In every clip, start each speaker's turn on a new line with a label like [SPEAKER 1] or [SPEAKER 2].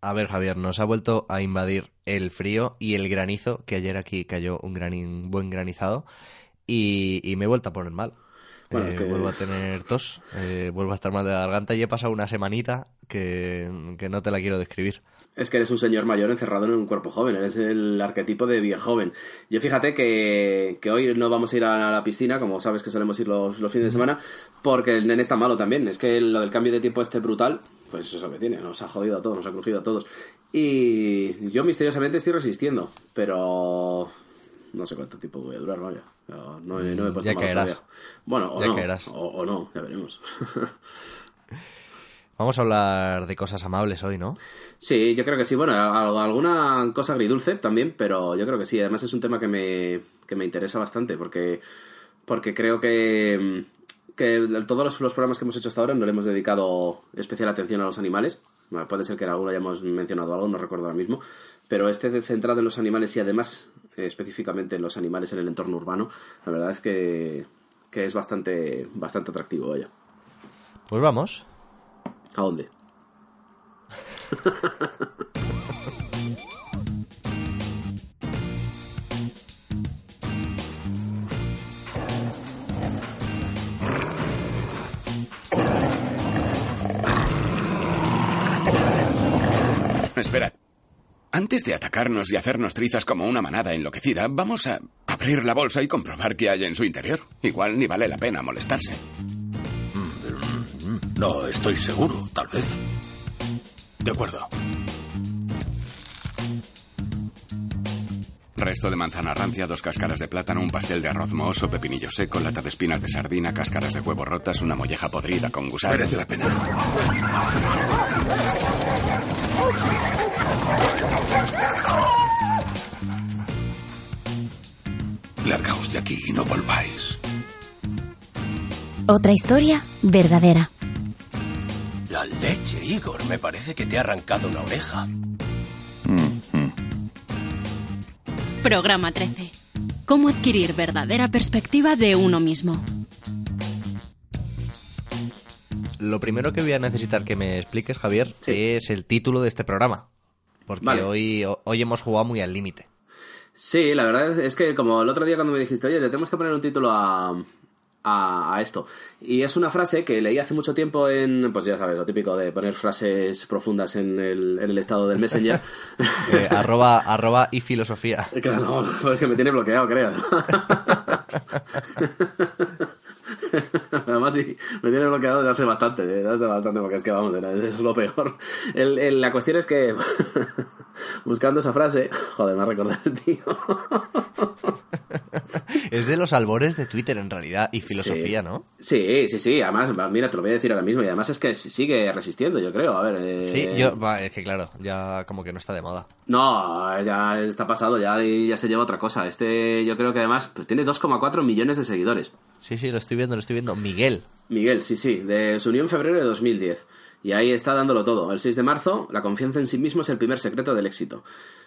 [SPEAKER 1] A ver, Javier, nos ha vuelto a invadir el frío y el granizo, que ayer aquí cayó un granin, buen granizado, y, y me he vuelto a poner mal.
[SPEAKER 2] Bueno,
[SPEAKER 1] Eh,
[SPEAKER 2] es que-
[SPEAKER 1] Vuelvo a tener tos, eh, vuelvo a estar mal de la garganta y he pasado una semanita que, que no te la quiero describir.
[SPEAKER 2] Es que eres un señor mayor encerrado en un cuerpo joven, eres el arquetipo de viejo joven. Yo fíjate que, que hoy no vamos a ir a la piscina, como sabes que solemos ir los, los fines de semana, porque el nene está malo también. Es que lo del cambio de tiempo este brutal, pues eso es lo que tiene, nos ha jodido a todos, nos ha crujido a todos. Y yo misteriosamente estoy resistiendo, pero no sé cuánto tiempo voy a durar, vaya. No, no, me- no me he puesto
[SPEAKER 1] Ya caerás.
[SPEAKER 2] Bueno, o
[SPEAKER 1] Ya
[SPEAKER 2] no,
[SPEAKER 1] caerás.
[SPEAKER 2] o, o no, ya veremos.
[SPEAKER 1] Vamos a hablar de cosas amables hoy, ¿no?
[SPEAKER 2] Sí, yo creo que sí. Bueno, alguna cosa agridulce también, pero yo creo que sí. Además es un tema que me, que me interesa bastante porque, porque creo que, que todos los, los programas que hemos hecho hasta ahora no le hemos dedicado especial atención a los animales. Bueno, puede ser que en alguno hayamos mencionado algo, no recuerdo ahora mismo. Pero este centrado en los animales y además eh, específicamente en los animales en el entorno urbano, la verdad es que, que es bastante, bastante atractivo. Vaya.
[SPEAKER 1] Pues vamos.
[SPEAKER 2] ¿A dónde?
[SPEAKER 3] Esperad. Antes de atacarnos y hacernos trizas como una manada enloquecida, vamos a abrir la bolsa y comprobar qué hay en su interior. Igual ni vale la pena molestarse.
[SPEAKER 4] No estoy seguro, tal vez. De acuerdo.
[SPEAKER 3] Resto de manzana rancia, dos cáscaras de plátano, un pastel de arroz mohoso, pepinillo seco, lata de espinas de sardina, cáscaras de huevo rotas, una molleja podrida con gusanos.
[SPEAKER 4] Merece la pena. Largaos de aquí y no volváis.
[SPEAKER 5] Otra historia verdadera.
[SPEAKER 4] La leche, Igor. Me parece que te ha arrancado una oreja.
[SPEAKER 6] Programa 13. Cómo adquirir verdadera perspectiva de uno mismo.
[SPEAKER 1] Lo primero que voy a necesitar que me expliques, Javier, es el título de este programa. Porque
[SPEAKER 2] Vale.
[SPEAKER 1] hoy, hoy hemos jugado muy al límite.
[SPEAKER 2] Sí, la verdad es que como el otro día cuando me dijiste, oye, le tenemos que poner un título a, a, a esto. Y es una frase que leí hace mucho tiempo en, pues ya sabes, lo típico de poner frases profundas en el, en el estado del Messenger.
[SPEAKER 1] Eh, arroba, arroba y filosofía.
[SPEAKER 2] Claro, pues que me tiene bloqueado, creo. Además, sí, me tiene bloqueado desde hace bastante, desde hace bastante, porque es que vamos, es lo peor. El- el- la cuestión es que, buscando esa frase, joder, me ha recordado ese tío.
[SPEAKER 1] Es de los albores de Twitter, en realidad, y filosofía,
[SPEAKER 2] Sí.
[SPEAKER 1] ¿no?
[SPEAKER 2] Sí, sí, sí, además, mira, te lo voy a decir ahora mismo, y además es que sigue resistiendo, yo creo, a ver. eh,
[SPEAKER 1] Sí, yo, va, es que claro, ya como que no está de moda.
[SPEAKER 2] No, ya está pasado, ya, ya se lleva otra cosa. Este, yo creo que además, pues tiene 2,4 millones de seguidores.
[SPEAKER 1] Sí, sí, lo estoy viendo, lo estoy viendo. Miguel.
[SPEAKER 2] Miguel, sí, sí, de su unión en febrero de 2010. Y ahí está dándolo todo. El 6 de marzo, la confianza en sí mismo es el primer secreto del éxito.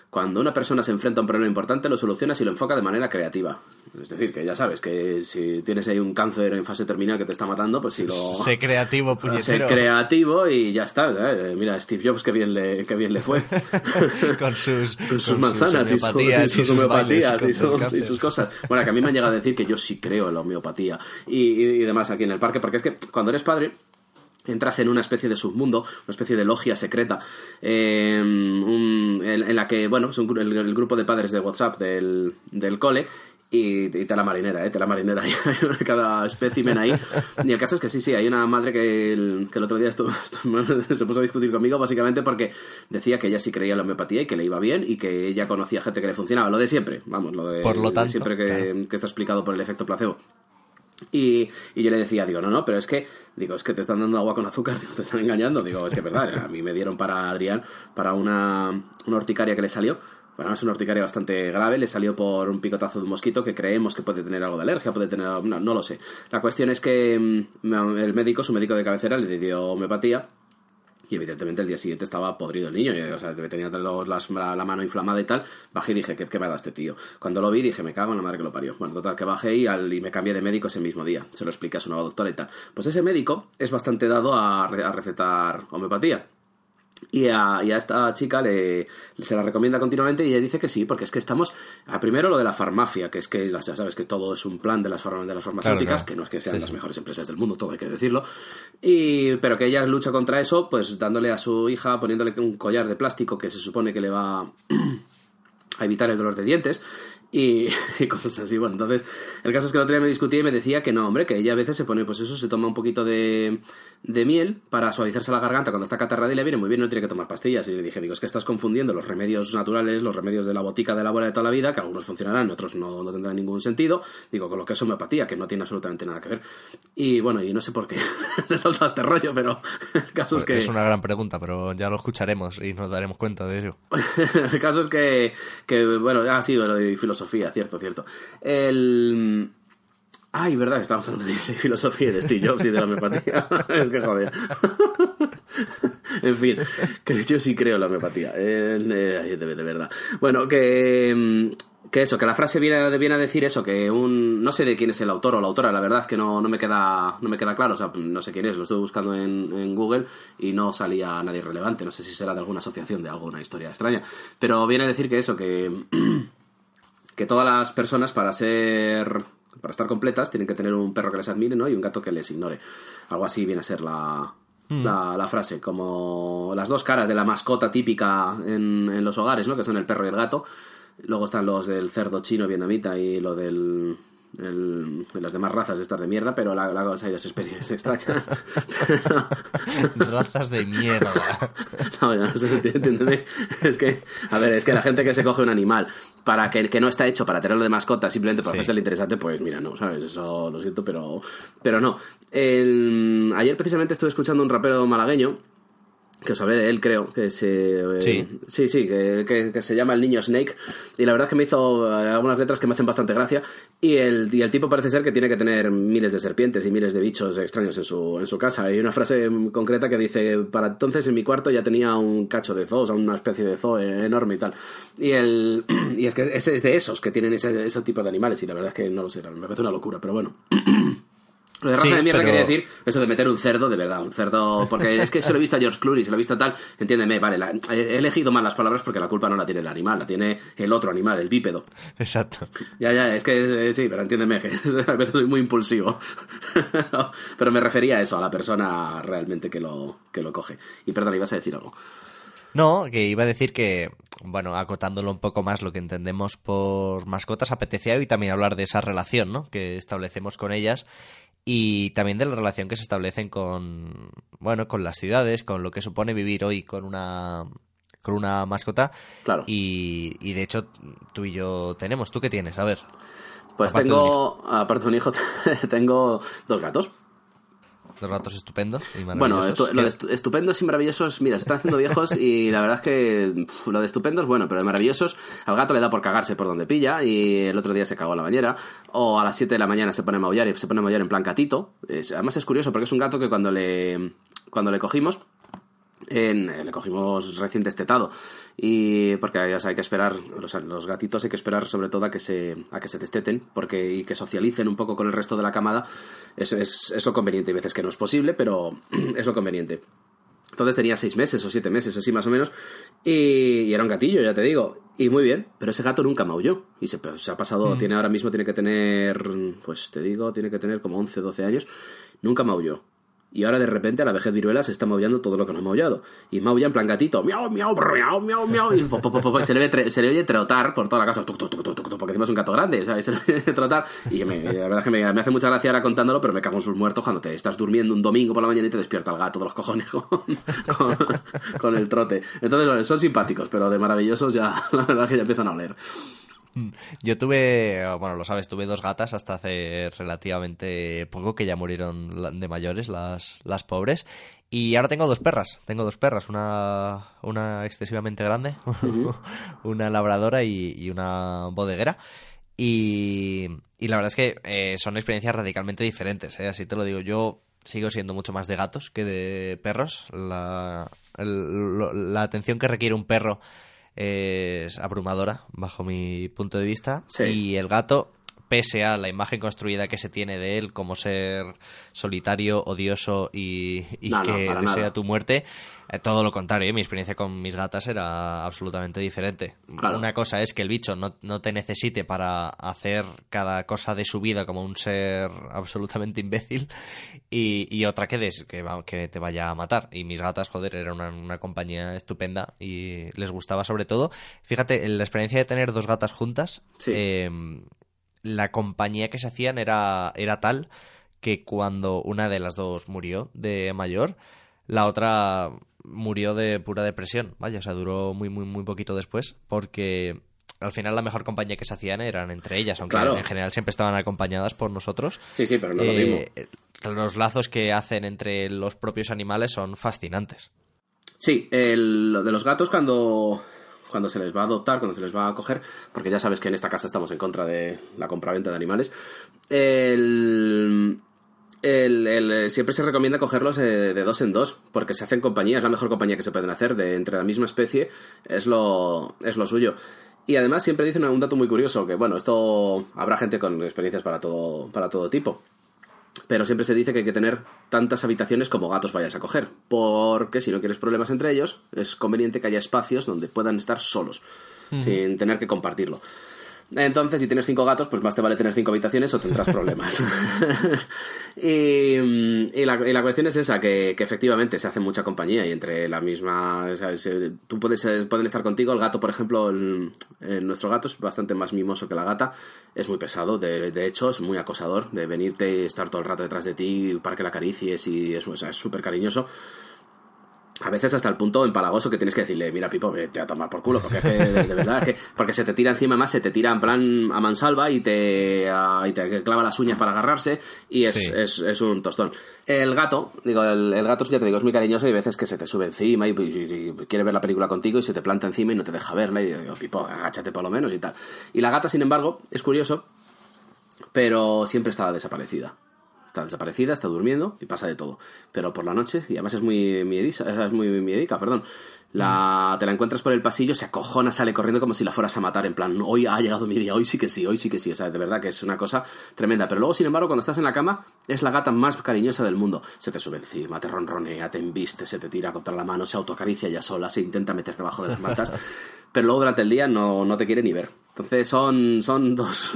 [SPEAKER 2] Cuando una persona se enfrenta a un problema importante, lo soluciona y lo enfoca de manera creativa. Es decir, que ya sabes que si tienes ahí un cáncer en fase terminal que te está matando, pues si lo...
[SPEAKER 1] Sé creativo,
[SPEAKER 2] Sé
[SPEAKER 1] puñetero.
[SPEAKER 2] creativo y ya está. ¿eh? Mira, Steve Jobs, qué bien le, qué bien le fue.
[SPEAKER 1] con sus,
[SPEAKER 2] Con sus manzanas y, sus homeopatías y sus, y sus cosas. Bueno, que a mí me han llegado a decir que yo sí creo en la homeopatía y, y- y demás aquí en el parque, porque es que cuando eres padre entras en una especie de submundo, una especie de logia secreta, eh, un- en, en la que, bueno, es un gru- el, el grupo de padres de WhatsApp del, del cole y, y tela marinera, ¿eh? Tela marinera, hay cada espécimen ahí. Y el caso es que sí, sí, hay una madre que el, que el otro día estuvo, estuvo- se puso a discutir conmigo básicamente porque decía que ella sí creía en la homeopatía y que le iba bien y que ella conocía gente que le funcionaba, lo de siempre, vamos, lo de,
[SPEAKER 1] Por lo tanto,
[SPEAKER 2] siempre que,
[SPEAKER 1] claro.
[SPEAKER 2] que está explicado por el efecto placebo. Y, y yo le decía, digo, no, no, pero es que, digo, es que te están dando agua con azúcar, digo, te están engañando. Digo, es que es verdad, a mí me dieron para Adrián, para una, una urticaria que le salió. Bueno, es una urticaria bastante grave, le salió por un picotazo de un mosquito que creemos que puede tener algo de alergia, puede tener, no, no lo sé. La cuestión es que mm, el médico, su médico de cabecera, le dio homeopatía y evidentemente el día siguiente estaba podrido el niño. y, o sea, tenía las- la, la mano inflamada y tal. Bajé y dije, ¿qué, qué me dado este tío? Cuando lo vi dije, me cago en la madre que lo parió. Bueno, total, que bajé y, al- y me cambié de médico ese mismo día. Se lo expliqué a su nueva doctora y tal. Pues ese médico es bastante dado a, a recetar homeopatía. Y a, y a esta chica le, se la recomienda continuamente y ella dice que sí, porque es que estamos. A primero lo de la farmacia, que es que ya sabes que todo es un plan de las, de las farmacéuticas,
[SPEAKER 1] claro.
[SPEAKER 2] que no es que sean
[SPEAKER 1] Sí,
[SPEAKER 2] las
[SPEAKER 1] sí.
[SPEAKER 2] mejores empresas del mundo, todo hay que decirlo. Y, pero que ella lucha contra eso, pues dándole a su hija, poniéndole un collar de plástico que se supone que le va a evitar el dolor de dientes y, y cosas así. Bueno, entonces, el caso es que el otro día me discutía y me decía que no, hombre, que ella a veces se pone, pues eso, se toma un poquito de, de miel para suavizarse la garganta cuando está catarrada y le viene muy bien, no tiene que tomar pastillas. Y le dije, digo, es que estás confundiendo los remedios naturales, los remedios de la botica de la abuela de toda la vida, que algunos funcionarán, otros no, no tendrán ningún sentido. Digo, con lo que es homeopatía, que no tiene absolutamente nada que ver. Y bueno, y no sé por qué te soltado este rollo, pero el caso es que...
[SPEAKER 1] Pues Es una gran pregunta, pero ya lo escucharemos y nos daremos cuenta de ello.
[SPEAKER 2] el caso es que, que, bueno, ah, sí, lo de filosofía, cierto, cierto. El... Ay, verdad, estábamos hablando de filosofía de Steve Jobs y de la homeopatía. es que joder. en fin, que yo sí creo en la homeopatía. Eh, de, de verdad. Bueno, que, mm, que eso, que la frase viene, viene a decir eso, que un... No sé de quién es el autor o la autora, la verdad es que no, no, me, queda, no me queda claro. O sea, no sé quién es, lo estuve buscando en, en Google y no salía nadie relevante. No sé si será de alguna asociación de alguna historia extraña. Pero viene a decir que eso, que... que todas las personas para ser para estar completas tienen que tener un perro que les admire ¿no? y un gato que les ignore algo así viene a ser la, la, la frase como las dos caras de la mascota típica en, en los hogares ¿no? que son el perro y el gato luego están los del cerdo chino vietnamita y lo del el- las demás razas estas de mierda pero la, la cosa hay las especies extrañas
[SPEAKER 1] Razas de mierda.
[SPEAKER 2] No, no sé. Es que, a ver, es que la gente que se coge un animal para que, que no está hecho para tenerlo de mascota simplemente para
[SPEAKER 1] Sí.
[SPEAKER 2] hacerse el interesante, pues mira, no, ¿sabes? Eso lo siento, pero, pero no. El- ayer precisamente estuve escuchando un rapero malagueño que os hablé de él, creo, que se... eh,
[SPEAKER 1] Sí.
[SPEAKER 2] sí, sí, que, que- que se llama El Niño Snake, y la verdad es que me hizo eh, algunas letras que me hacen bastante gracia, y el, y el tipo parece ser que tiene que tener miles de serpientes y miles de bichos extraños en su, en su casa. Hay una frase concreta que dice, para entonces en mi cuarto ya tenía un cacho de zoo, o sea, una especie de zoo enorme y tal. Y, el, y es que es, es de esos que tienen ese, ese tipo de animales, y la verdad es que no lo sé, me parece una locura, pero bueno. Lo de raza
[SPEAKER 1] Sí,
[SPEAKER 2] de mierda
[SPEAKER 1] pero-
[SPEAKER 2] quería decir eso de meter un cerdo, de verdad, un cerdo. Porque es que se lo he visto a George Clooney, se lo he visto a tal. Entiéndeme, vale, la- he elegido mal las palabras porque la culpa no la tiene el animal, la tiene el otro animal, el bípedo.
[SPEAKER 1] Exacto.
[SPEAKER 2] Ya, ya, es que eh, sí, pero entiéndeme, que a veces soy muy impulsivo. pero me refería a eso, a la persona realmente que lo, que lo coge. Y perdón, ibas a decir algo.
[SPEAKER 1] No, que iba a decir que, bueno, acotándolo un poco más lo que entendemos por mascotas, apetecía hoy también hablar de esa relación, ¿no? Que establecemos con ellas y también de la relación que se establecen con, bueno, con las ciudades, con lo que supone vivir hoy con una con una mascota
[SPEAKER 2] Claro.
[SPEAKER 1] y, y de hecho tú y yo tenemos. ¿Tú qué tienes? A ver.
[SPEAKER 2] Pues
[SPEAKER 1] Aparte de un
[SPEAKER 2] tengo, aparte de un hijo, tengo dos gatos.
[SPEAKER 1] Dos ratos estupendos y
[SPEAKER 2] Bueno,
[SPEAKER 1] maravillosos.
[SPEAKER 2] estu- lo de estu- estupendos y maravillosos, mira, se están haciendo viejos y la verdad es que pf, lo de estupendos, bueno, pero de maravillosos, al gato le da por cagarse por donde pilla y el otro día se cagó en la bañera, o a las 7 de la mañana se pone a maullar y se pone a maullar en plan gatito. Es- además es curioso porque es un gato que cuando le, cuando le cogimos, en- eh, le cogimos recién destetado y porque ya hay que esperar los, los gatitos hay que esperar sobre todo a que se a que se desteten porque y que socialicen un poco con el resto de la camada es, es, es lo conveniente hay veces que no es posible pero es lo conveniente entonces tenía seis meses o siete meses, así más o menos. Y, y era un gatillo, ya te digo. Y muy bien, pero ese gato nunca maulló. Y se, se ha pasado, tiene ahora mismo, tiene que tener, pues te digo, tiene que tener como 11, 12 años. Nunca maulló. Y ahora de repente a la vejez viruela se está maullando todo lo que no ha maullado. Y maulla en plan gatito, miau, miau, miau, miau, miau. Y po, po, po, se, le ve se le oye trotar por toda la casa, tuc, tuc, tuc, porque encima es un gato grande, ¿sabes? Se le oye trotar. Y me, la verdad es que me, me hace mucha gracia ahora contándolo, pero me cago en sus muertos cuando te estás durmiendo un domingo por la mañana y te despierta el gato de los cojones con, con, con el trote. Entonces, son simpáticos, pero de maravillosos ya, la verdad es que ya empiezan a oler.
[SPEAKER 1] Yo tuve, bueno, lo sabes, tuve dos gatas hasta hace relativamente poco, que ya murieron de mayores, las, las pobres. Y ahora tengo dos perras, tengo dos perras, una, una excesivamente grande, una labradora y, y una bodeguera. Y, y la verdad es que eh, son experiencias radicalmente diferentes, ¿eh? así te lo digo. Yo sigo siendo mucho más de gatos que de perros. La, el- lo- la atención que requiere un perro es abrumadora, bajo mi punto de vista.
[SPEAKER 2] Sí.
[SPEAKER 1] Y el gato, pese a la imagen construida que se tiene de él como ser solitario, odioso y, y
[SPEAKER 2] No, no,
[SPEAKER 1] que desea
[SPEAKER 2] nada.
[SPEAKER 1] tu muerte, eh, todo lo contrario, ¿eh? mi experiencia con mis gatas era absolutamente diferente.
[SPEAKER 2] Claro.
[SPEAKER 1] Una cosa es que el bicho no, no te necesite para hacer cada cosa de su vida como un ser absolutamente imbécil y, y otra que, des- que, va- que te vaya a matar. Y mis gatas, joder, era una, una compañía estupenda y les gustaba sobre todo. Fíjate, en la experiencia de tener dos gatas juntas,
[SPEAKER 2] Sí.
[SPEAKER 1] eh, la compañía que se hacían era, era tal que cuando una de las dos murió de mayor, la otra murió de pura depresión. Vaya, o sea, duró muy, muy, muy poquito después, porque al final la mejor compañía que se hacían eran entre ellas, aunque
[SPEAKER 2] Claro.
[SPEAKER 1] en general siempre estaban acompañadas por nosotros.
[SPEAKER 2] Sí, sí, pero no lo mismo.
[SPEAKER 1] Eh, los lazos que hacen entre los propios animales son fascinantes.
[SPEAKER 2] Sí, el, lo de los gatos cuando, cuando se les va a adoptar, cuando se les va a coger, porque ya sabes que en esta casa estamos en contra de la compraventa de animales, el, el- siempre se recomienda cogerlos eh, de dos en dos, porque se hacen compañía, es la mejor compañía que se pueden hacer, de entre la misma especie, es lo, es lo suyo. Y además siempre dicen un dato muy curioso, que bueno, esto habrá gente con experiencias para todo, para todo tipo. Pero siempre se dice que hay que tener tantas habitaciones como gatos vayas a coger, porque si no quieres problemas entre ellos, es conveniente que haya espacios donde puedan estar solos, sin tener que compartirlo. Entonces, si tienes cinco gatos, pues más te vale tener cinco habitaciones o tendrás problemas. y, y la, y la cuestión es esa, que, que efectivamente se hace mucha compañía y entre la misma... se- tú puedes, eh, pueden estar contigo, el gato, por ejemplo, el- el- nuestro gato es bastante más mimoso que la gata, es muy pesado, de, de hecho es muy acosador, de venirte y estar todo el rato detrás de ti para que la acaricies y es o sea, súper cariñoso. A veces hasta el punto empalagoso que tienes que decirle, mira Pipo, vete a tomar por culo, porque es que, de, de verdad, es que, porque se te tira encima más, se te tira en plan a mansalva y te, y te clava las uñas para agarrarse y es,
[SPEAKER 1] Sí.
[SPEAKER 2] es, es un tostón. El gato, digo, el, el gato ya te digo, es muy cariñoso y hay veces que se te sube encima y, y- y quiere ver la película contigo y se te planta encima y no te deja verla y digo, Pipo, agáchate por lo menos y tal. Y la gata, sin embargo, es curioso, pero siempre está desaparecida. Está desaparecida, está durmiendo y pasa de todo. Pero por la noche, y además es muy miediza, es muy miedica, perdón. La, te la encuentras por el pasillo, se acojona, sale corriendo como si la fueras a matar, en plan, hoy ha llegado mi día, hoy sí que sí, hoy sí que sí, o sea, de verdad que es una cosa tremenda. Pero luego, sin embargo, cuando estás en la cama, es la gata más cariñosa del mundo. Se te sube encima, te ronronea, te embiste, se te tira contra la mano, se autoacaricia ella sola, se intenta meter debajo de las mantas, pero luego durante el día no, no te quiere ni ver. Entonces son, son dos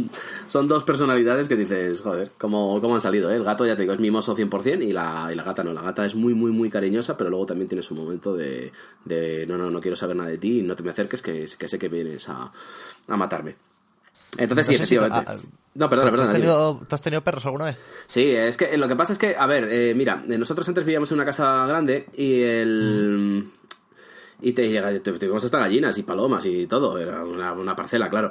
[SPEAKER 2] son dos personalidades que dices, joder, cómo, cómo han salido, ¿eh? El gato, ya te digo, es mimoso 100% y la, y la gata no. La gata es muy, muy, muy cariñosa, pero luego también tiene su momento de, de no, no, no quiero saber nada de ti, no te me acerques, que, que sé que vienes a, a matarme. Entonces sí,
[SPEAKER 1] No sé si-
[SPEAKER 2] efectivamente.
[SPEAKER 1] ah,
[SPEAKER 2] no, perdona,
[SPEAKER 1] ¿Tú has, tenido, tú has tenido perros alguna vez?
[SPEAKER 2] Sí, es que lo que pasa es que, a ver, eh, mira, eh, nosotros antes vivíamos en una casa grande y el... Y te, llega- te- tuvimos hasta gallinas y palomas y todo, era una, una parcela, claro.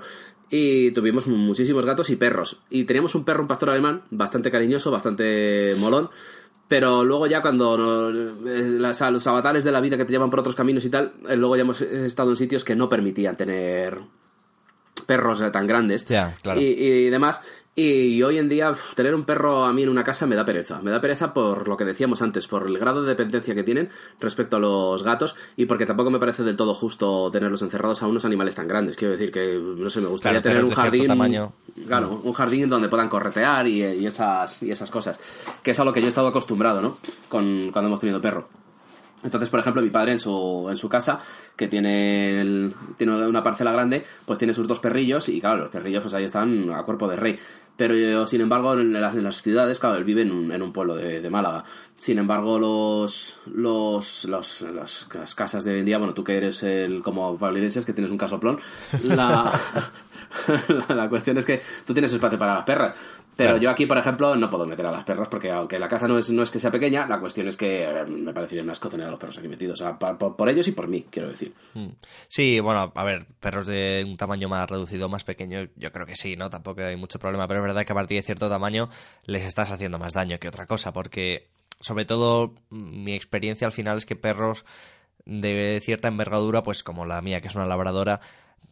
[SPEAKER 2] Y tuvimos muchísimos gatos y perros. Y teníamos un perro, un pastor alemán, bastante cariñoso, bastante molón. Pero luego ya cuando eh, las- los avatares de la vida que te llevan por otros caminos y tal, eh, luego ya hemos estado en sitios que no permitían tener perros eh, tan grandes
[SPEAKER 1] Ya, claro.
[SPEAKER 2] y, y demás. Y hoy en día uf, tener un perro a mí en una casa me da pereza. Me da pereza por lo que decíamos antes, por el grado de dependencia que tienen respecto a los gatos y porque tampoco me parece del todo justo tenerlos encerrados a unos animales tan grandes. Quiero decir que, no sé, me gustaría
[SPEAKER 1] Claro,
[SPEAKER 2] tener un jardín...
[SPEAKER 1] tamaño.
[SPEAKER 2] Claro, un jardín donde puedan corretear y, y esas, y esas cosas. Que es a lo que yo he estado acostumbrado, ¿no? Con, cuando hemos tenido perro. Entonces, por ejemplo, mi padre en su, en su casa, que tiene, el- tiene una parcela grande, pues tiene sus dos perrillos y claro, los perrillos pues ahí están a cuerpo de rey. Pero yo, sin embargo, en las, ciudades, claro, él vive en un, en un pueblo de, de Málaga. Sin embargo, los, los, los, los- las casas de hoy en día, bueno, tú que eres el, como Pablo Iglesias, que tienes un casoplón, la, la, la cuestión es que tú tienes espacio para las perras. Pero
[SPEAKER 1] Claro.
[SPEAKER 2] yo aquí, por ejemplo, no puedo meter a las perras porque aunque la casa no es, no es que sea pequeña, la cuestión es que eh, me parecería asco tener a los perros aquí metidos. O sea, pa- por ellos y por mí, quiero decir.
[SPEAKER 1] Mm. Sí, bueno, a ver, perros de un tamaño más reducido, más pequeño, yo creo que sí, ¿no? Tampoco hay mucho problema, pero es verdad que a partir de cierto tamaño les estás haciendo más daño que otra cosa, porque sobre todo mm, mi experiencia al final es que perros de cierta envergadura, pues como la mía, que es una labradora,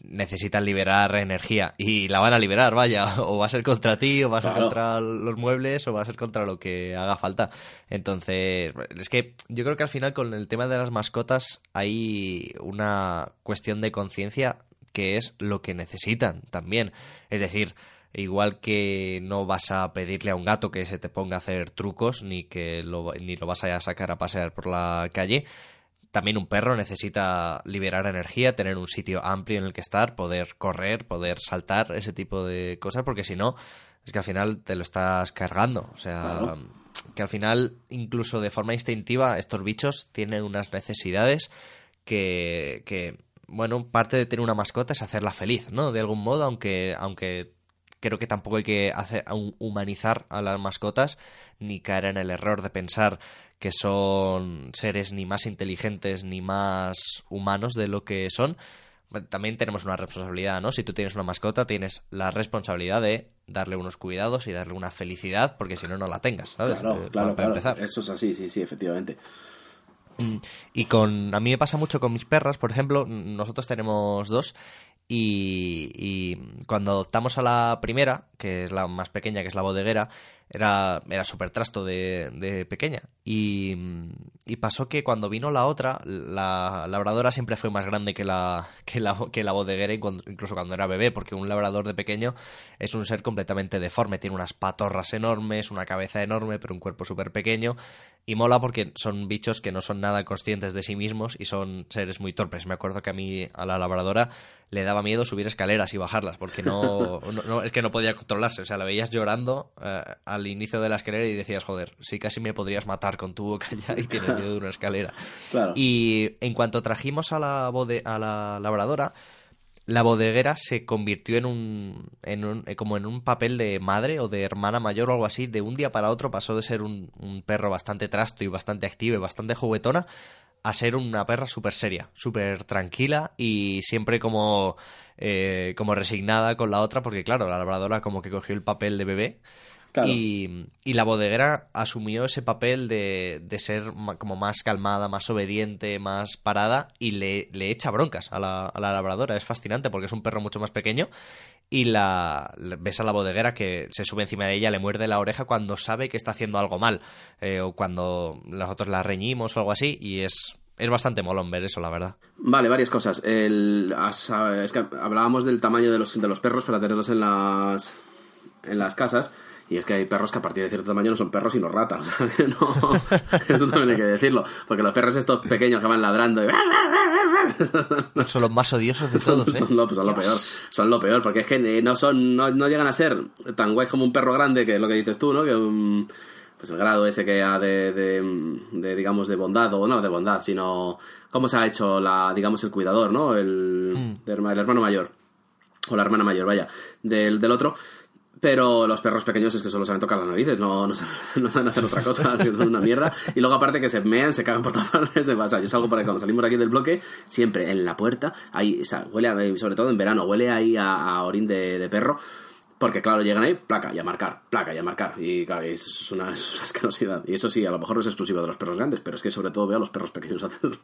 [SPEAKER 1] necesitan liberar energía y la van a liberar, vaya, o va a ser contra ti, o va a ser
[SPEAKER 2] Claro.
[SPEAKER 1] contra los muebles, o va a ser contra lo que haga falta. Entonces, es que yo creo que al final con el tema de las mascotas hay una cuestión de conciencia que es lo que necesitan también. Es decir, igual que no vas a pedirle a un gato que se te ponga a hacer trucos, ni que lo, ni lo vas a sacar a pasear por la calle, también un perro necesita liberar energía, tener un sitio amplio en el que estar, poder correr, poder saltar, ese tipo de cosas, porque si no, es que al final te lo estás cargando. O sea, que al final, incluso de forma instintiva, estos bichos tienen unas necesidades que, que, bueno, parte de tener una mascota es hacerla feliz, ¿no? De algún modo, aunque, aunque creo que tampoco hay que hacer, humanizar a las mascotas ni caer en el error de pensar que son seres ni más inteligentes ni más humanos de lo que son. También tenemos una responsabilidad, ¿no? Si tú tienes una mascota, tienes la responsabilidad de darle unos cuidados y darle una felicidad, porque si no, no la tengas, ¿sabes?
[SPEAKER 2] Claro,
[SPEAKER 1] Eh,
[SPEAKER 2] claro,
[SPEAKER 1] para
[SPEAKER 2] claro. Eso es así, sí, sí, efectivamente.
[SPEAKER 1] Mm, Y con a mí me pasa mucho con mis perras, por ejemplo, nosotros tenemos dos y, y cuando adoptamos a la primera, que es la más pequeña, que es la bodeguera, era, era súper trasto de, de pequeña. Y, y pasó que cuando vino la otra, la labradora siempre fue más grande que la, que la, que la bodeguera, incluso cuando era bebé, porque un labrador de pequeño es un ser completamente deforme, tiene unas patorras enormes, una cabeza enorme, pero un cuerpo súper pequeño. Y mola porque son bichos que no son nada conscientes de sí mismos y son seres muy torpes. Me acuerdo que a mí, a la labradora, le daba miedo subir escaleras y bajarlas porque no, no- no- es que no podía controlarse. O sea, la veías llorando eh, al inicio de la escalera y decías, joder, sí casi me podrías matar con tu boca ya y tienes miedo de una escalera.
[SPEAKER 2] Claro.
[SPEAKER 1] Y en cuanto trajimos a la, bode- a la labradora, la bodeguera se convirtió en un, en un eh, como en un papel de madre o de hermana mayor o algo así. De un día para otro pasó de ser un, un perro bastante trasto y bastante activo y bastante juguetona a ser una perra súper seria, súper tranquila y siempre como, eh, como resignada con la otra, porque claro, la labradora como que cogió el papel de bebé
[SPEAKER 2] Claro.
[SPEAKER 1] y, y la bodeguera asumió ese papel de, de ser como más calmada, más obediente, más parada y le, le echa broncas a la, a la labradora. Es fascinante porque es un perro mucho más pequeño y la, ves a la bodeguera que se sube encima de ella, le muerde la oreja cuando sabe que está haciendo algo mal eh, o cuando nosotros la reñimos o algo así y es, es bastante molón ver eso, la verdad.
[SPEAKER 2] Vale, varias cosas. El, es que hablábamos del tamaño de los, de los perros para tenerlos en las, en las casas. Y es que hay perros que a partir de cierto tamaño no son perros sino ratas. O sea, que no, eso también hay que decirlo. Porque los perros estos pequeños que van ladrando y...
[SPEAKER 1] Son los más odiosos de
[SPEAKER 2] son,
[SPEAKER 1] todos, ¿eh?
[SPEAKER 2] son lo, son lo peor. Son lo peor. Porque es que eh, no son no, no llegan a ser tan guays como un perro grande, que es lo que dices tú, ¿no? Que un- pues el grado ese que ha de, de, de, digamos, de bondad, o no de bondad, sino cómo se ha hecho, la digamos, el cuidador, ¿no? El, herma- el hermano mayor. O la hermana mayor, vaya, del, del otro. Pero los perros pequeños es que solo saben tocar las narices, no, no, saben, no saben hacer otra cosa, así que son una mierda. Y luego aparte que se mean, se cagan por todas partes, se pasa. Yo salgo por ahí, cuando salimos aquí del bloque, siempre en la puerta, ahí, huele, a- sobre todo en verano, huele ahí a, a orín de, de perro. Porque claro, llegan ahí, placa y a marcar, placa y a marcar. Y claro, es una, es una asquerosidad. Y eso sí, a lo mejor no es exclusivo de los perros grandes, pero es que sobre todo veo a los perros pequeños hacerlo.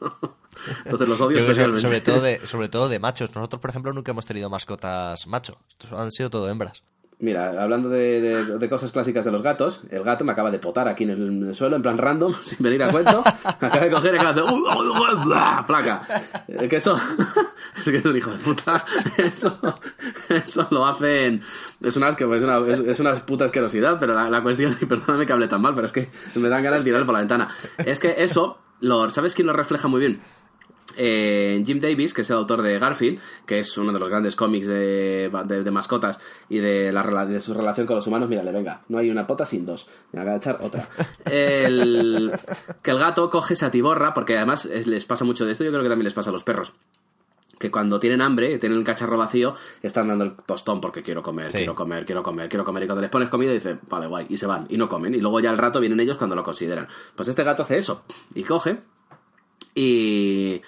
[SPEAKER 2] Entonces los odio
[SPEAKER 1] que
[SPEAKER 2] especialmente.
[SPEAKER 1] sobre, todo de, sobre todo de machos. Nosotros, por ejemplo, nunca hemos tenido mascotas macho. Estos han sido todo hembras.
[SPEAKER 2] Mira, hablando de, de- de cosas clásicas de los gatos, el gato me acaba de potar aquí en el, en el suelo, en plan random, sin venir a cuento. Me acaba de coger y acaba de hacer, "Uh, uh, uh, uh", placa. Eh, Que eso, es que es un hijo de puta. Eso, eso lo hacen. Es una, asque- es una, es, es una puta asquerosidad, pero la, la cuestión, y perdóname que hable tan mal, pero es que me dan ganas de tirar por la ventana. Es que eso, lo, ¿sabes quién lo refleja muy bien? Eh, Jim Davis, que es el autor de Garfield, que es uno de los grandes cómics de, de- de mascotas y de, la, rela- de su relación con los humanos, mírale, venga, no hay una pota sin dos. Me acaba de echar otra. El, que el gato coge, se atiborra, porque además es- les pasa mucho de esto, yo creo que también les pasa a los perros. Que cuando tienen hambre, tienen el cacharro vacío, están dando el tostón porque quiero comer,
[SPEAKER 1] Sí.
[SPEAKER 2] quiero comer, quiero comer, quiero comer. Y cuando les pones comida, dicen, vale, guay, y se van, y no comen. Y luego ya al rato vienen ellos cuando lo consideran. Pues este gato hace eso, y coge, y,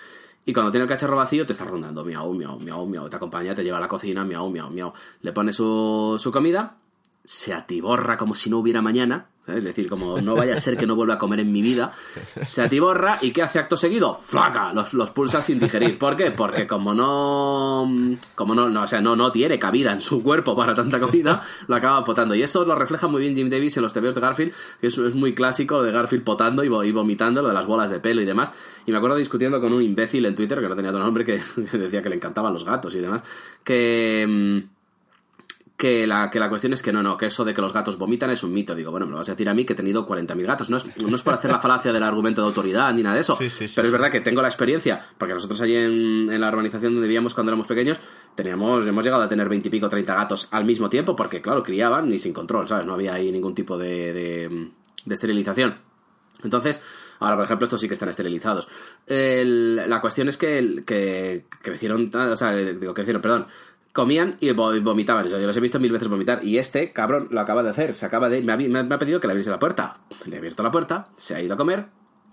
[SPEAKER 2] y cuando tiene el cacharro vacío te está rondando, miau, miau, miau, miau, te acompaña, te lleva a la cocina, miau, miau, miau. Le pone su, su comida, se atiborra como si no hubiera mañana, es decir, como no vaya a ser que no vuelva a comer en mi vida, se atiborra y ¿qué hace acto seguido? ¡Flaca! Los, los pulsa sin digerir. ¿Por qué? Porque como no, como no, no, o sea, no, no tiene cabida en su cuerpo para tanta comida, lo acaba potando. Y eso lo refleja muy bien Jim Davis en los TVOs de Garfield, que es, es muy clásico de Garfield potando y, y vomitando, lo de las bolas de pelo y demás. Y me acuerdo discutiendo con un imbécil en Twitter, que no tenía otro nombre, que, que decía que le encantaban los gatos y demás, que... que la, que la cuestión es que no, no, que eso de que los gatos vomitan es un mito. Digo, bueno, me lo vas a decir a mí que he tenido 40.000 gatos. No es, no es por hacer la falacia del argumento de autoridad ni nada de eso.
[SPEAKER 1] Sí, sí, sí,
[SPEAKER 2] pero es verdad que tengo la experiencia, porque nosotros allí en, en la urbanización donde vivíamos cuando éramos pequeños, teníamos, hemos llegado a tener 20 y pico, 30 gatos al mismo tiempo, porque claro, criaban y sin control, ¿sabes? No había ahí ningún tipo de, de, de esterilización. Entonces, ahora por ejemplo, estos sí que están esterilizados. El- la cuestión es que, que crecieron, o sea, digo, crecieron, perdón, comían y vo- vomitaban. Yo, yo los he visto mil veces vomitar. Y este, cabrón, lo acaba de hacer. Se acaba de. Me ha, me pedido que le abriese la puerta. Le he abierto la puerta, se ha ido a comer.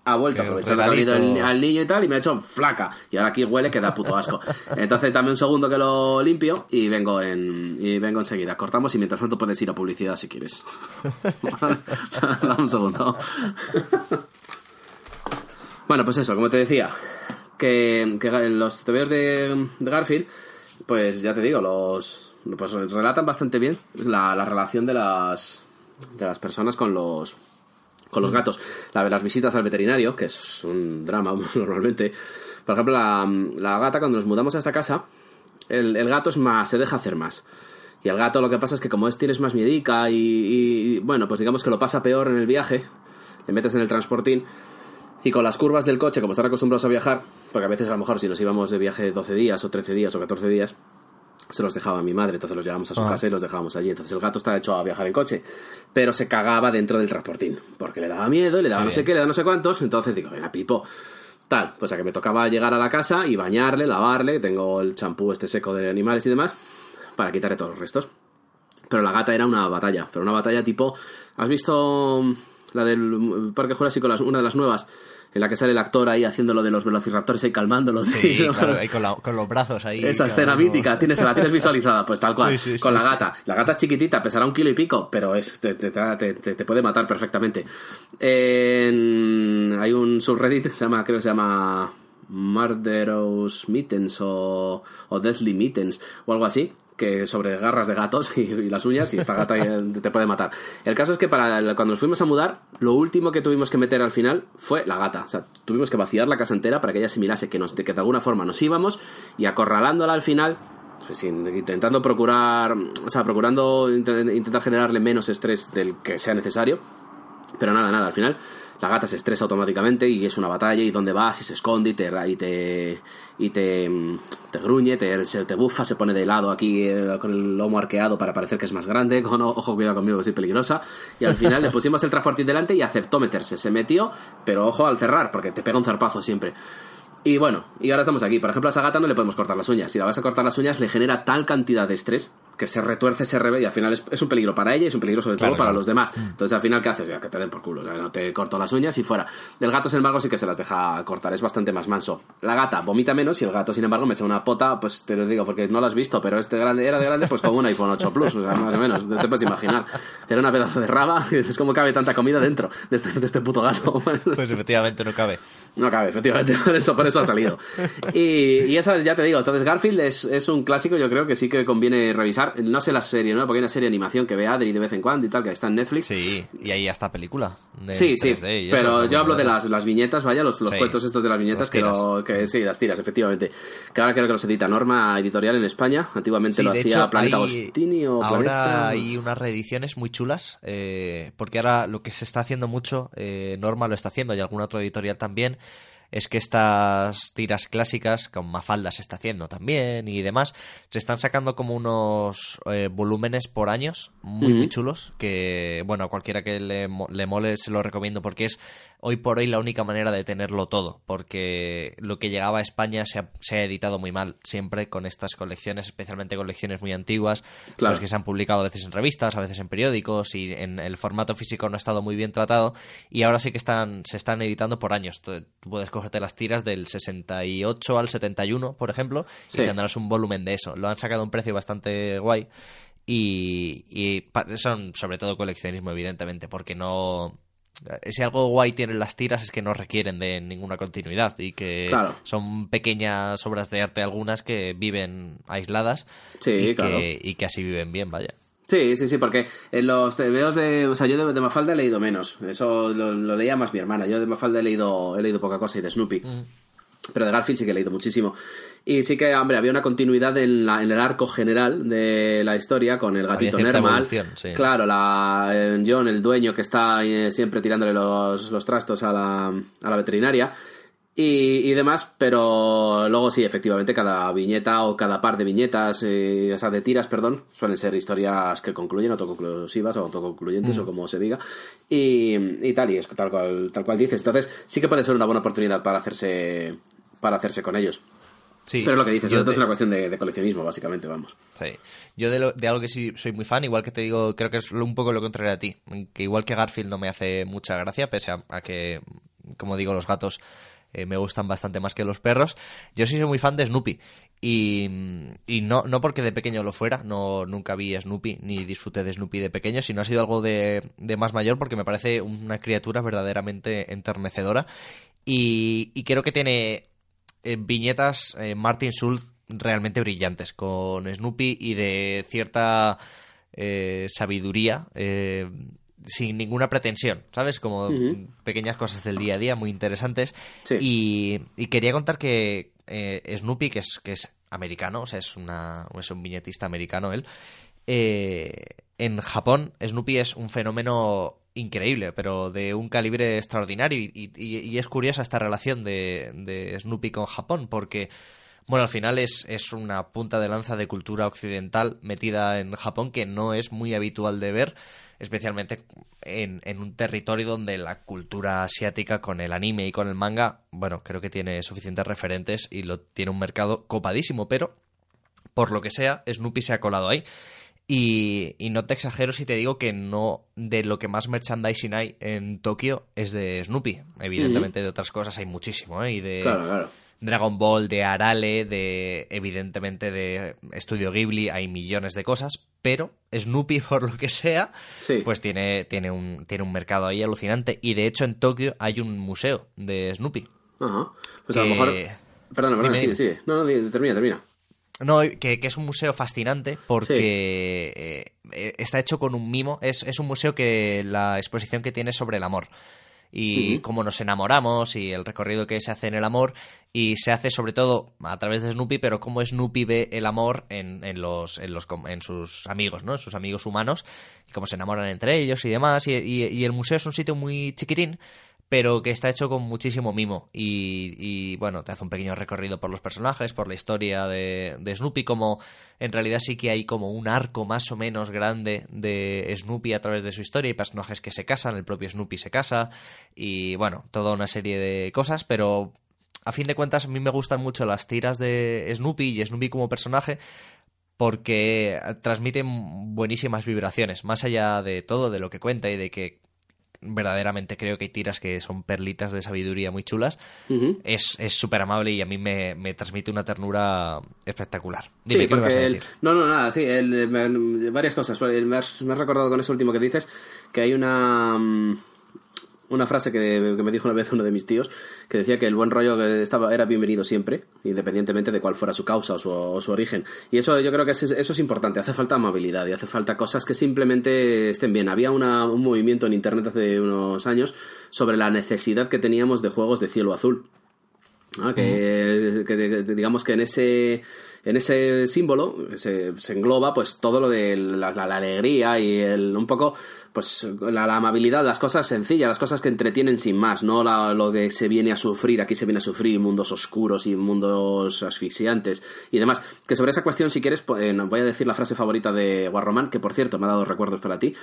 [SPEAKER 2] Ha vuelto
[SPEAKER 1] Qué
[SPEAKER 2] aprovechando que ha venido al niño y tal, y me ha hecho flaca. Y ahora aquí huele que da puto asco. Entonces dame un segundo que lo limpio y vengo en y vengo enseguida. Cortamos y mientras tanto puedes ir a publicidad si quieres. dame un segundo. Bueno, pues eso, como te decía, que, que los de, de Garfield, pues ya te digo, los pues relatan bastante bien la, la relación de las de las personas con los con los gatos. La de las visitas al veterinario, que es un drama normalmente. Por ejemplo, la, la gata cuando nos mudamos a esta casa, el, el gato es más, se deja hacer más. Y el gato lo que pasa es que como es tienes más miedica y, bueno, pues digamos que lo pasa peor en el viaje, le metes en el transportín y con las curvas del coche, como están acostumbrados a viajar, porque a veces a lo mejor si nos íbamos de viaje 12 días o 13 días o 14 días, se los dejaba a mi madre, entonces los llevábamos a su
[SPEAKER 1] Ah.
[SPEAKER 2] casa y los dejábamos allí. Entonces el gato está hecho a viajar en coche, pero se cagaba dentro del transportín, porque le daba miedo, y le daba no sé
[SPEAKER 1] bien.
[SPEAKER 2] qué, le daba no sé cuántos, entonces digo, venga, pipo. Tal, pues a que me tocaba llegar a la casa y bañarle, lavarle, tengo el champú este seco de animales y demás, para quitarle todos los restos. Pero la gata era una batalla, pero una batalla tipo... ¿Has visto la del Parque Jurásico, las- una de las nuevas? En la que sale el actor ahí haciendo lo de los velociraptores ahí calmándolos.
[SPEAKER 1] Sí, claro, ahí con, la- con los brazos ahí.
[SPEAKER 2] Esa escena
[SPEAKER 1] uno.
[SPEAKER 2] mítica, tienes, la tienes visualizada, pues tal cual,
[SPEAKER 1] Sí, sí,
[SPEAKER 2] con
[SPEAKER 1] sí,
[SPEAKER 2] la gata. La gata es chiquitita, pesará un kilo y pico, pero es, te, te- te- te- te puede matar perfectamente. En- hay un subreddit, se llama, creo que se llama Murderous Mittens o, o Deathly Mittens o algo así, sobre garras de gatos y, las uñas y esta gata te puede matar. El caso es que para cuando nos fuimos a mudar, lo último que tuvimos que meter al final fue la gata. Tuvimos que vaciar la casa entera para que ella asimilase que, nos, que de alguna forma nos íbamos y acorralándola al final pues, intentando procurar, o sea, procurando int- intentar generarle menos estrés del que sea necesario. Pero nada, nada, al final la gata se estresa automáticamente y es una batalla y dónde vas y se esconde y te y te y te, mm, gruñe, te, te bufa, se pone de lado aquí eh, con el lomo arqueado para parecer que es más grande, con ojo cuidado conmigo que soy peligrosa y al final le pusimos el transportín delante y aceptó meterse, se metió, pero ojo al cerrar porque te pega un zarpazo siempre. Y bueno, y ahora estamos aquí. Por ejemplo, a esa gata no le podemos cortar las uñas. Si la vas a cortar las uñas, le genera tal cantidad de estrés que se retuerce, se reve y al final es, es un peligro para ella y es un peligro sobre
[SPEAKER 1] Claro,
[SPEAKER 2] todo para
[SPEAKER 1] claro.
[SPEAKER 2] los demás. Entonces, al final, ¿qué haces? Ya que te den por culo. O sea, no te corto las uñas y fuera. Del gato, sin embargo, sí que se las deja cortar. Es bastante más manso. La gata vomita menos y el gato, sin embargo, me echa una pota, pues te lo digo porque no lo has visto, pero este grande era de grande, pues como un iPhone 8 Plus, o sea, más o menos. Te puedes imaginar. Era una pedazo de raba. Es como cabe tanta comida dentro de este, de este puto gato.
[SPEAKER 1] Pues efectivamente no cabe.
[SPEAKER 2] No cabe, efectivamente, por eso, por eso ha salido. Y, y esa, ya te digo, entonces Garfield es, es un clásico, yo creo que sí que conviene revisar. No sé la serie, ¿no? Porque hay una serie de animación que ve Adri de vez en cuando y tal, que está en Netflix.
[SPEAKER 1] Sí, y ahí hasta película. de
[SPEAKER 2] Sí, sí,
[SPEAKER 1] 3D y eso,
[SPEAKER 2] pero yo hablo de las, las viñetas, vaya, los, los
[SPEAKER 1] Sí.
[SPEAKER 2] cuentos estos de las viñetas
[SPEAKER 1] Las
[SPEAKER 2] que, lo- que sí, las tiras, efectivamente. Que ahora creo que los edita Norma Editorial en España. Antiguamente
[SPEAKER 1] Sí,
[SPEAKER 2] lo hacía
[SPEAKER 1] hecho,
[SPEAKER 2] Planeta
[SPEAKER 1] hay-
[SPEAKER 2] Agostini o
[SPEAKER 1] ahora
[SPEAKER 2] Planeta...
[SPEAKER 1] hay unas reediciones muy chulas, eh, porque ahora lo que se está haciendo mucho, eh, Norma lo está haciendo y alguna otra editorial también, es que estas tiras clásicas, con Mafalda se está haciendo también y demás, se están sacando como unos eh, volúmenes por años muy, muy chulos, que, bueno, a cualquiera que le, le mole se lo recomiendo porque es hoy por hoy la única manera de tenerlo todo, porque lo que llegaba a España se ha, se ha editado muy mal siempre con estas colecciones, especialmente colecciones muy antiguas,
[SPEAKER 2] Claro.
[SPEAKER 1] que se han publicado a veces en revistas, a veces en periódicos y en el formato físico no ha estado muy bien tratado y ahora sí que están se están editando por años. Tú, tú puedes cogerte las tiras del 68 al 71, por ejemplo,
[SPEAKER 2] Sí.
[SPEAKER 1] y tendrás un volumen de eso. Lo han sacado a un precio bastante guay y, y son sobre todo coleccionismo, evidentemente, porque no... Si algo guay tienen las tiras es que no requieren de ninguna continuidad y que
[SPEAKER 2] Claro.
[SPEAKER 1] son pequeñas obras de arte algunas que viven aisladas
[SPEAKER 2] Sí,
[SPEAKER 1] y,
[SPEAKER 2] claro.
[SPEAKER 1] que, y que así viven bien, vaya.
[SPEAKER 2] Sí, sí, sí, porque en los TVOs de. O sea, yo de, de Mafalda he leído menos. Eso lo, lo leía más mi hermana. Yo de Mafalda he leído, he leído poca cosa y de Snoopy. pero de Garfield sí que he leído muchísimo. Y sí que, hombre, había una continuidad en, la, en el arco general de la historia con el gatito Nermal.
[SPEAKER 1] sí.
[SPEAKER 2] Claro, la, eh, John, el dueño que está eh, siempre tirándole los, los trastos a la, a la veterinaria. Y, y demás, pero luego sí, efectivamente, cada viñeta o cada par de viñetas, eh, o sea, de tiras, perdón, suelen ser historias que concluyen, autoconclusivas o autoconcluyentes o como se diga, y, y tal, y es tal cual, tal cual dices. Entonces, sí que puede ser una buena oportunidad para hacerse, para hacerse con ellos.
[SPEAKER 1] Sí.
[SPEAKER 2] Pero lo que dices,
[SPEAKER 1] Yo de-
[SPEAKER 2] es una cuestión de, de coleccionismo, básicamente, vamos.
[SPEAKER 1] Sí. Yo de, lo- de algo que sí soy muy fan, igual que te digo, creo que es un poco lo contrario a ti. Que igual que Garfield no me hace mucha gracia, pese a, a que, como digo, los gatos eh, me gustan bastante más que los perros. Yo sí soy muy fan de Snoopy. Y, y no, no porque de pequeño lo fuera, no, nunca vi Snoopy ni disfruté de Snoopy de pequeño, sino ha sido algo de, de más mayor porque me parece una criatura verdaderamente enternecedora. Y, y creo que tiene viñetas eh, Martin Schulz realmente brillantes con Snoopy y de cierta eh, sabiduría eh, sin ninguna pretensión, ¿sabes? Como pequeñas cosas del día a día muy interesantes.
[SPEAKER 2] Sí.
[SPEAKER 1] Y, y quería contar que eh, Snoopy, que es, que es americano, o sea, es, una, es un viñetista americano él, eh, en Japón Snoopy es un fenómeno increíble, pero de un calibre extraordinario. Y, y- es curiosa esta relación de, de Snoopy con Japón, porque, bueno, al final es, es una punta de lanza de cultura occidental metida en Japón que no es muy habitual de ver, especialmente en, en un territorio donde la cultura asiática con el anime y con el manga, bueno, creo que tiene suficientes referentes y lo tiene un mercado copadísimo, pero por lo que sea, Snoopy se ha colado ahí. Y, y no te exagero si te digo que no de lo que más merchandising hay en Tokio es de Snoopy. Evidentemente de otras cosas hay muchísimo, ¿eh? Y de
[SPEAKER 2] Claro, claro.
[SPEAKER 1] Dragon Ball, de Arale, de evidentemente de Estudio Ghibli, hay millones de cosas, pero Snoopy, por lo que sea,
[SPEAKER 2] Sí.
[SPEAKER 1] pues tiene, tiene, un, tiene un mercado ahí alucinante. Y de hecho en Tokio hay un museo de Snoopy.
[SPEAKER 2] Ajá. Pues a lo mejor... Perdona, perdona,
[SPEAKER 1] Dime,
[SPEAKER 2] sigue, sigue. No, no, termina, termina.
[SPEAKER 1] No, que, que es un museo fascinante porque eh, eh, está hecho con un mimo. Es, es un museo que la exposición que tiene sobre el amor. Y cómo nos enamoramos y el recorrido que se hace en el amor. Y se hace sobre todo a través de Snoopy, pero cómo Snoopy ve el amor en, en los, en, los, en sus amigos, ¿no? En sus amigos humanos. Y cómo se enamoran entre ellos y demás. Y, y- y el museo es un sitio muy chiquitín, pero que está hecho con muchísimo mimo. Y, bueno, te hace un pequeño recorrido por los personajes, por la historia de, de Snoopy, como en realidad sí que hay como un arco más o menos grande de Snoopy a través de su historia y personajes que se casan, el propio Snoopy se casa y bueno, toda una serie de cosas, pero a fin de cuentas a mí me gustan mucho las tiras de Snoopy y Snoopy como personaje porque transmiten buenísimas vibraciones, más allá de todo, de lo que cuenta y de que verdaderamente creo que hay tiras que son perlitas de sabiduría muy chulas.
[SPEAKER 2] Ujú.
[SPEAKER 1] Es es súper amable y a mí me, me transmite una ternura espectacular. Dime,
[SPEAKER 2] sí,
[SPEAKER 1] ¿qué me vas a
[SPEAKER 2] porque el- no, no, nada, sí, el- me- varias cosas. Me has, me has recordado con eso último que dices que hay una mm, una frase que, que me dijo una vez uno de mis tíos que decía que el buen rollo que estaba era bienvenido siempre, independientemente de cuál fuera su causa o su, o su origen. Y eso yo creo que es- eso es importante. Hace falta amabilidad y hace falta cosas que simplemente estén bien. Había una- un movimiento en internet hace unos años sobre la necesidad que teníamos de juegos de cielo azul. Ah, que, que, de- de- digamos que en ese en ese símbolo se, se engloba pues todo lo de la, la- la alegría y el un poco pues la, la amabilidad las cosas sencillas las cosas que entretienen sin más no la- lo que se viene a sufrir aquí se viene a sufrir mundos oscuros y mundos asfixiantes y demás que sobre esa cuestión si quieres pues, eh, voy a decir la frase favorita de Warroman que por cierto me ha dado recuerdos para ti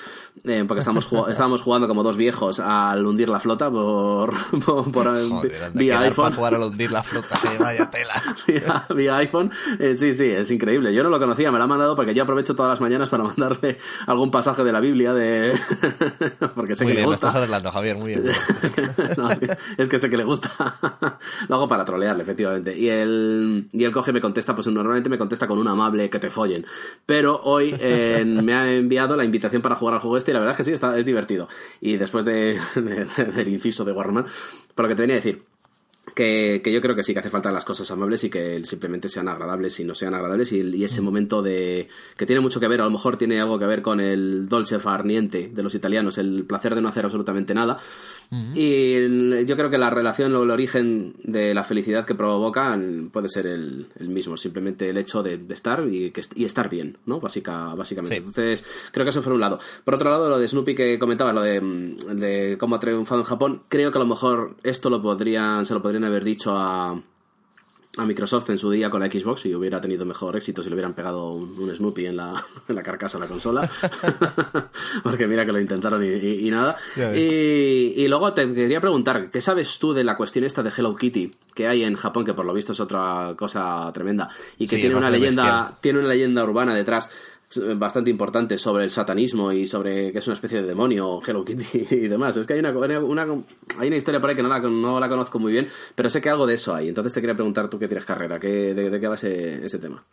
[SPEAKER 2] eh, porque estamos estábamos jugando como dos viejos al hundir la flota por, por, por-
[SPEAKER 1] Joder, anda,
[SPEAKER 2] vía iPhone
[SPEAKER 1] jugar al hundir la flota, eh, vaya tela.
[SPEAKER 2] vía, vía iPhone. Eh, sí, sí, es increíble. Yo no lo conocía, me lo ha mandado porque yo aprovecho todas las mañanas para mandarle algún pasaje de la Biblia de porque sé
[SPEAKER 1] Muy
[SPEAKER 2] que
[SPEAKER 1] bien,
[SPEAKER 2] le
[SPEAKER 1] lo
[SPEAKER 2] gusta.
[SPEAKER 1] estás Javier, muy bien.
[SPEAKER 2] No, es, que, es que sé que le gusta. lo hago para trolearle, efectivamente. Y él, y él coge y me contesta, pues normalmente me contesta con un amable que te follen. Pero hoy eh, me ha enviado la invitación para jugar al juego este y la verdad es que sí, está, es divertido. Y después de, de- del inciso de Warman, por lo que te venía a decir, que, que yo creo que sí que hace falta las cosas amables y que simplemente sean agradables y no sean agradables y, y ese momento de que tiene mucho que ver, a lo mejor tiene algo que ver con el dolce farniente de los italianos, el placer de no hacer absolutamente nada. Y el- yo creo que la relación o el origen de la felicidad que provocan puede ser el, el mismo, simplemente el hecho de, estar y, que, y estar bien, ¿no? Básica, básicamente.
[SPEAKER 1] Sí.
[SPEAKER 2] Entonces, creo que eso por un lado. Por otro lado, lo de Snoopy que comentabas, lo de, mm, de cómo ha triunfado en Japón, creo que a lo mejor esto lo podrían, se lo podrían haber dicho a, a Microsoft en su día con la Xbox y hubiera tenido mejor éxito si le hubieran pegado un, un Snoopy en la, en la carcasa de la consola. Porque mira que lo intentaron y, y- y nada. Y, y luego te quería preguntar, ¿qué sabes tú de la cuestión esta de Hello Kitty que hay en Japón, que por lo visto es otra cosa tremenda y que
[SPEAKER 1] Sí,
[SPEAKER 2] tiene una leyenda,
[SPEAKER 1] bestial.
[SPEAKER 2] tiene una leyenda urbana detrás bastante importante sobre el satanismo y sobre que es una especie de demonio Hello Kitty y demás. Es que hay una, una- hay una historia por ahí que no la, no la conozco muy bien, pero sé que algo de eso hay. Entonces te quería preguntar tú que tienes carrera, ¿qué, de, de qué va ese, ese tema?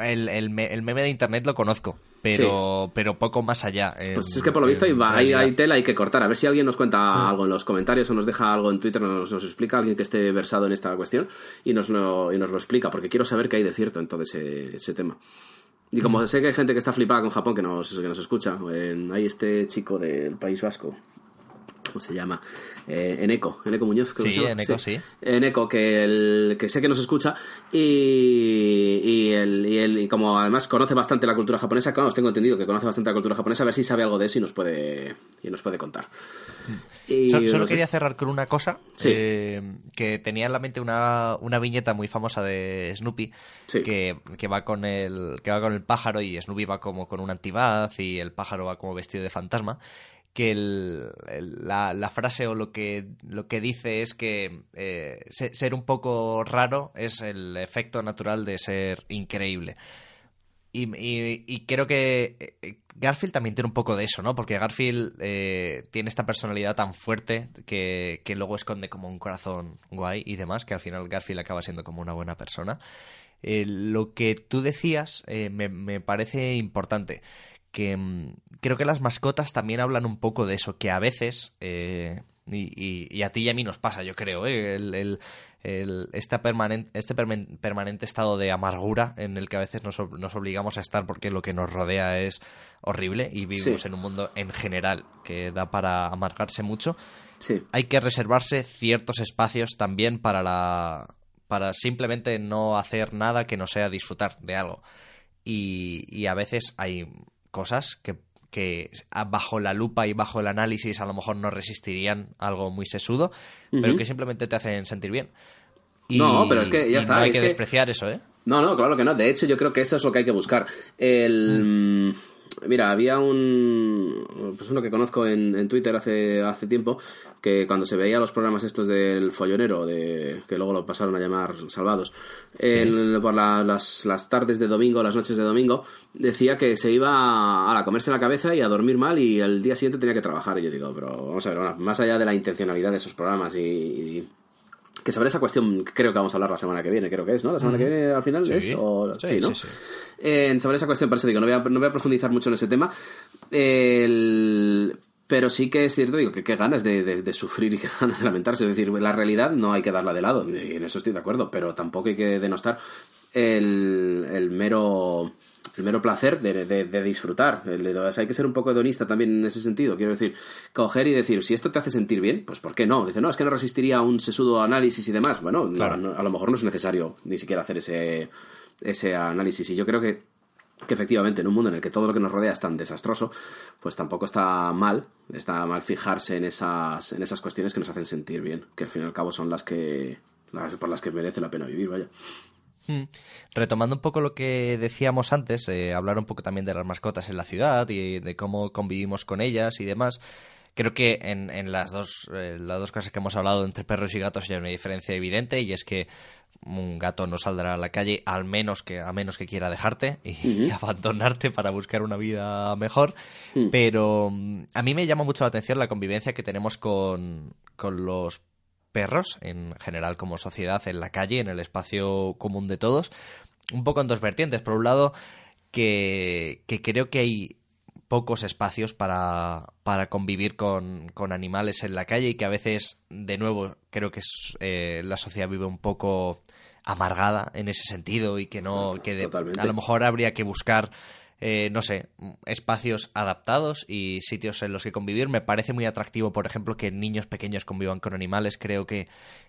[SPEAKER 1] El, el, me- el meme de internet lo conozco, pero, pero poco más allá.
[SPEAKER 2] Pues es que por lo visto hay, hay, tela, hay que cortar. A ver si alguien nos cuenta algo en los comentarios o nos deja algo en Twitter, nos, nos explica alguien que esté versado en esta cuestión y nos lo, y nos lo explica, porque quiero saber qué hay de cierto en todo ese, ese tema. Y como sé que hay gente que está flipada con Japón que nos, que nos escucha, hay este chico del País Vasco, ¿cómo se llama? Eh, Eneco, Eneco Muñoz. creo que
[SPEAKER 1] Sí,
[SPEAKER 2] se llama.
[SPEAKER 1] Eneco, sí.
[SPEAKER 2] Eneco, que, el, que sé que nos escucha y, y, el, y, el- y como además conoce bastante la cultura japonesa, claro, tengo entendido que conoce bastante la cultura japonesa, a ver si sabe algo de eso y nos puede, y nos puede contar. Y
[SPEAKER 1] So- solo quería cerrar con una cosa
[SPEAKER 2] Sí.
[SPEAKER 1] eh, que tenía en la mente una, una viñeta muy famosa de Snoopy
[SPEAKER 2] Sí.
[SPEAKER 1] que, que va con el que va con el pájaro y Snoopy va como con un antifaz y el pájaro va como vestido de fantasma que el- la, frase o lo que lo que dice es que eh, se- ser un poco raro es el efecto natural de ser increíble y, creo que eh, Garfield también tiene un poco de eso, ¿no? Porque Garfield eh, tiene esta personalidad tan fuerte que, que luego esconde como un corazón guay y demás, que al final Garfield acaba siendo como una buena persona. Lo que tú decías me, me parece importante. Que mm, creo que las mascotas también hablan un poco de eso, que a veces, eh, y, y- y a ti y a mí nos pasa, yo creo, ¿eh? el, el- el- este permen- permanente estado de amargura en el que a veces nos, ob- nos obligamos a estar porque lo que nos rodea es horrible y vivimos
[SPEAKER 2] Sí.
[SPEAKER 1] en un mundo en general que da para amargarse mucho
[SPEAKER 2] Sí.
[SPEAKER 1] hay que reservarse ciertos espacios también para la para simplemente no hacer nada que no sea disfrutar de algo y, y a veces hay cosas que, que bajo la lupa y bajo el análisis a lo mejor no resistirían algo muy sesudo pero que simplemente te hacen sentir bien Y-
[SPEAKER 2] No, pero es que ya está,
[SPEAKER 1] no hay
[SPEAKER 2] es
[SPEAKER 1] que
[SPEAKER 2] que-
[SPEAKER 1] despreciar eso eh
[SPEAKER 2] No, no, claro que no. De hecho, yo creo que eso es lo que hay que buscar. El. mm, Mira, había un. Pues uno que conozco en, en Twitter hace, hace tiempo. Que cuando se veía los programas estos del follonero, de, que luego lo pasaron a llamar salvados, el- por la- las, las tardes de domingo, las noches de domingo, decía que se iba a, a comerse la cabeza y a dormir mal y el día siguiente tenía que trabajar. Y yo digo, pero vamos a ver, bueno, más allá de la intencionalidad de esos programas y- y que sobre esa cuestión creo que vamos a hablar la semana que viene, creo que es, ¿no? La semana que viene al final
[SPEAKER 1] Sí.
[SPEAKER 2] es. O,
[SPEAKER 1] Sí,
[SPEAKER 2] ¿no?
[SPEAKER 1] sí, sí.
[SPEAKER 2] Eh, sobre esa cuestión, por eso digo, no voy a, no voy a profundizar mucho en ese tema. El- pero sí que es cierto, digo, que qué ganas de, de- de sufrir y qué ganas de lamentarse. Es decir, la realidad no hay que darla de lado, y en eso estoy de acuerdo, pero tampoco hay que denostar el, el mero el mero placer de, de- de disfrutar. Hay que ser un poco hedonista también en ese sentido. Quiero decir, coger y decir, si esto te hace sentir bien, pues ¿por qué no? Dice, no, es que no resistiría a un sesudo análisis y demás. Bueno,
[SPEAKER 1] Claro.
[SPEAKER 2] no- a lo mejor no es necesario ni siquiera hacer ese, ese análisis. Y yo creo que, que efectivamente en un mundo en el que todo lo que nos rodea es tan desastroso, pues tampoco está mal, está mal fijarse en esas, en esas cuestiones que nos hacen sentir bien, que al fin y al cabo son las que las por las que merece la pena vivir, vaya.
[SPEAKER 1] Mm. Retomando un poco lo que decíamos antes, eh, hablar un poco también de las mascotas en la ciudad y de cómo convivimos con ellas y demás. Creo que en, en las, dos, eh, las dos cosas que hemos hablado entre perros y gatos hay una diferencia evidente y es que un gato no saldrá a la calle al menos que a menos que quiera dejarte y, abandonarte para buscar una vida mejor.
[SPEAKER 2] Mm.
[SPEAKER 1] Pero mm, a mí me llama mucho la atención la convivencia que tenemos con, con los perros en general como sociedad en la calle, en el espacio común de todos, un poco en dos vertientes. Por un lado, que, que creo que hay pocos espacios para, para convivir con, con, animales en la calle y que a veces, de nuevo, creo que es, eh, la sociedad vive un poco amargada en ese sentido y que no que de, a lo mejor habría que buscar eh, no sé, espacios adaptados y sitios en los que convivir. Me parece muy atractivo, por ejemplo, que niños pequeños convivan con animales. Creo que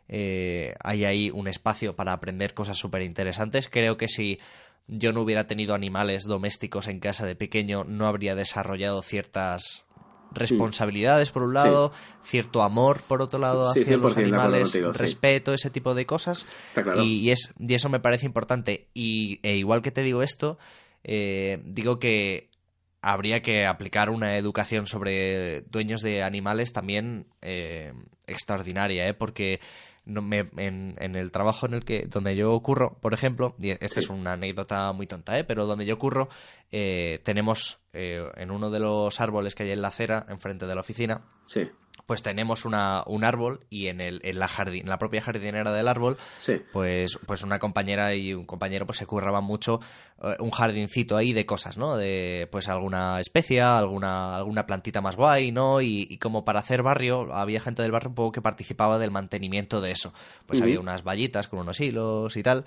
[SPEAKER 1] eh, hay ahí un espacio para aprender cosas súper interesantes. Creo que si yo no hubiera tenido animales domésticos en casa de pequeño, no habría desarrollado ciertas responsabilidades por un lado, cierto amor por otro lado hacia los animales, respeto, ese tipo de cosas. Y, es, y eso me parece importante. Y e igual que te digo esto, eh, digo que habría que aplicar una educación sobre dueños de animales también eh, extraordinaria, ¿eh? porque no me, en, en, el trabajo en el que donde yo ocurro, por ejemplo, y esta es una anécdota muy tonta, ¿eh? pero donde yo ocurro, eh, tenemos eh, en uno de los árboles que hay en la acera, enfrente de la oficina,
[SPEAKER 2] sí
[SPEAKER 1] pues tenemos una, un árbol y en, el, en, la jardín, en la propia jardinera del árbol, pues, pues una compañera y un compañero pues se curraban mucho eh, un jardincito ahí de cosas, ¿no? De pues alguna especie, alguna, alguna plantita más guay, ¿no? Y, como para hacer barrio, había gente del barrio un poco que participaba del mantenimiento de eso. Pues había unas vallitas con unos hilos y tal.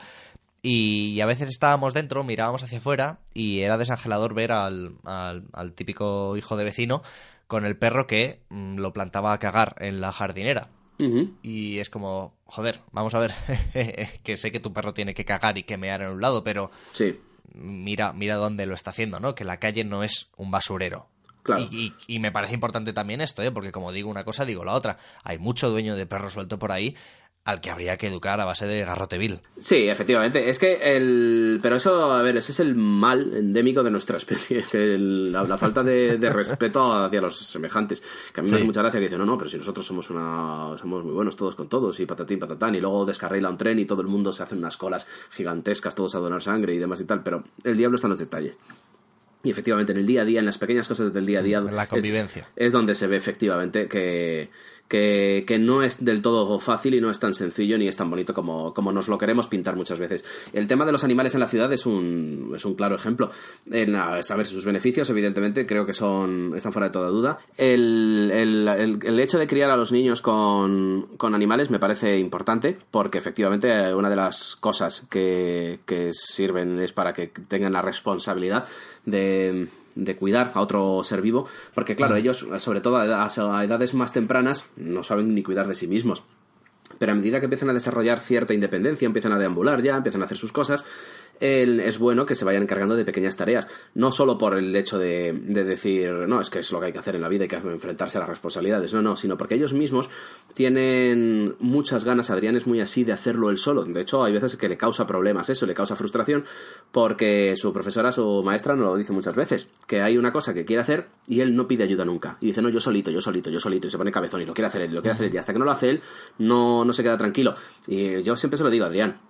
[SPEAKER 1] Y, a veces estábamos dentro, mirábamos hacia afuera y era desangelador ver al, al, al típico hijo de vecino con el perro que mm, lo plantaba a cagar en la jardinera. Y es como, joder, vamos a ver, que sé que tu perro tiene que cagar y que mear en un lado, pero
[SPEAKER 2] sí.
[SPEAKER 1] mira, mira dónde lo está haciendo, ¿no? Que la calle no es un basurero.
[SPEAKER 2] Claro.
[SPEAKER 1] Y, y, me parece importante también esto, ¿eh? porque como digo una cosa, digo la otra. Hay mucho dueño de perro suelto por ahí al que habría que educar a base de garrote vil.
[SPEAKER 2] Sí, efectivamente. Es que el. Pero eso, a ver, ese es el mal endémico de nuestra especie. la, falta de, respeto hacia los semejantes. Que a mí me hace mucha gracia que dicen, no, no, pero si nosotros somos una. Somos muy buenos todos con todos, y patatín, patatán, y luego descarrila un tren y todo el mundo se hace unas colas gigantescas, todos a donar sangre y demás y tal. Pero el diablo está en los detalles. Y efectivamente, en el día a día, en las pequeñas cosas del día a día.
[SPEAKER 1] La convivencia.
[SPEAKER 2] es donde se ve efectivamente que que, no es del todo fácil y no es tan sencillo ni es tan bonito como, como nos lo queremos pintar muchas veces. El tema de los animales en la ciudad es un, es un claro ejemplo. En saber sus beneficios, evidentemente, creo que son están fuera de toda duda. El, el, el, hecho de criar a los niños con, con, animales me parece importante porque efectivamente una de las cosas que, que sirven es para que tengan la responsabilidad de de cuidar a otro ser vivo, porque claro, ellos, sobre todo a edades más tempranas, no saben ni cuidar de sí mismos. Pero a medida que empiezan a desarrollar cierta independencia, empiezan a deambular ya, empiezan a hacer sus cosas, es bueno que se vayan encargando de pequeñas tareas. No solo por el hecho de, decir, no, es que es lo que hay que hacer en la vida, hay que enfrentarse a las responsabilidades. No, no, sino porque ellos mismos tienen muchas ganas. Adrián es muy así de hacerlo él solo. De hecho, hay veces que le causa problemas eso, le causa frustración, porque su profesora, su maestra, nos lo dice muchas veces, que hay una cosa que quiere hacer y él no pide ayuda nunca. Y dice, no, yo solito, yo solito, yo solito, y se pone cabezón y lo quiere hacer él, lo quiere hacer. Y hasta que no lo hace él, no, no se queda tranquilo. Y yo siempre se lo digo, Adrián,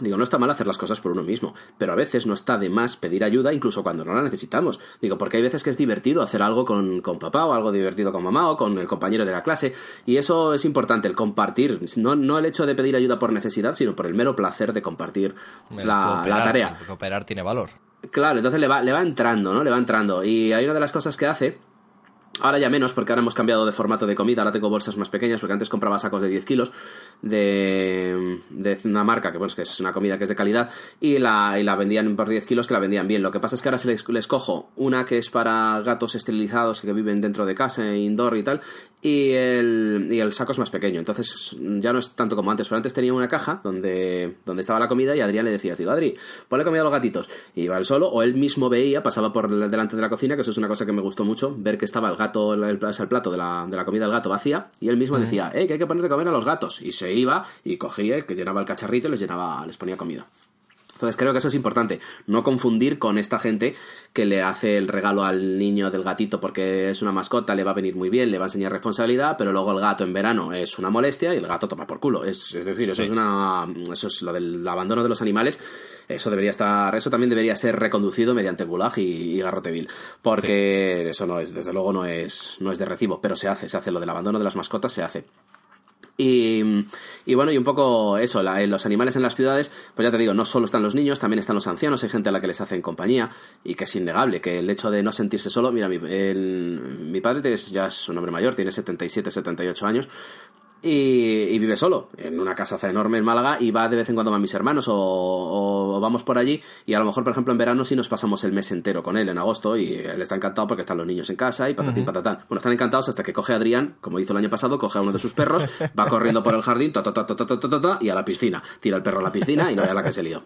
[SPEAKER 2] Digo, no está mal hacer las cosas por uno mismo, pero a veces no está de más pedir ayuda incluso cuando no la necesitamos. Digo, porque hay veces que es divertido hacer algo con, con, papá o algo divertido con mamá o con el compañero de la clase, y eso es importante, el compartir, no, no el hecho de pedir ayuda por necesidad, sino por el mero placer de compartir la, la, tarea.
[SPEAKER 1] Cooperar tiene valor.
[SPEAKER 2] Claro, entonces le va, le va entrando, ¿no? Le va entrando. Y hay una de las cosas que hace Ahora ya menos, porque ahora hemos cambiado de formato de comida, ahora tengo bolsas más pequeñas, porque antes compraba sacos de 10 kilos de, de una marca que, bueno, que es una comida que es de calidad, y la, y la vendían por 10 kilos, que la vendían bien. Lo que pasa es que ahora se les, les cojo una que es para gatos esterilizados que viven dentro de casa, indoor y tal, y el, y el saco es más pequeño. Entonces ya no es tanto como antes, pero antes tenía una caja donde, donde estaba la comida y Adrián le decía, digo, Adri, ponle comida a los gatitos. Y iba él solo, o él mismo veía, pasaba por delante de la cocina, que eso es una cosa que me gustó mucho, ver que estaba el gato, el, el, plato de la, de la, comida del gato vacía, y él mismo decía, eh, que hay que poner de comer a los gatos. Y se iba y cogía, que llenaba el cacharrito y les, llenaba, les ponía comida. Entonces creo que eso es importante, no confundir con esta gente que le hace el regalo al niño del gatito porque es una mascota, le va a venir muy bien, le va a enseñar responsabilidad, pero luego el gato en verano es una molestia y el gato toma por culo. Es, decir, eso es una eso es lo del abandono de los animales eso debería estar, eso también debería ser reconducido mediante Gulag y, y Garroteville, porque eso no es, desde luego no es, no es de recibo, pero se hace, se hace lo del abandono de las mascotas, se hace. Y, y, bueno, y un poco eso, la, los animales en las ciudades, pues ya te digo, no solo están los niños, también están los ancianos, hay gente a la que les hacen compañía y que es innegable, que el hecho de no sentirse solo, mira, mi, mi padre ya es un hombre mayor, tiene 77, 78 años, y, vive solo, en una casa enorme en Málaga, y va de vez en cuando a mis hermanos o, vamos por allí, y a lo mejor, por ejemplo, en verano sí nos pasamos el mes entero con él, en agosto, y él está encantado porque están los niños en casa y patatín patatán. Bueno, están encantados hasta que coge a Adrián, como hizo el año pasado, coge a uno de sus perros, va corriendo por el jardín, ta, ta, ta, y a la piscina. Tira el perro a la piscina y no vea la que se lió.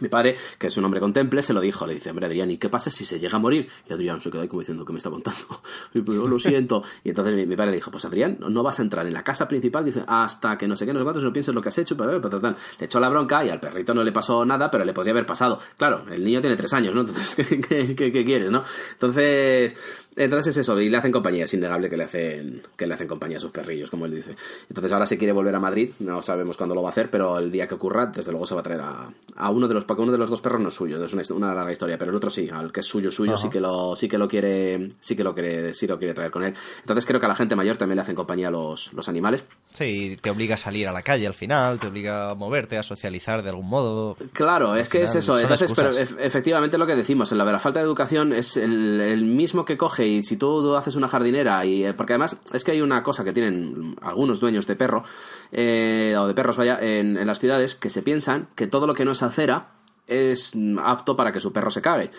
[SPEAKER 2] Mi padre, que es un hombre contemple, se lo dijo. Le dice, hombre, Adrián, ¿y qué pasa si se llega a morir? Y Adrián se quedó ahí como diciendo, ¿qué me está contando? Y pues yo lo siento. Y entonces mi, padre le dijo, pues Adrián, no vas a entrar en la casa principal, dice, hasta que no sé qué, no sé cuántos, no pienses lo que has hecho, pero, pero, pero, Le echó la bronca y al perrito no le pasó nada, pero le podría haber pasado. Claro, el niño tiene tres años, ¿no? Entonces, ¿qué, qué, qué quieres, no? Entonces, entonces es eso, y le hacen compañía, es innegable que le hacen, que le hacen compañía a sus perrillos, como él dice. Entonces ahora se quiere volver a Madrid, no sabemos cuándo lo va a hacer, pero el día que ocurra, desde luego se va a traer a, uno de los, uno de los dos perros no es suyo, es una, una larga historia, pero el otro sí, al que es suyo, suyo, sí que lo, sí que lo quiere, sí que lo quiere, sí lo quiere traer con él. Entonces creo que a la gente mayor también le hacen compañía a los, los animales.
[SPEAKER 1] Sí, te obliga a salir a la calle al final, te obliga a moverte, a socializar de algún modo.
[SPEAKER 2] Claro, es que es eso, entonces, pero efectivamente lo que decimos, la, la falta de educación es el, el mismo que coge y si tú haces una jardinera y eh, porque además es que hay una cosa que tienen algunos dueños de perro eh, o de perros vaya en, las ciudades que se piensan que todo lo que no es acera es apto para que su perro se cague.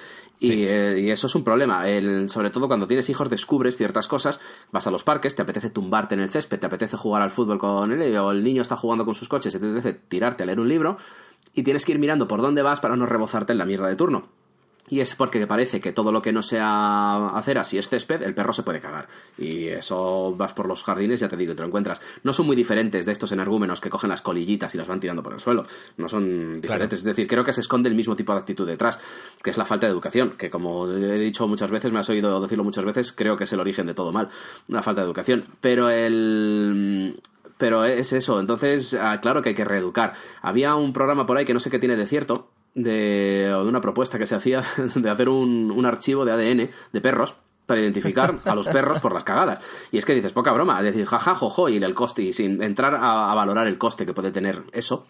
[SPEAKER 2] Eh, y, eso es un problema. El, sobre todo cuando tienes hijos descubres ciertas cosas, vas a los parques, te apetece tumbarte en el césped, te apetece jugar al fútbol con él, o el niño está jugando con sus coches, te apetece tirarte a leer un libro, y tienes que ir mirando por dónde vas para no rebozarte en la mierda de turno. Y es porque parece que todo lo que no sea acera, si es césped, el perro se puede cagar. Y eso vas por los jardines, ya te digo, te lo encuentras. No son muy diferentes de estos energúmenos que cogen las colillitas y las van tirando por el suelo. No son diferentes. Es decir, creo que se esconde el mismo tipo de actitud detrás, que es la falta de educación, que como he dicho muchas veces, me has oído decirlo muchas veces, creo que es el origen de todo mal. Una falta de educación. Pero el pero es eso, entonces, ah, claro que hay que reeducar. Había un programa por ahí que no sé qué tiene de cierto, de, de una propuesta que se hacía de hacer un, un archivo de ADN de perros para identificar a los perros por las cagadas. Y es que dices, poca broma, es decir, jaja, jojo, y el coste, y sin entrar a, valorar el coste que puede tener eso,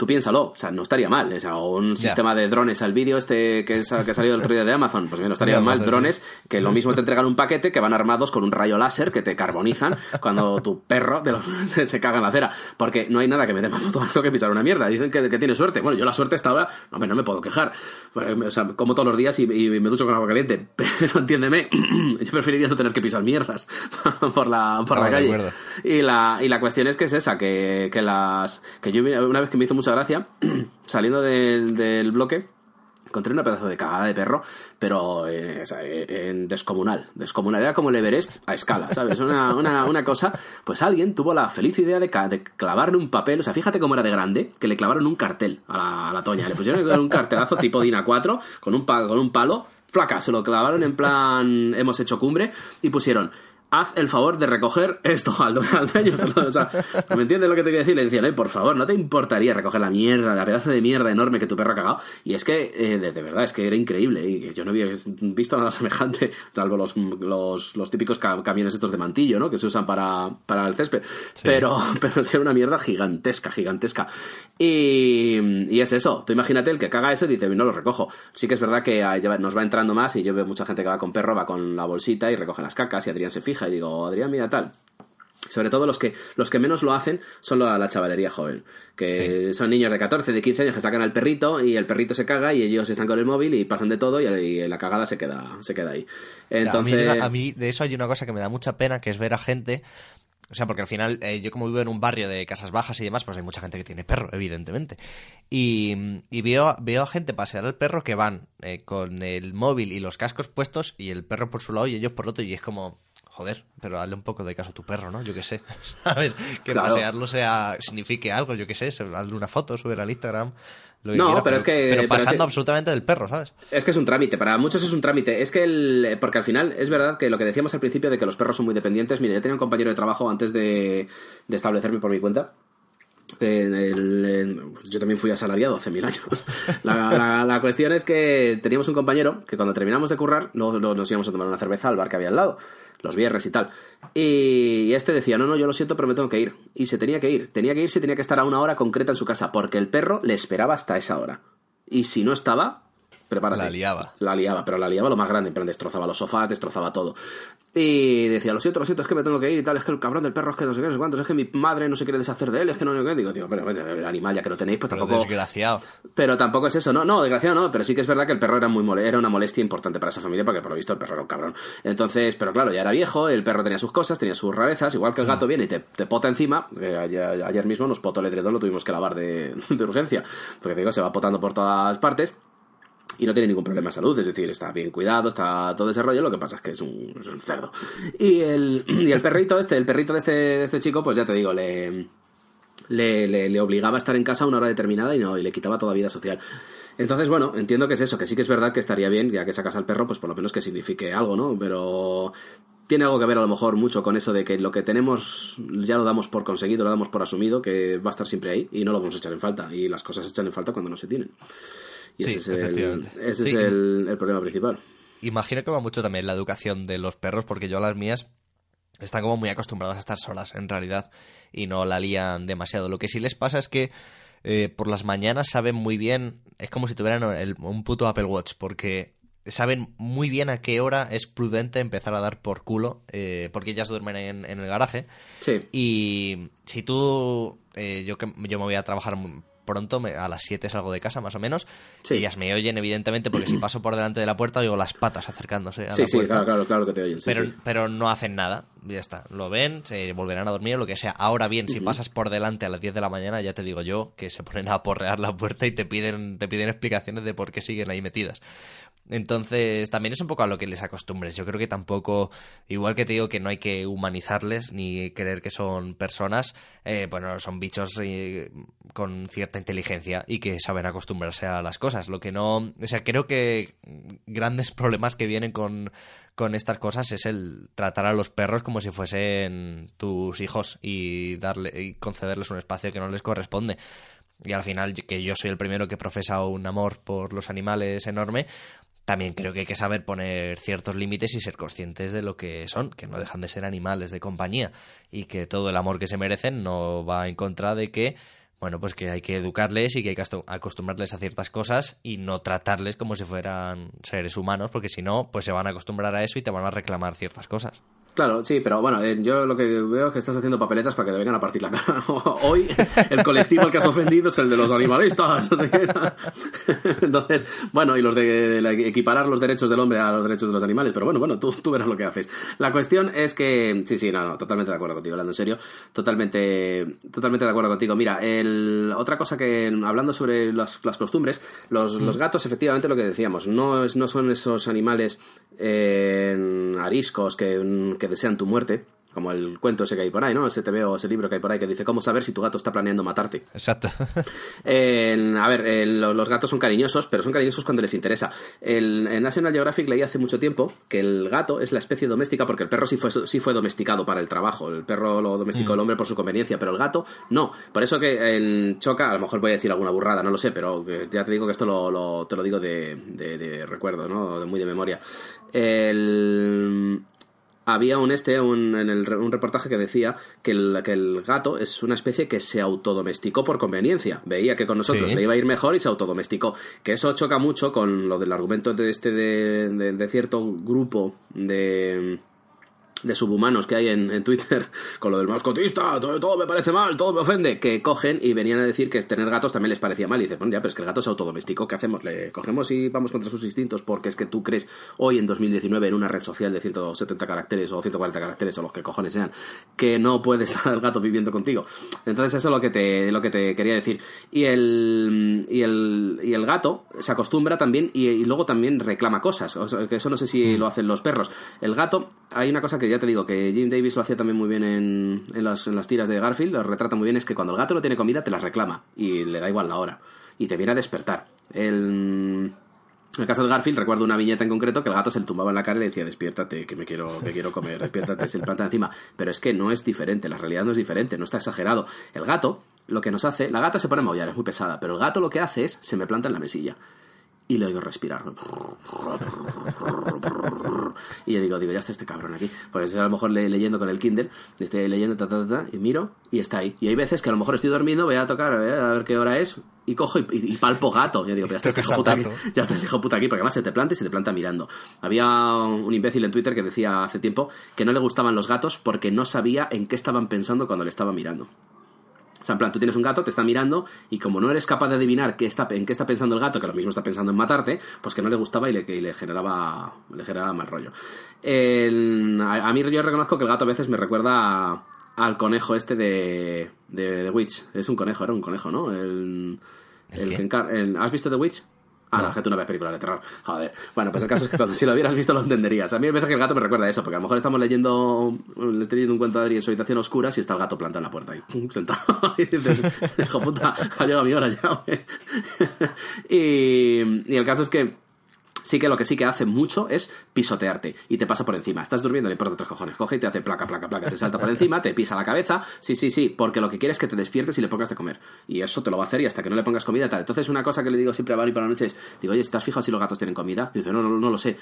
[SPEAKER 2] tú piénsalo, o sea, no estaría mal. O, un sistema de drones al vídeo este que, es, que ha salido el otro día de Amazon, pues bien, no estaría mal drones que lo mismo te entregan un paquete que van armados con un rayo láser que te carbonizan cuando tu perro se, caga en la acera. Porque no hay nada que me dé más foto que pisar una mierda. Dicen que, que, tiene suerte. Bueno, yo la suerte hasta ahora, no, no me puedo quejar. O sea, como todos los días y, me ducho con agua caliente. Pero entiéndeme, yo preferiría no tener que pisar mierdas por la, por la ah, calle. Y la, y la cuestión es que es esa, que, que las que yo una vez que me hizo mucha gracia, saliendo del, bloque, encontré una pedazo de cagada de perro, pero eh, en descomunal. Descomunal. Era como el Everest a escala, ¿sabes? Una, una, cosa. Pues alguien tuvo la feliz idea de, de, clavarle un papel. O sea, fíjate cómo era de grande, que le clavaron un cartel a la, a la Toña. Le pusieron un cartelazo tipo DINA 4 con un, con un palo. Flaca, se lo clavaron en plan hemos hecho cumbre y pusieron haz el favor de recoger esto al, dueño. O sea, ¿me entiendes lo que te quiero decir? Le decían, por favor, ¿no te importaría recoger la mierda, la pedazo de mierda enorme que tu perro ha cagado? Y es que, eh, de, verdad, es que era increíble y yo no había visto nada semejante, salvo los, los, los típicos camiones estos de mantillo, ¿no? Que se usan para, para el césped. Pero, pero es que era una mierda gigantesca, gigantesca. Y, y es eso. Tú imagínate el que caga eso y dice, no lo recojo. Sí que es verdad que nos va entrando más y yo veo mucha gente que va con perro, va con la bolsita y recoge las cacas y Adrián se fija y digo, Adrián, mira tal. Sobre todo los que, los que menos lo hacen son la, la chavalería joven, que son niños de 14, de 15 años que sacan al perrito y el perrito se caga y ellos están con el móvil y pasan de todo y, la cagada se queda, se queda ahí. Entonces...
[SPEAKER 1] A mí, de eso hay una cosa que me da mucha pena, que es ver a gente o sea, porque al final, eh, yo como vivo en un barrio de casas bajas y demás, pues hay mucha gente que tiene perro, evidentemente. Y, y veo, veo a gente pasear al perro que van eh, con el móvil y los cascos puestos y el perro por su lado y ellos por otro. Y es como, joder, pero dale un poco de caso a tu perro, ¿no? Yo qué sé, ¿sabes? Que pasearlo sea, signifique algo, yo qué sé, darle una foto, subir al Instagram.
[SPEAKER 2] no, pero, es que.
[SPEAKER 1] Pero pasando absolutamente del perro, ¿sabes?
[SPEAKER 2] Es que es un trámite, para muchos es un trámite. Es que el. Porque al final es verdad que lo que decíamos al principio de que los perros son muy dependientes. Mire, yo tenía un compañero de trabajo antes de, de establecerme por mi cuenta En el- en- pues yo también fui asalariado hace mil años. La, la- la cuestión es que teníamos un compañero que cuando terminamos de currar, luego, luego nos íbamos a tomar una cerveza al bar que había al lado, los viernes y tal. Y este decía, no, no, yo lo siento, pero me tengo que ir. Y se tenía que ir. Tenía que irse, tenía que estar a una hora concreta en su casa, porque el perro le esperaba hasta esa hora. Y si no estaba, prepárate.
[SPEAKER 1] La liaba.
[SPEAKER 2] La liaba, pero la liaba lo más grande, en plan destrozaba los sofás, destrozaba todo. Y decía, lo siento, lo siento, es que me tengo que ir y tal, es que el cabrón del perro es que no sé qué, no sé cuántos, es que mi madre no se quiere deshacer de él, es que no sé qué. Digo, tío, pero pero el animal ya que lo tenéis, pues
[SPEAKER 1] Pero
[SPEAKER 2] tampoco...
[SPEAKER 1] desgraciado.
[SPEAKER 2] Pero tampoco es eso, no, no, desgraciado no, pero sí que es verdad que el perro era muy mole- era una molestia importante para esa familia porque por lo visto el perro era un cabrón. Entonces, pero claro, ya era viejo, el perro tenía sus cosas, tenía sus rarezas, igual que el gato viene y te, te pota encima, eh, ayer, ayer mismo nos potó el edredón, lo tuvimos que lavar de, de urgencia, porque te digo, se va potando por todas partes y no tiene ningún problema de salud, es decir, está bien cuidado, está todo ese rollo, lo que pasa es que es un, cerdo. Y el, y el perrito este, el perrito de este, de este chico, pues ya te digo, le, le, le- le obligaba a estar en casa a una hora determinada y no, y le quitaba toda vida social. Entonces, bueno, entiendo que es eso, que sí que es verdad que estaría bien, ya que sacas al perro, pues por lo menos que signifique algo, ¿no? Pero tiene algo que ver a lo mejor mucho con eso de que lo que tenemos ya lo damos por conseguido, lo damos por asumido, que va a estar siempre ahí y no lo vamos a echar en falta. Y las cosas se echan en falta cuando no se tienen. Y
[SPEAKER 1] Sí,
[SPEAKER 2] ese es, el, ese
[SPEAKER 1] Sí.
[SPEAKER 2] es el, el problema principal.
[SPEAKER 1] Imagino que va mucho también la educación de los perros, porque yo a las mías están como muy acostumbradas a estar solas, en realidad, y no la lían demasiado. Lo que sí les pasa es que eh, por las mañanas saben muy bien, es como si tuvieran el- un puto Apple Watch, porque saben muy bien a qué hora es prudente empezar a dar por culo, eh, porque ellas duermen en, en el garaje.
[SPEAKER 2] Sí.
[SPEAKER 1] Y si tú, eh, yo, yo me voy a trabajar pronto, me- a las 7 salgo de casa más o menos,
[SPEAKER 2] Sí.
[SPEAKER 1] ellas me oyen evidentemente porque si paso por delante de la puerta oigo las patas acercándose a
[SPEAKER 2] Sí,
[SPEAKER 1] la
[SPEAKER 2] sí,
[SPEAKER 1] puerta.
[SPEAKER 2] claro, claro, claro que te oyen. sí,
[SPEAKER 1] pero,
[SPEAKER 2] sí.
[SPEAKER 1] pero no hacen nada, ya está. Lo ven, se volverán a dormir o lo que sea. Ahora bien, si pasas por delante a las 10 de la mañana, ya te digo yo que se ponen a aporrear la puerta y te piden, te piden explicaciones de por qué siguen ahí metidas. Entonces, también es un poco a lo que les acostumbres. Yo creo que tampoco, igual que te digo que no hay que humanizarles ni creer que son personas, eh, bueno, son bichos eh, con cierta inteligencia y que saben acostumbrarse a las cosas. Lo que no, o sea, creo que grandes problemas que vienen con, con estas cosas es el tratar a los perros como si fuesen tus hijos y darle y concederles un espacio que no les corresponde. Y al final, que yo soy el primero que profesa un amor por los animales enorme, también creo que hay que saber poner ciertos límites y ser conscientes de lo que son, que no dejan de ser animales de compañía y que todo el amor que se merecen no va en contra de que, bueno, pues que hay que educarles y que hay que acostumbrarles a ciertas cosas y no tratarles como si fueran seres humanos, porque si no, pues se van a acostumbrar a eso y te van a reclamar ciertas cosas.
[SPEAKER 2] Claro, sí, pero bueno, eh, yo lo que veo es que estás haciendo papeletas para que te vengan a partir la cara. Hoy el colectivo al que has ofendido es el de los animalistas. Entonces, bueno, y los de equiparar los derechos del hombre a los derechos de los animales, pero bueno, bueno, tú, tú verás lo que haces. La cuestión es que, sí, sí, no, no, totalmente de acuerdo contigo, hablando en serio, totalmente, totalmente de acuerdo contigo. Mira, el, otra cosa que, hablando sobre las, las costumbres, los, los gatos, efectivamente, lo que decíamos, no, es, no son esos animales eh, ariscos que, que desean tu muerte, como el cuento ese que hay por ahí, ¿no? Ese TV o ese libro que hay por ahí que dice cómo saber si tu gato está planeando matarte.
[SPEAKER 1] Exacto.
[SPEAKER 2] A ver, el- lo- los gatos son cariñosos, pero son cariñosos cuando les interesa. El, en National Geographic leí hace mucho tiempo que el gato es la especie doméstica porque el perro sí fue, sí fue domesticado para el trabajo. El perro lo domesticó el hombre por su conveniencia, pero el gato no. Por eso que en choca, a lo mejor voy a decir alguna burrada, no lo sé, pero ya te digo que esto lo, lo- te lo digo de, de- de recuerdo, ¿no? De- muy de memoria. El había un este un, en el, un reportaje que decía que el, que el gato es una especie que se autodomesticó por conveniencia. Veía que con nosotros
[SPEAKER 1] Sí.
[SPEAKER 2] le iba a ir mejor y se autodomesticó. Que eso choca mucho con lo del argumento de este de, de- de cierto grupo de de subhumanos que hay en, en Twitter con lo del mascotista, todo, todo me parece mal, todo me ofende, que cogen y venían a decir que tener gatos también les parecía mal. Y dices, bueno, ya, pero es que el gato es autodoméstico, ¿qué hacemos? ¿Le cogemos y vamos contra sus instintos porque es que tú crees hoy en 2019 en una red social de 170 caracteres o 140 caracteres o los que cojones sean, que no puede estar el gato viviendo contigo? Entonces eso es lo que te, lo que te quería decir. Y el, y el, y el gato se acostumbra también y, y luego también reclama cosas. O sea, que eso no sé si lo hacen los perros. El gato, hay una cosa que ya te digo, que Jim Davis lo hacía también muy bien en, en, las, en las tiras de Garfield, lo retrata muy bien, es que cuando el gato no tiene comida te las reclama y le da igual la hora. Y te viene a despertar. El... En el caso de Garfield, recuerdo una viñeta en concreto que el gato se le tumbaba en la cara y le decía, despiértate, que me quiero, que quiero comer, despiértate, se le planta encima. Pero es que no es diferente, la realidad no es diferente, no está exagerado. El gato, lo que nos hace, la gata se pone a maullar, es muy pesada, pero el gato lo que hace es, se me planta en la mesilla. Y le oigo respirar. Y yo digo, digo, ya está este cabrón aquí. Pues a lo mejor le, leyendo con el Kindle, estoy leyendo, ta, ta, ta, y miro, y está ahí. Y hay veces que a lo mejor estoy durmiendo, voy a tocar, voy a ver qué hora es, y cojo y, y- y palpo gato. Yo digo, ya está este hijo puta aquí, ya está este hijo puta aquí, porque además se te planta y se te planta mirando. Había un imbécil en Twitter que decía hace tiempo que no le gustaban los gatos porque no sabía en qué estaban pensando cuando le estaba mirando. O sea, en plan, tú tienes un gato, te está mirando y como no eres capaz de adivinar qué está, en qué está pensando el gato, que lo mismo está pensando en matarte, pues que no le gustaba y le, que le generaba le generaba mal rollo. El- a, a mí yo reconozco que el gato a veces me recuerda a- al conejo este de, de The Witch. Es un conejo, era un conejo, ¿no? El,
[SPEAKER 1] ¿El
[SPEAKER 2] el- ¿Has visto The Witch? Ah, no, que tú no ves películas de terror. Joder. Bueno, pues el caso es que si lo hubieras visto lo entenderías. A mí me parece que el gato me recuerda a eso, porque a lo mejor estamos leyendo, le estoy leyendo un cuento a Adri en su habitación oscura y está el gato plantado en la puerta ahí, sentado. Y dices, hijo puta, ha llegado mi hora ya. hombre". y, y el caso es que sí que lo que sí que hace mucho es pisotearte y te pasa por encima. Estás durmiendo, le importa tres cojones. Coge y te hace placa, placa, placa, te salta por encima, te pisa la cabeza. Sí, sí, sí, porque lo que quiere es que te despiertes y le pongas de comer. Y eso te lo va a hacer y hasta que no le pongas comida tal. Entonces, una cosa que le digo siempre a Bari para la noche es: digo, oye, ¿estás fijado si los gatos tienen comida? Y dice, no, no, no lo sé.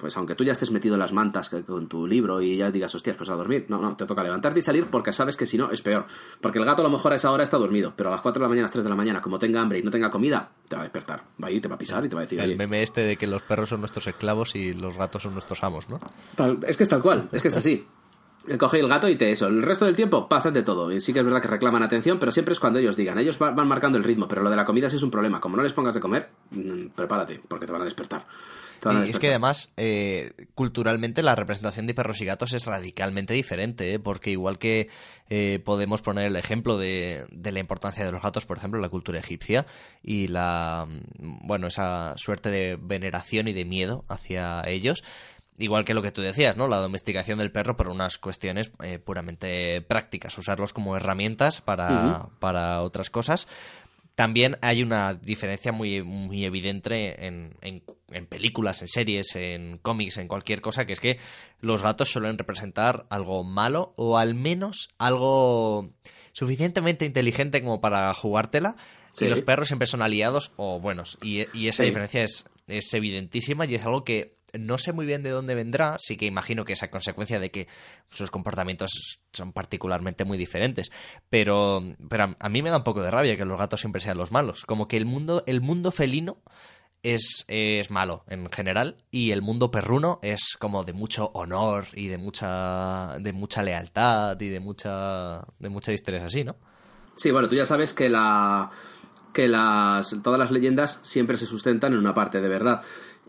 [SPEAKER 2] Pues aunque tú ya estés metido en las mantas con tu libro y ya digas, hostias, pues a dormir. No, no, te toca levantarte y salir porque sabes que si no es peor. Porque el gato a lo mejor a esa hora está dormido, pero a las 4 de la mañana, a las 3 de la mañana, como tenga hambre y no tenga comida, te va a despertar. Va a ir, te va a pisar y te va a decir,
[SPEAKER 1] El meme este de que los perros son nuestros esclavos y los gatos son nuestros amos, ¿no?
[SPEAKER 2] Tal- es que es tal cual, es que es así. Coge el gato y te eso. El resto del tiempo pasan de todo. Y sí que es verdad que reclaman atención, pero siempre es cuando ellos digan. Ellos va- van marcando el ritmo, pero lo de la comida sí es un problema. Como no les pongas de comer, mm, prepárate, porque te van a despertar.
[SPEAKER 1] Y es que además, eh, culturalmente, la representación de perros y gatos es radicalmente diferente, ¿eh? porque igual que eh, podemos poner el ejemplo de, de la importancia de los gatos, por ejemplo, en la cultura egipcia, y la, mm, bueno, esa suerte de veneración y de miedo hacia ellos, igual que lo que tú decías, ¿no? La domesticación del perro por unas cuestiones eh, puramente prácticas, usarlos como herramientas para, para otras cosas. También hay una diferencia muy, muy evidente en, en- en películas, en series, en cómics, en cualquier cosa, que es que los gatos suelen representar algo malo o al menos algo suficientemente inteligente como para jugártela.
[SPEAKER 2] Sí.
[SPEAKER 1] Y los perros siempre son aliados o buenos. Y, y esa
[SPEAKER 2] Sí.
[SPEAKER 1] diferencia es, es evidentísima y es algo que no sé muy bien de dónde vendrá. Sí que imagino que es a consecuencia de que sus comportamientos son particularmente muy diferentes. Pero, pero a- mí me da un poco de rabia que los gatos siempre sean los malos. Como que el mundo, el mundo felino es, es malo en general y el mundo perruno es como de mucho honor y de mucha de mucha lealtad y de mucha de muchas historias así, ¿no?
[SPEAKER 2] Sí, bueno, tú ya sabes que la que las todas las leyendas siempre se sustentan en una parte de verdad.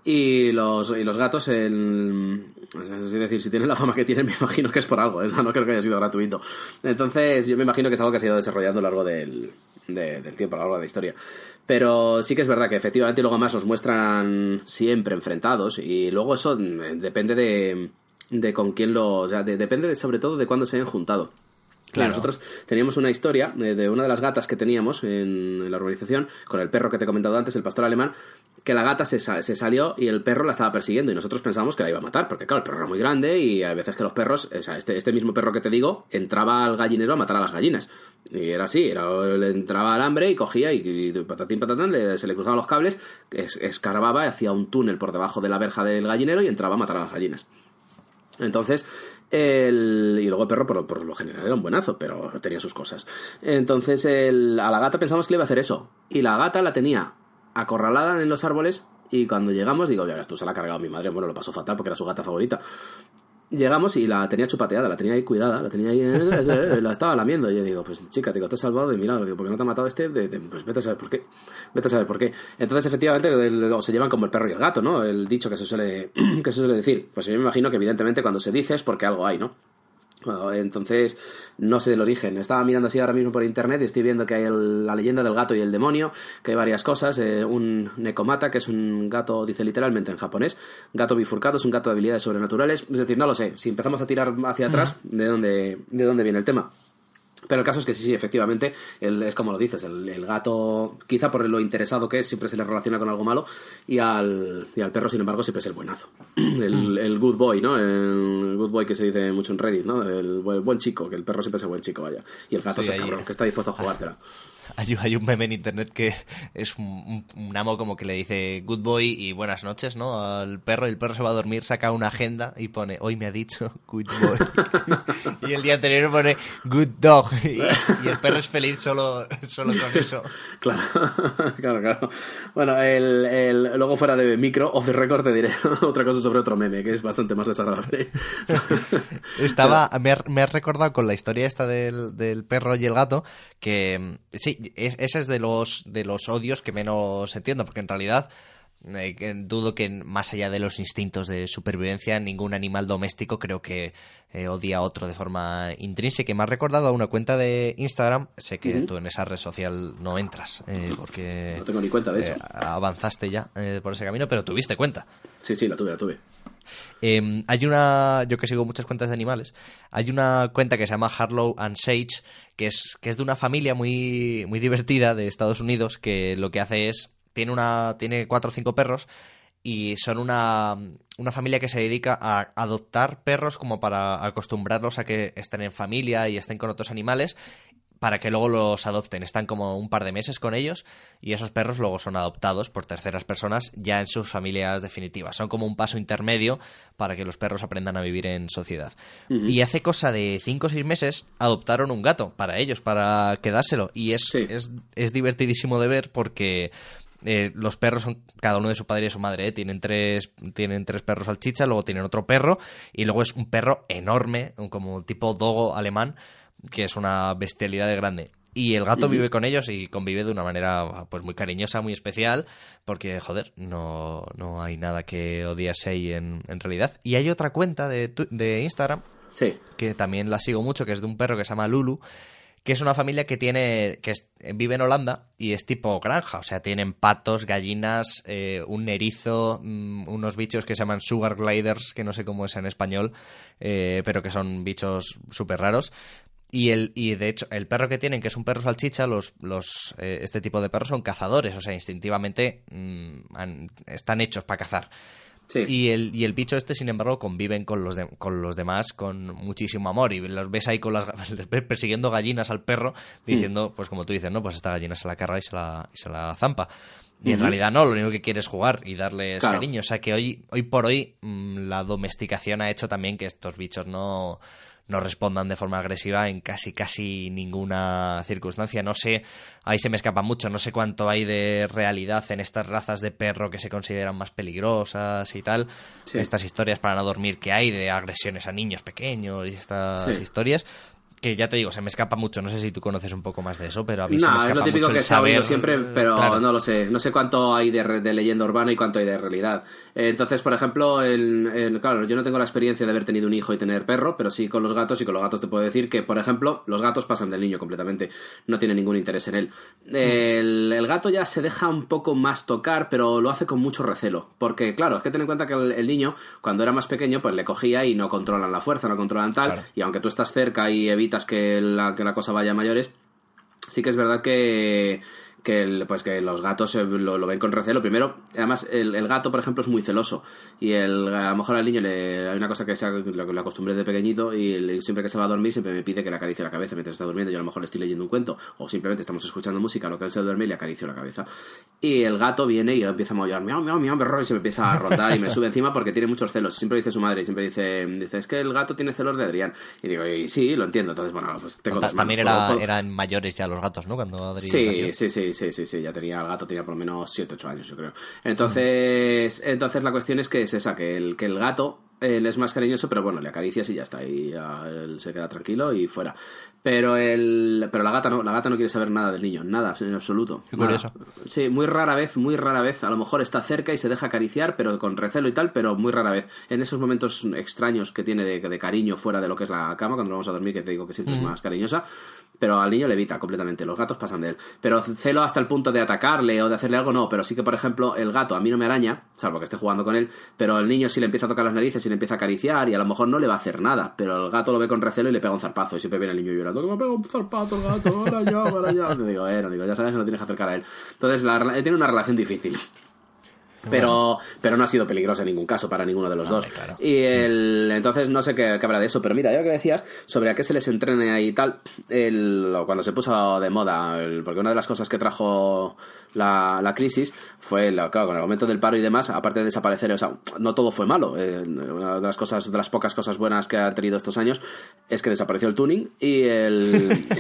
[SPEAKER 2] Y los, y los gatos, el, es decir, si tienen la fama que tienen, me imagino que es por algo, ¿eh? no creo que haya sido gratuito. Entonces, yo me imagino que es algo que ha ido desarrollando a lo largo del, de- del tiempo, a lo largo de la historia. Pero sí que es verdad que efectivamente luego más los muestran siempre enfrentados y luego eso mm, depende de, de con quién los... O sea, de- depende de- sobre todo de cuándo se hayan juntado.
[SPEAKER 1] Claro.
[SPEAKER 2] Nosotros teníamos una historia de, de una de las gatas que teníamos en, la urbanización, con el perro que te he comentado antes, el pastor alemán, que la gata se, se salió y el perro la estaba persiguiendo y nosotros pensábamos que la iba a matar, porque claro, el perro era muy grande y hay veces que los perros, o sea, este, este mismo perro que te digo, entraba al gallinero a matar a las gallinas. Y era así, era, le entraba al hambre y cogía y, y patatín patatán, le- se le cruzaban los cables, es- escarbaba, hacía un túnel por debajo de la verja del gallinero y entraba a matar a las gallinas. Entonces, el, y luego el perro, por, lo general, era un buenazo, pero tenía sus cosas. Entonces, el, a la gata pensamos que le iba a hacer eso. Y la gata la tenía acorralada en los árboles. Y cuando llegamos, digo, ya verás tú, se la ha cargado mi madre. Bueno, lo pasó fatal porque era su gata favorita. Llegamos y la tenía chupateada, la tenía ahí cuidada, la tenía ahí, la estaba lamiendo. Y yo digo, pues chica, te has salvado de milagro, digo, ¿por qué no te ha matado este? Pues vete a saber por qué. Vete a saber por qué. Entonces, efectivamente, o se llevan como el perro y el gato, ¿no? El dicho que se suele, que se suele decir. Pues yo me imagino que, evidentemente, cuando se dice es porque algo hay, ¿no? Bueno, entonces, no sé el origen. Estaba mirando así ahora mismo por internet y estoy viendo que hay el- la leyenda del gato y el demonio, que hay varias cosas. eh, un Nekomata, que es un gato, dice literalmente en japonés, gato bifurcado, es un gato de habilidades sobrenaturales. Es decir, no lo sé. Si empezamos a tirar hacia atrás, ¿de dónde, de dónde viene el tema? Pero el caso es que sí, sí, efectivamente, el- es como lo dices, el, el gato, quizá por lo interesado que es, siempre se le relaciona con algo malo, y al, y al perro, sin embargo, siempre es el buenazo. El, el good boy, ¿no? El good boy que se dice mucho en Reddit, ¿no? El, buen- buen chico, que el perro siempre es el buen chico, vaya. Y el gato es el
[SPEAKER 1] ahí-
[SPEAKER 2] cabrón, que está dispuesto a jugártela.
[SPEAKER 1] Hay, hay un meme en internet que es un, un- un amo como que le dice good boy y buenas noches, ¿no? Al perro y el perro se va a dormir, saca una agenda y pone hoy me ha dicho good boy. y el día anterior pone good dog. Y, y el perro es feliz solo, solo con eso.
[SPEAKER 2] Claro, claro, claro. Bueno, el, el- luego fuera de micro, off the record, te diré otra cosa sobre otro meme, que es bastante más desagradable.
[SPEAKER 1] Estaba, me, ha, me has recordado con la historia esta del, del perro y el gato, que sí, es- ese es de los, de los odios que menos entiendo, porque en realidad eh, dudo que más allá de los instintos de supervivencia, ningún animal doméstico creo que eh, odia a otro de forma intrínseca. Me has recordado a una cuenta de Instagram, sé que tú en esa red social no entras, eh, porque
[SPEAKER 2] No tengo ni cuenta, de hecho.
[SPEAKER 1] avanzaste ya por ese camino, pero tuviste cuenta.
[SPEAKER 2] Sí, sí, la tuve, la tuve.
[SPEAKER 1] Eh, hay una, yo que sigo muchas cuentas de animales, hay una cuenta que se llama Harlow and Sage, que es, que es de una familia muy, muy divertida de Estados Unidos, que lo que hace es, tiene una, tiene cuatro o cinco perros, y son una, una familia que se dedica a adoptar perros como para acostumbrarlos a que estén en familia y estén con otros animales para que luego los adopten. Están como un par de meses con ellos y esos perros luego son adoptados por terceras personas ya en sus familias definitivas. Son como un paso intermedio para que los perros aprendan a vivir en sociedad. Y hace cosa de 5 o 6 meses adoptaron un gato para ellos, para quedárselo. Y es,
[SPEAKER 2] Sí.
[SPEAKER 1] es, es divertidísimo de ver porque... eh, los perros son cada uno de su padre y de su madre, ¿eh? tienen tres tienen tres perros salchicha, luego tienen otro perro y luego es un perro enorme, como tipo dogo alemán, que es una bestialidad de grande. Y el gato vive con ellos y convive de una manera pues muy cariñosa, muy especial, porque, joder, no, no hay nada que odiarse ahí en, en realidad. Y hay otra cuenta de, de Instagram
[SPEAKER 2] Sí.
[SPEAKER 1] que también la sigo mucho, que es de un perro que se llama Lulu, que es una familia que tiene que vive en Holanda y es tipo granja, o sea, tienen patos, gallinas, eh, un erizo, mm, unos bichos que se llaman sugar gliders, que no sé cómo es en español, eh, pero que son bichos súper raros. Y, el, y de hecho, el perro que tienen, que es un perro salchicha, los, los, eh, este tipo de perros son cazadores, o sea, instintivamente mm, están hechos para cazar.
[SPEAKER 2] Sí.
[SPEAKER 1] Y el, y el bicho este, sin embargo, conviven con los, de- con los demás con muchísimo amor. Y los ves ahí con las, les ves persiguiendo gallinas al perro, diciendo, pues como tú dices, ¿no? Pues esta gallina se la carga y se la, y se la zampa. Y en realidad no, lo único que quiere es jugar y darles
[SPEAKER 2] Claro.
[SPEAKER 1] cariño. O sea que hoy, hoy por hoy mm, la domesticación ha hecho también que estos bichos no, no respondan de forma agresiva en casi casi ninguna circunstancia. No sé, ahí se me escapa mucho, no sé cuánto hay de realidad en estas razas de perro que se consideran más peligrosas y tal.
[SPEAKER 2] Sí.
[SPEAKER 1] Estas historias para no dormir que hay de agresiones a niños pequeños y estas
[SPEAKER 2] Sí.
[SPEAKER 1] historias. Que ya te digo, se me escapa mucho. No sé si tú conoces un poco más de eso, pero a mí se me
[SPEAKER 2] No,
[SPEAKER 1] escapa
[SPEAKER 2] es lo típico
[SPEAKER 1] mucho
[SPEAKER 2] que
[SPEAKER 1] el
[SPEAKER 2] se ha oído
[SPEAKER 1] saber,
[SPEAKER 2] siempre, pero
[SPEAKER 1] claro.
[SPEAKER 2] no lo sé. No sé cuánto hay de, leyenda urbana y cuánto hay de realidad. Eh, Entonces, por ejemplo, en- en- claro, yo no tengo la experiencia de haber tenido un hijo y tener perro, pero sí con los gatos y con los gatos te puedo decir que, por ejemplo, los gatos pasan del niño completamente. No tienen ningún interés en él. El, el gato ya se deja un poco más tocar, pero lo hace con mucho recelo. Porque, claro, es que ten en cuenta que el, el niño, cuando era más pequeño, pues le cogía y no controlan la fuerza, no controlan tal.
[SPEAKER 1] Claro.
[SPEAKER 2] Y aunque tú estás cerca y evitas que la, que la cosa vaya a mayores, sí que es verdad que, que, el- pues que los gatos lo, lo ven con recelo. Primero, además, el, el gato, por ejemplo, es muy celoso. Y el, a lo mejor al niño le, hay una cosa que lo que le acostumbré de pequeñito y siempre que se va a dormir siempre me pide que le acaricie la cabeza mientras está durmiendo. Yo a lo mejor le estoy leyendo un cuento o simplemente estamos escuchando música, lo que él se duerme y le acaricio la cabeza. Y el gato viene y empieza a maullar, miau, miau, miau, perro, y se me empieza a rondar y me sube encima porque tiene muchos celos. Siempre dice su madre, siempre dice, dice, es que el gato tiene celos de Adrián. Y digo, y sí, lo entiendo. Entonces, bueno, pues tengo dos manos.
[SPEAKER 1] También
[SPEAKER 2] Puedo- puedo-
[SPEAKER 1] eran mayores ya los gatos, ¿no? Cuando Adri
[SPEAKER 2] Sí,
[SPEAKER 1] nació.
[SPEAKER 2] sí, sí, sí, sí, sí, ya tenía, el gato tenía por lo menos 7, 8 años, yo creo. Entonces, entonces la cuestión es que es esa, que el, que el gato él es más cariñoso, pero bueno, le acaricias y ya está, y ya él se queda tranquilo y fuera. Pero el, pero la gata no, la gata no quiere saber nada del niño, nada, en absoluto.
[SPEAKER 1] Qué curioso.
[SPEAKER 2] Sí, muy rara vez, muy rara vez, a lo mejor está cerca y se deja acariciar, pero con recelo y tal, pero muy rara vez. En esos momentos extraños que tiene de, de cariño fuera de lo que es la cama, cuando vamos a dormir, que te digo que siempre es más cariñosa, pero al niño le evita completamente. Los gatos pasan de él. Pero celo hasta el punto de atacarle o de hacerle algo, no. Pero sí que, por ejemplo, el gato a mí no me araña, salvo que esté jugando con él, pero el niño sí le empieza a tocar las narices y le empieza a acariciar y a lo mejor no le va a hacer nada, pero el gato lo ve con recelo y le pega un zarpazo y siempre viene el niño llorando, que me pega un zarpazo el gato, ahora ya, ahora ya. Digo, eh, no digo, ya sabes que no tienes que acercar a él. Entonces, la, rela- tiene una relación difícil. Pero, pero no ha sido peligrosa en ningún caso para ninguno de los dos.
[SPEAKER 1] claro.
[SPEAKER 2] Y el, entonces no sé qué, qué habrá de eso, pero mira, ya lo que decías sobre a qué se les entrene y tal, el, cuando se puso de moda, el- porque una de las cosas que trajo la, la crisis fue, la- claro, con el aumento del paro y demás, aparte de desaparecer, o sea, no todo fue malo. eh, una de las cosas, de las pocas cosas buenas que ha tenido estos años es que desapareció el tuning y el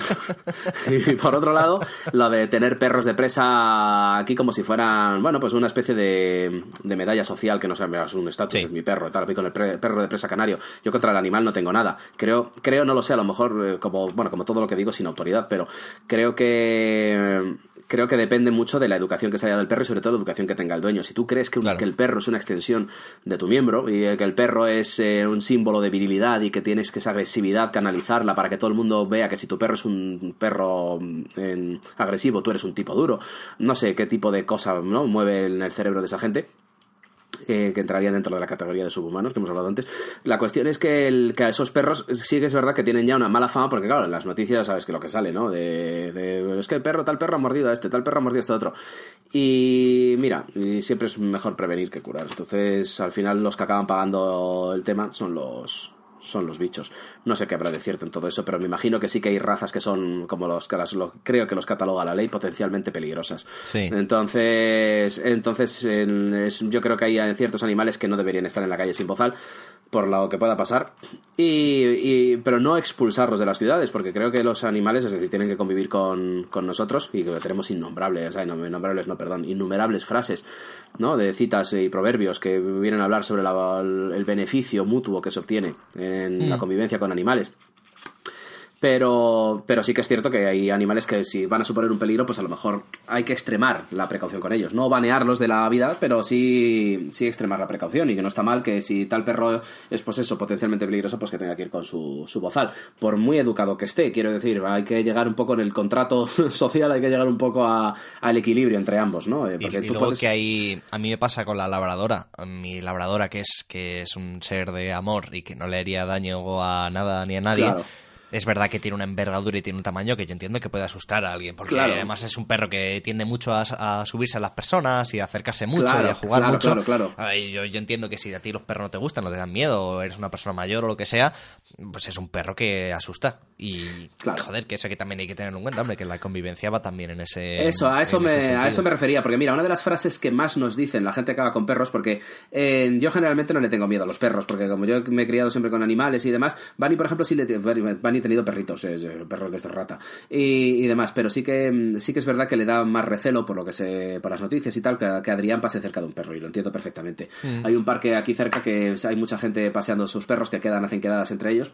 [SPEAKER 2] y por otro lado, lo de tener perros de presa aquí como si fueran, bueno, pues una especie de, de medalla social que no sé, mira, es un estatus,
[SPEAKER 1] Sí.
[SPEAKER 2] es mi perro, tal, a mí con el pre- perro de presa canario. Yo contra el animal no tengo nada. Creo, creo, no lo sé, a lo mejor, eh, como, bueno, como todo lo que digo sin autoridad, pero creo que creo que depende mucho de la educación que se haya del perro y sobre todo la educación que tenga el dueño. Si tú crees que, un-
[SPEAKER 1] Claro.
[SPEAKER 2] que el perro es una extensión de tu miembro y que el perro es eh, un símbolo de virilidad y que tienes que esa agresividad canalizarla para que todo el mundo vea que si tu perro es un perro mm, agresivo, tú eres un tipo duro. No sé qué tipo de cosa ¿no? mueve en el cerebro de esa gente eh, que entraría dentro de la categoría de subhumanos que hemos hablado antes. La cuestión es que, a esos perros sí que es verdad que tienen ya una mala fama, porque claro, en las noticias sabes que lo que sale, ¿no? De, de, es que el perro, tal perro ha mordido a este, tal perro ha mordido a este otro. Y mira, y siempre es mejor prevenir que curar. Entonces, al final los que acaban pagando el tema son los son los bichos. No sé qué habrá de cierto en todo eso, pero me imagino que sí que hay razas que son, como los que las, lo- creo que los cataloga la ley, potencialmente peligrosas.
[SPEAKER 1] Sí.
[SPEAKER 2] Entonces, entonces en- es- yo creo que hay ciertos animales que no deberían estar en la calle sin bozal por lo que pueda pasar. Y, y- pero no expulsarlos de las ciudades porque creo que los animales es decir tienen que convivir con, con nosotros y que tenemos innombrables o sea, no, innombrables no perdón innumerables frases no de citas y proverbios que vienen a hablar sobre la- el beneficio mutuo que se obtiene en la convivencia con animales pero, pero sí que es cierto que hay animales que si van a suponer un peligro, pues a lo mejor hay que extremar la precaución con ellos. No banearlos de la vida, pero sí, sí extremar la precaución. Y que no está mal que si tal perro es pues eso, potencialmente peligroso, pues que tenga que ir con su, su bozal. Por muy educado que esté, quiero decir, hay que llegar un poco en el contrato social, hay que llegar un poco a- al equilibrio entre ambos, ¿no? Eh,
[SPEAKER 1] Y,
[SPEAKER 2] Porque
[SPEAKER 1] y
[SPEAKER 2] tú
[SPEAKER 1] luego
[SPEAKER 2] puedes-
[SPEAKER 1] que hay, a mí me pasa con la labradora, mi labradora que es que es un ser de amor y que no le haría daño a nada ni a nadie.
[SPEAKER 2] Claro.
[SPEAKER 1] Es verdad que tiene una envergadura y tiene un tamaño que yo entiendo que puede asustar a alguien, porque
[SPEAKER 2] Claro.
[SPEAKER 1] además es un perro que tiende mucho a, a subirse a las personas y a acercarse mucho
[SPEAKER 2] Claro,
[SPEAKER 1] y a jugar
[SPEAKER 2] claro,
[SPEAKER 1] mucho.
[SPEAKER 2] claro, claro.
[SPEAKER 1] Yo, yo entiendo que si a ti los perros no te gustan, no te dan miedo, o eres una persona mayor o lo que sea, pues es un perro que asusta. Y joder, que eso que también hay que tener en cuenta, hombre, que la convivencia va también en ese.
[SPEAKER 2] Eso, a eso, me, a eso me refería, porque mira, una de las frases que más nos dicen la gente que va con perros, porque eh, yo generalmente no le tengo miedo a los perros, porque como yo me he criado siempre con animales y demás, Bunny, por ejemplo, sí le Bunny tenido perritos, eh, perros de estos rata, y, y demás, pero sí que mm, sí que es verdad que le da más recelo por lo que se, por las noticias y tal, que, que Adrián pase cerca de un perro, y lo entiendo perfectamente. Hay un parque aquí cerca que hay mucha gente paseando sus perros que quedan, hacen quedadas entre ellos,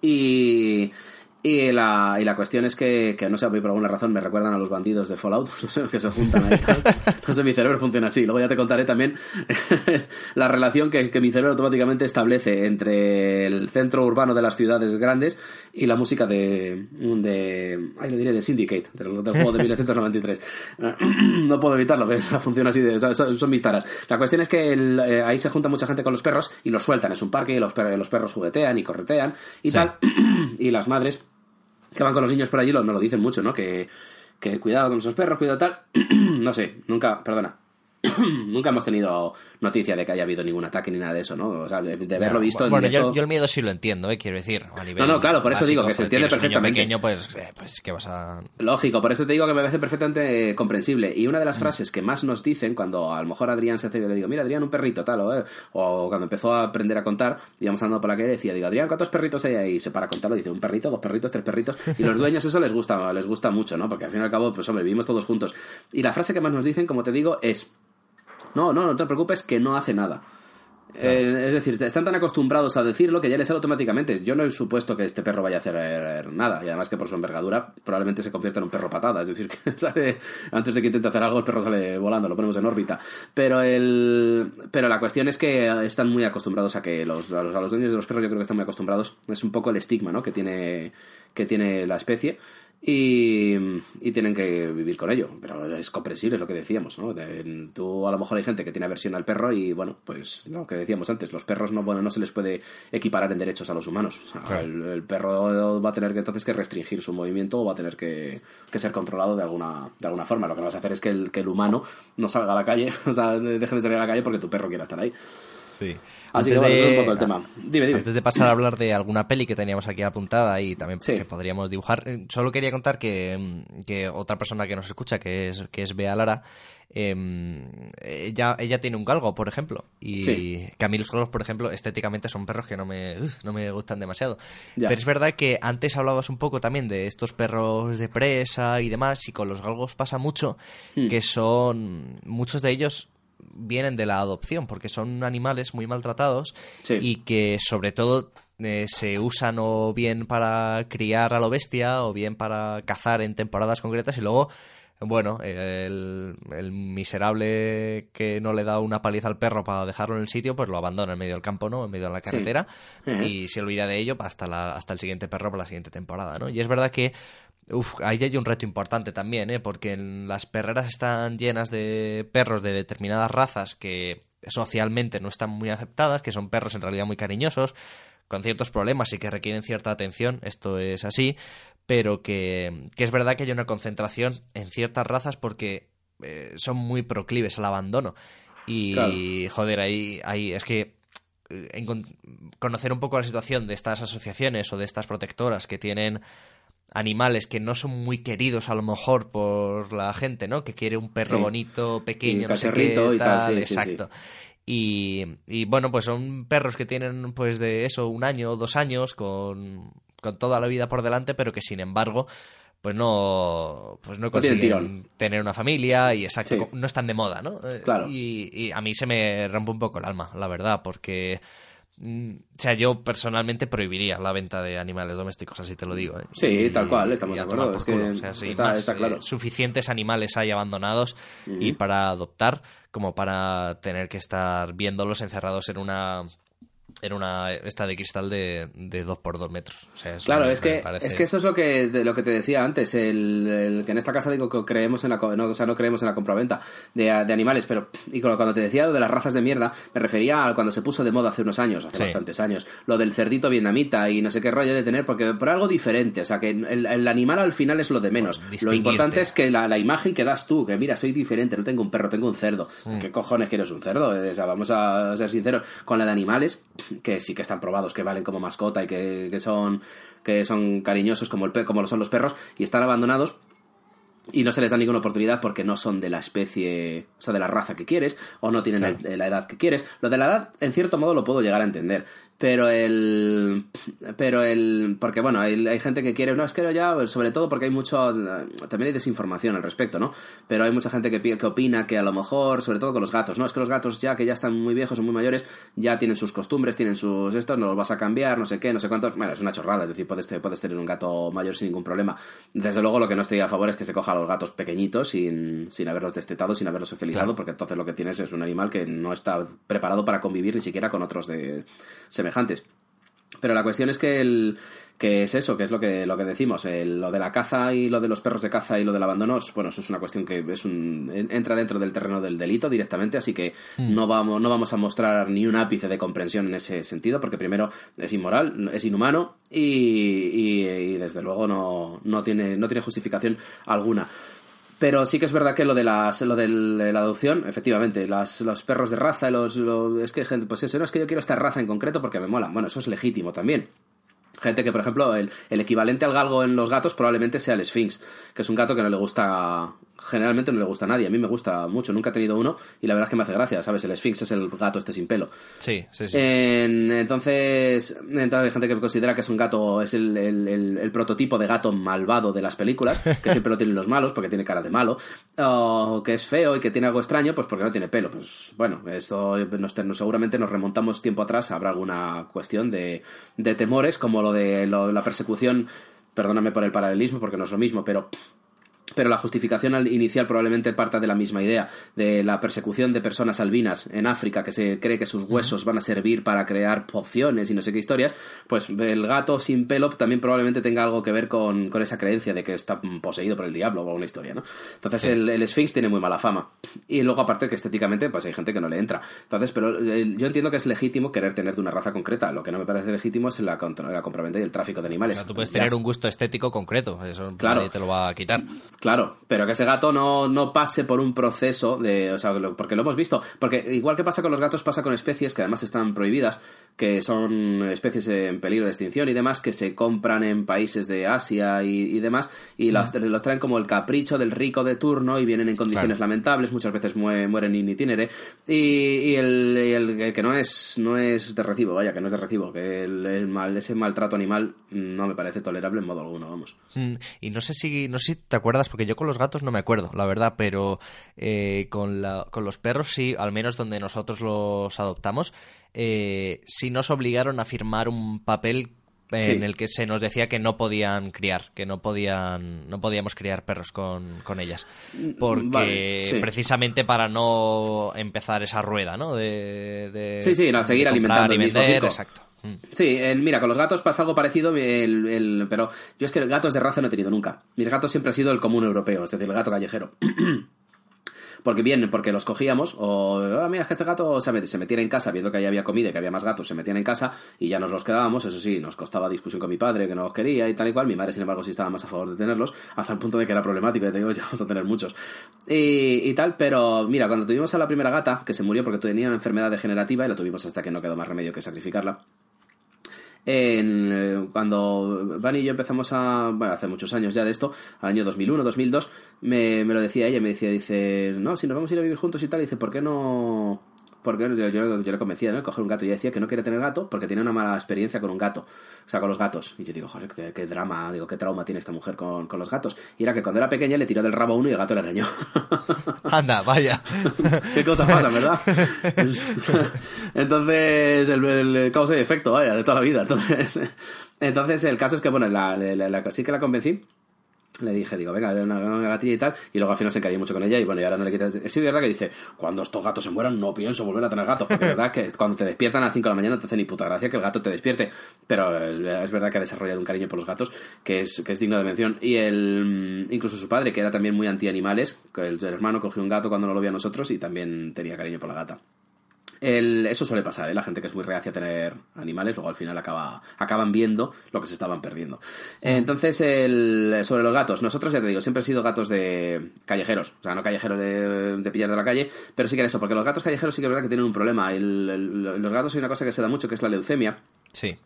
[SPEAKER 2] y, y, la, y la cuestión es que, que, no sé, por alguna razón me recuerdan a los bandidos de Fallout, no sé, que se juntan ahí. tal. No sé, mi cerebro funciona así. Luego ya te contaré también la relación que, que mi cerebro automáticamente establece entre el centro urbano de las ciudades grandes y la música de, de ay, lo diré, de Syndicate, del, del juego de 1993. no puedo evitarlo, que funciona así, de, son, son mis taras. La cuestión es que el, eh, ahí se junta mucha gente con los perros y los sueltan. Es un parque y los, per los perros juguetean y corretean y
[SPEAKER 1] Sí.
[SPEAKER 2] tal. y las madres que van con los niños por allí lo, no lo dicen mucho, ¿no? Que, que cuidado con esos perros, cuidado tal. no sé, nunca, perdona. nunca hemos tenido noticia de que haya habido ningún ataque ni nada de eso, ¿no? O sea, de, de haberlo visto en
[SPEAKER 1] Bueno, yo,
[SPEAKER 2] directo-
[SPEAKER 1] yo el miedo sí lo entiendo, ¿eh? quiero decir. A nivel
[SPEAKER 2] No, no, claro, por eso
[SPEAKER 1] básico,
[SPEAKER 2] digo que se entiende
[SPEAKER 1] niño
[SPEAKER 2] perfectamente.
[SPEAKER 1] pequeño, pues, eh, pues que vas a...
[SPEAKER 2] Lógico, por eso te digo que me parece perfectamente eh, comprensible. Y una de las frases que más nos dicen cuando a lo mejor Adrián se hace, le digo, mira, Adrián, un perrito, tal, o, eh", o cuando empezó a aprender a contar, íbamos andando por la calle, decía, digo, Adrián, ¿cuántos perritos hay ahí? Y se para a contarlo, dice, un perrito, dos perritos, tres perritos. Y los dueños eso les gusta, les gusta mucho, ¿no? Porque al fin y al cabo, pues hombre, vivimos todos juntos. Y la frase que más nos dicen, como te digo, es, no, no, no te preocupes, que no hace nada. Eh, es decir, están tan acostumbrados a decirlo que ya les sale automáticamente. Yo no he supuesto que este perro vaya a hacer eh, nada. Y además que por su envergadura probablemente se convierta en un perro patada. Es decir, que sale, antes de que intente hacer algo, el perro sale volando, lo ponemos en órbita. Pero el, pero la cuestión es que están muy acostumbrados a que los, a los, a los dueños de los perros yo creo que están muy acostumbrados. Es un poco el estigma ¿no? que, tiene, que tiene la especie y, y, tienen que vivir con ello. Pero es comprensible lo que decíamos, ¿no? De, tú a lo mejor hay gente que tiene aversión al perro y bueno, pues lo que decíamos antes, los perros no, bueno, no se les puede equiparar en derechos a los humanos. O sea, claro. el, el, perro va a tener que entonces que restringir su movimiento o va a tener que, que, ser controlado de alguna, de alguna forma. Lo que vas a hacer es que el, que el humano no salga a la calle, o sea, deje de salir a la calle porque tu perro quiera estar ahí.
[SPEAKER 1] Sí.
[SPEAKER 2] Así que bueno, eso es un poco el tema. Dime, dime.
[SPEAKER 1] Antes de pasar a hablar de alguna peli que teníamos aquí apuntada y también sí. que podríamos dibujar, eh, solo quería contar que, que, otra persona que nos escucha, que es, que es Bea Lara, eh, ella, ella tiene un galgo, por ejemplo. Y sí. que a mí los galgos, por ejemplo, estéticamente son perros que no me, no me gustan demasiado. Ya. Pero es verdad que antes hablabas un poco también de estos perros de presa y demás, y con los galgos pasa mucho, hmm. que son muchos de ellos vienen de la adopción, porque son animales muy maltratados
[SPEAKER 2] sí.
[SPEAKER 1] y que sobre todo eh, se usan o bien para criar a lo bestia o bien para cazar en temporadas concretas y luego, bueno, el, el, miserable que no le da una paliza al perro para dejarlo en el sitio, pues lo abandona en medio del campo, ¿no? En medio de la carretera
[SPEAKER 2] sí.
[SPEAKER 1] y se olvida de ello hasta, la, hasta el siguiente perro para la siguiente temporada, ¿no? Y es verdad que Uf, ahí hay un reto importante también, ¿eh? porque las perreras están llenas de perros de determinadas razas que socialmente no están muy aceptadas, que son perros en realidad muy cariñosos, con ciertos problemas y que requieren cierta atención, esto es así, pero que, que es verdad que hay una concentración en ciertas razas porque eh, son muy proclives al abandono. Y,
[SPEAKER 2] claro.
[SPEAKER 1] joder, ahí, ahí es que en, conocer un poco la situación de estas asociaciones o de estas protectoras que tienen animales que no son muy queridos a lo mejor por la gente, ¿no? Que quiere un perro
[SPEAKER 2] sí.
[SPEAKER 1] bonito, pequeño,
[SPEAKER 2] y no sé qué, tal,
[SPEAKER 1] y tal,
[SPEAKER 2] sí,
[SPEAKER 1] exacto.
[SPEAKER 2] Sí,
[SPEAKER 1] y, y, bueno, pues son perros que tienen pues de eso un año o dos años con, con toda la vida por delante, pero que sin embargo pues no pues no consiguen tener una familia y exacto, no están de moda, ¿no?
[SPEAKER 2] Claro.
[SPEAKER 1] Y, y, a mí se me rompe un poco el alma, la verdad, porque o sea, yo personalmente prohibiría la venta de animales domésticos, así te lo digo. ¿eh?
[SPEAKER 2] Sí, tal cual, estamos de acuerdo. Es que
[SPEAKER 1] o sea, sí, está, más, está, claro. Eh, suficientes animales hay abandonados uh -huh. y para adoptar como para tener que estar viéndolos encerrados en una en una esta de cristal de, de 2 por 2 metros. O sea,
[SPEAKER 2] claro, es, que, parece... es que eso es lo que, de, lo que te decía antes, el, el, que en esta casa digo que creemos en la no, o sea, no creemos en la compraventa de, de animales, pero y cuando te decía lo de las razas de mierda, me refería a cuando se puso de moda hace unos años, hace sí. bastantes años, lo del cerdito vietnamita y no sé qué rollo de tener, porque por algo diferente, o sea, que el, el animal al final es lo de menos. Lo importante es que la, la, imagen que das tú, que mira, soy diferente, no tengo un perro, tengo un cerdo. Mm. ¿Qué cojones quieres un cerdo? O sea, vamos a ser sinceros, con la de animales, que sí que están probados, que valen como mascota y que, que son que son cariñosos como, el, como lo son los perros y están abandonados y no se les da ninguna oportunidad porque no son de la especie, o sea, de la raza que quieres, o no tienen claro. el, la edad que quieres. Lo de la edad, en cierto modo, lo puedo llegar a entender. Pero el. Pero el. Porque bueno, hay, hay gente que quiere. No, es que ya, sobre todo porque hay mucho. También hay desinformación al respecto, ¿no? Pero hay mucha gente que, que opina que a lo mejor, sobre todo con los gatos, ¿no? Es que los gatos ya que ya están muy viejos o muy mayores, ya tienen sus costumbres, tienen sus. Estos, no los vas a cambiar, no sé qué, no sé cuántos. Bueno, es una chorrada, es decir, puedes, puedes tener un gato mayor sin ningún problema. Desde luego, lo que no estoy a favor es que se coja a los gatos pequeñitos sin, sin haberlos destetado, sin haberlos socializado, claro. porque entonces lo que tienes es un animal que no está preparado para convivir ni siquiera con otros de semejantes. Pero la cuestión es que el que es eso, que es lo que lo que decimos, el, lo de la caza y lo de los perros de caza y lo del abandono, bueno, eso es una cuestión que es un entra dentro del terreno del delito directamente, así que mm. no vamos no vamos a mostrar ni un ápice de comprensión en ese sentido, porque primero es inmoral, es inhumano y, y, y desde luego no, no tiene no tiene justificación alguna. Pero sí que es verdad que lo de, las, lo de la adopción, efectivamente, las, los perros de raza, los, los, es que gente, pues eso, no es que yo quiero esta raza en concreto porque me mola. Bueno, eso es legítimo también. Gente que, por ejemplo, el, el, equivalente al galgo en los gatos probablemente sea el Sphinx, que es un gato que no le gusta generalmente no le gusta a nadie. A mí me gusta mucho, nunca he tenido uno y la verdad es que me hace gracia, ¿sabes? El Sphinx es el gato este sin pelo.
[SPEAKER 1] Sí, sí, sí.
[SPEAKER 2] En- entonces, entonces hay gente que considera que es un gato, es el, el- el- el prototipo de gato malvado de las películas, que siempre lo tienen los malos porque tiene cara de malo, o que es feo y que tiene algo extraño, pues porque no tiene pelo. Pues bueno, esto nos- nos- seguramente nos remontamos tiempo atrás, habrá alguna cuestión de, de temores, como lo de lo- la persecución, perdóname por el paralelismo porque no es lo mismo, pero pero la justificación al- inicial probablemente parta de la misma idea, de la persecución de personas albinas en África, que se cree que sus huesos van a servir para crear pociones y no sé qué historias, pues el gato sin pelo también probablemente tenga algo que ver con, con esa creencia de que está poseído por el diablo o alguna historia, ¿no? Entonces el, el Sphinx tiene muy mala fama. Y luego aparte que estéticamente pues hay gente que no le entra. Entonces, pero yo entiendo que es legítimo querer tener de una raza concreta. Lo que no me parece legítimo es la, contra- la compraventa y el tráfico de
[SPEAKER 1] O
[SPEAKER 2] animales.
[SPEAKER 1] sea, tú puedes tener un gusto estético concreto, eso
[SPEAKER 2] Claro.
[SPEAKER 1] te lo va a quitar.
[SPEAKER 2] Claro, pero que ese gato no, no pase por un proceso de. O sea, porque lo hemos visto. Porque igual que pasa con los gatos, pasa con especies que además están prohibidas, que son especies en peligro de extinción y demás, que se compran en países de Asia y, y demás, y los, los traen como el capricho del rico de turno y vienen en condiciones
[SPEAKER 1] Claro.
[SPEAKER 2] lamentables, muchas veces mue- mueren in itinere. Y, y el, y el- el que no es, no es de recibo, vaya, que no es de recibo, que el, el mal, ese maltrato animal no me parece tolerable en modo alguno, vamos.
[SPEAKER 1] Mm, Y no sé si no sé si te acuerdas, porque yo con los gatos no me acuerdo, la verdad, pero eh, con, la, con los perros sí, al menos donde nosotros los adoptamos, eh, sí nos obligaron a firmar un papel eh,
[SPEAKER 2] Sí.
[SPEAKER 1] en el que se nos decía que no podían criar, que no podían, no podíamos criar perros con, con ellas, porque
[SPEAKER 2] Mm, vale, sí.
[SPEAKER 1] precisamente para no empezar esa rueda, ¿no? De, de-
[SPEAKER 2] Sí, sí, no, seguir alimentando
[SPEAKER 1] y vender, exacto. Mm.
[SPEAKER 2] Sí, el- mira, con los gatos pasa algo parecido, el, el- pero yo es que gatos de raza no he tenido nunca. Mis gatos siempre ha sido el común europeo, es decir, el gato callejero. Porque bien, porque los cogíamos, o ah, mira, es que este gato se, met- se en casa, viendo que ahí había comida y que había más gatos, se metían en casa y ya nos los quedábamos. Eso sí, nos costaba discusión con mi padre, que no los quería y tal y cual. Mi madre, sin embargo, sí estaba más a favor de tenerlos, hasta el punto de que era problemático. Y te digo, ya vamos a tener muchos. Y, y tal, pero mira, cuando tuvimos a la primera gata, que se murió porque tenía una enfermedad degenerativa y la tuvimos hasta que no quedó más remedio que sacrificarla. En, eh, cuando Van y yo empezamos a. Bueno, hace muchos años ya de esto, año 2001, 2002, me, me lo decía ella, me decía, dice, no, si nos vamos a ir a vivir juntos y tal, dice, ¿por qué no.? Porque yo, yo, yo le convencía, ¿no? Coger un gato. Y decía que no quería tener gato porque tenía una mala experiencia con un gato. O sea, con los gatos. Y yo digo, joder, qué, qué drama, digo, qué trauma tiene esta mujer con, con los gatos. Y era que cuando era pequeña le tiró del rabo a uno y el gato le reñó.
[SPEAKER 1] Anda, vaya.
[SPEAKER 2] Qué cosas pasan, ¿verdad? Entonces, el, el causa y efecto, vaya, de toda la vida. Entonces, entonces el caso es que, bueno, la, la- la- sí que la convencí. Le dije, digo, venga, una, una gatilla y tal. Y luego al final se encariñó mucho con ella. Y bueno, y ahora no le quitas. Sí, es verdad que dice, cuando estos gatos se mueran, no pienso volver a tener gatos. Porque es verdad que cuando te despiertan a las 5 de la mañana no te hace ni puta gracia que el gato te despierte. Pero es, verdad que ha desarrollado un cariño por los gatos que es, que es digno de mención. Y el, incluso su padre, que era también muy anti-animales, el, el hermano cogió un gato cuando no lo vio a nosotros y también tenía cariño por la gata. El- eso suele pasar, ¿eh? la gente que es muy reacia a tener animales, luego al final acaba, acaban viendo lo que se estaban perdiendo. Entonces, el, sobre los gatos, nosotros ya te digo, siempre han sido gatos de callejeros, o sea, no callejeros de, de pillar de la calle, pero sí que eso, porque los gatos callejeros sí que es verdad que tienen un problema. El- los gatos hay una cosa que se da mucho, que es la leucemia,
[SPEAKER 1] Sí.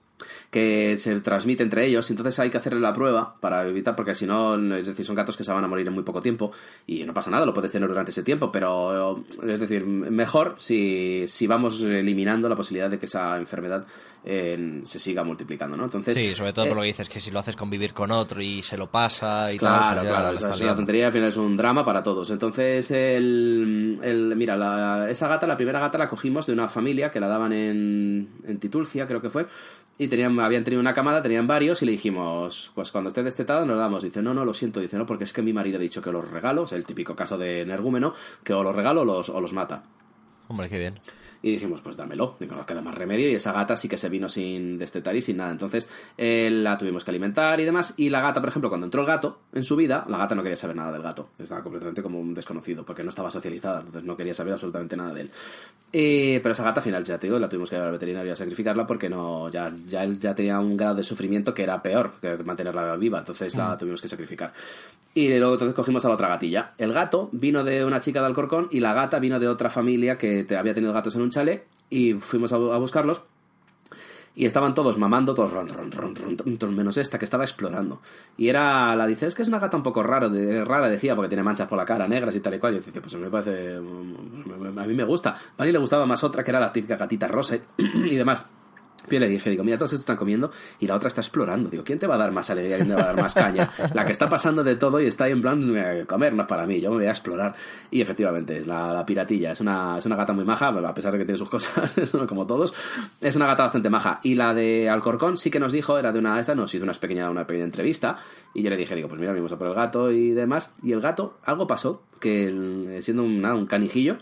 [SPEAKER 2] Que se transmite entre ellos, entonces hay que hacerle la prueba para evitar, porque si no, es decir, son gatos que se van a morir en muy poco tiempo y no pasa nada, lo puedes tener durante ese tiempo, pero es decir, mejor si, si vamos eliminando la posibilidad de que esa enfermedad eh, se siga multiplicando, ¿no? Entonces,
[SPEAKER 1] Sí, sobre todo
[SPEAKER 2] eh,
[SPEAKER 1] por lo que dices, que si lo haces convivir con otro y se lo pasa y
[SPEAKER 2] Claro,
[SPEAKER 1] tal, pues
[SPEAKER 2] claro,
[SPEAKER 1] la
[SPEAKER 2] esa
[SPEAKER 1] estás
[SPEAKER 2] es una tontería, al final es un drama para todos. Entonces, el, el- mira, la- esa gata, la primera gata la cogimos de una familia que la daban en, en Titulcia, creo que fue, y tenían, habían tenido una camada, tenían varios, y le dijimos, pues cuando esté destetada nos damos. Dice, no, no, lo siento, dice, no, porque es que mi marido ha dicho que los regalo, es el típico caso de energúmeno, que o los regalo o los, o los mata.
[SPEAKER 1] Hombre, qué bien.
[SPEAKER 2] Y dijimos, pues dámelo, no queda más remedio. Y esa gata sí que se vino sin destetar y sin nada. Entonces eh, la tuvimos que alimentar y demás. Y la gata, por ejemplo, cuando entró el gato en su vida, la gata no quería saber nada del gato. Estaba completamente como un desconocido, porque no estaba socializada, entonces no quería saber absolutamente nada de él. Eh, pero esa gata al final, ya te digo, la tuvimos que llevar al veterinario a sacrificarla porque no ya, ya, ya tenía un grado de sufrimiento que era peor que mantenerla viva. Entonces la tuvimos que sacrificar. Y luego entonces cogimos a la otra gatilla. El gato vino de una chica de Alcorcón y la gata vino de otra familia que te- había tenido gatos en un chale y fuimos a, bu- a buscarlos. y estaban todos mamando, todos ron, ron, ron, ron, menos esta que estaba explorando. Y era, la dice, es que es una gata un poco raro, de, rara, decía, porque tiene manchas por la cara, negras y tal y cual. Y yo decía, pues me parece, mm, a mí me gusta. A mí le gustaba más otra, que era la típica gatita rosa y demás. Yo le dije, digo, mira, todos estos están comiendo y la otra está explorando. Digo, ¿quién te va a dar más alegría? ¿Quién te va a dar más caña? La que está pasando de todo y está ahí en plan, eh, comer no es para mí, yo me voy a explorar. Y efectivamente, es la, la piratilla. Es una, es una gata muy maja, a pesar de que tiene sus cosas, es como todos. Es una gata bastante maja. Y la de Alcorcón sí que nos dijo, era de una, esta nos hizo una pequeña, una pequeña entrevista. Y yo le dije, digo, pues mira, venimos a por el gato y demás. Y el gato, algo pasó, que siendo un, nada, un canijillo,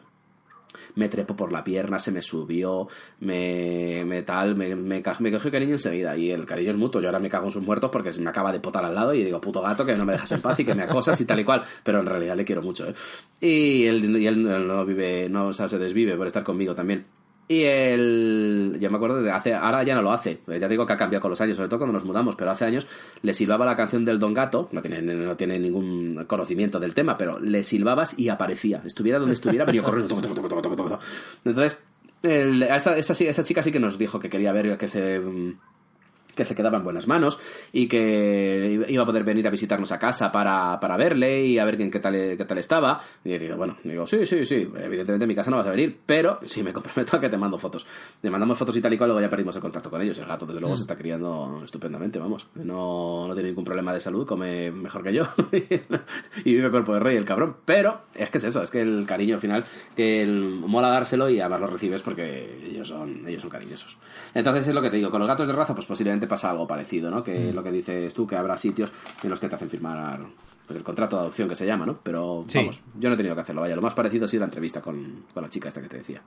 [SPEAKER 2] me trepó por la pierna, se me subió, me, me tal, me, me, me cogió cariño enseguida. Y el cariño es mutuo. Yo ahora me cago en sus muertos porque me acaba de potar al lado y digo, puto gato, que no me dejas en paz y que me acosas y tal y cual. Pero en realidad le quiero mucho, ¿eh? Y él, y él no vive, no, se desvive por estar conmigo también. Y él, yo me acuerdo de hace, ahora ya no lo hace, ya digo que ha cambiado con los años, sobre todo cuando nos mudamos, pero hace años le silbaba la canción del Don Gato, no tiene, no tiene ningún conocimiento del tema, pero le silbabas y aparecía, estuviera donde estuviera, venía corriendo. Entonces, el- esa, esa, esa chica sí que nos dijo que quería ver que se que se quedaba en buenas manos y que iba a poder venir a visitarnos a casa para, para verle y a ver qué, tal, qué tal estaba. Y digo, bueno, digo, sí, sí, sí, evidentemente en mi casa no vas a venir, pero sí me comprometo a que te mando fotos. Le mandamos fotos y tal y cual, luego ya perdimos el contacto con ellos. El gato, desde luego, se está criando estupendamente, vamos. No, no tiene ningún problema de salud, come mejor que yo y vive cuerpo de rey el cabrón. Pero es que es eso, es que el cariño al final, que el, mola dárselo y además lo recibes porque ellos son, ellos son cariñosos. Entonces es lo que te digo, con los gatos de raza pues posiblemente pasa algo parecido, ¿no? Que lo que dices tú, que habrá sitios en los que te hacen firmar pues, el contrato de adopción que se llama, ¿no? Pero
[SPEAKER 1] Sí.
[SPEAKER 2] vamos, yo no he tenido que hacerlo, vaya, lo más parecido ha sido la entrevista con, con la chica esta que te decía.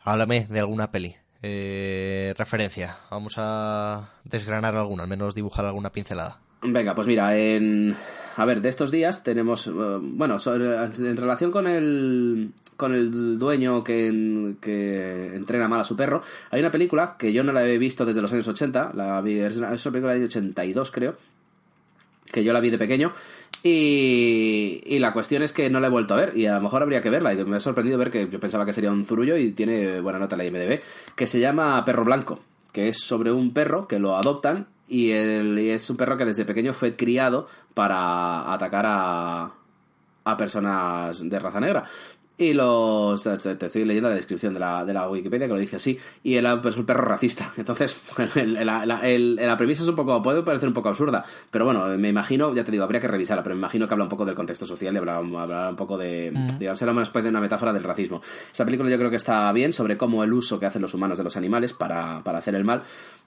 [SPEAKER 1] Háblame de alguna peli. Eh, referencia. Vamos a desgranar alguna, al menos dibujar alguna pincelada.
[SPEAKER 2] Venga, pues mira, en... A ver, de estos días tenemos... eh, bueno, so- en relación con el, con el dueño que, que entrena mal a su perro, hay una película que yo no la he visto desde los años 80, la vi, es una, película de 82 creo, que yo la vi de pequeño y, y la cuestión es que no la he vuelto a ver y a lo mejor habría que verla y me ha sorprendido ver que yo pensaba que sería un zurullo y tiene buena nota la IMDB que se llama Perro Blanco que es sobre un perro que lo adoptan y, el- es un perro que desde pequeño fue criado para atacar a, a personas de raza negra. Y los. Te estoy leyendo la descripción de la, de la Wikipedia que lo dice así. Y era pues, un perro racista. Entonces, el- la, la- el- la premisa es un poco. puede parecer un poco absurda. Pero bueno, me imagino, ya te digo, habría que revisarla. Pero me imagino que habla un poco del contexto social y habla, habla un poco de. Digamos, será una especie de una metáfora del racismo. Esta película yo creo que está bien sobre cómo el uso que hacen los humanos de los animales para, para hacer el mal.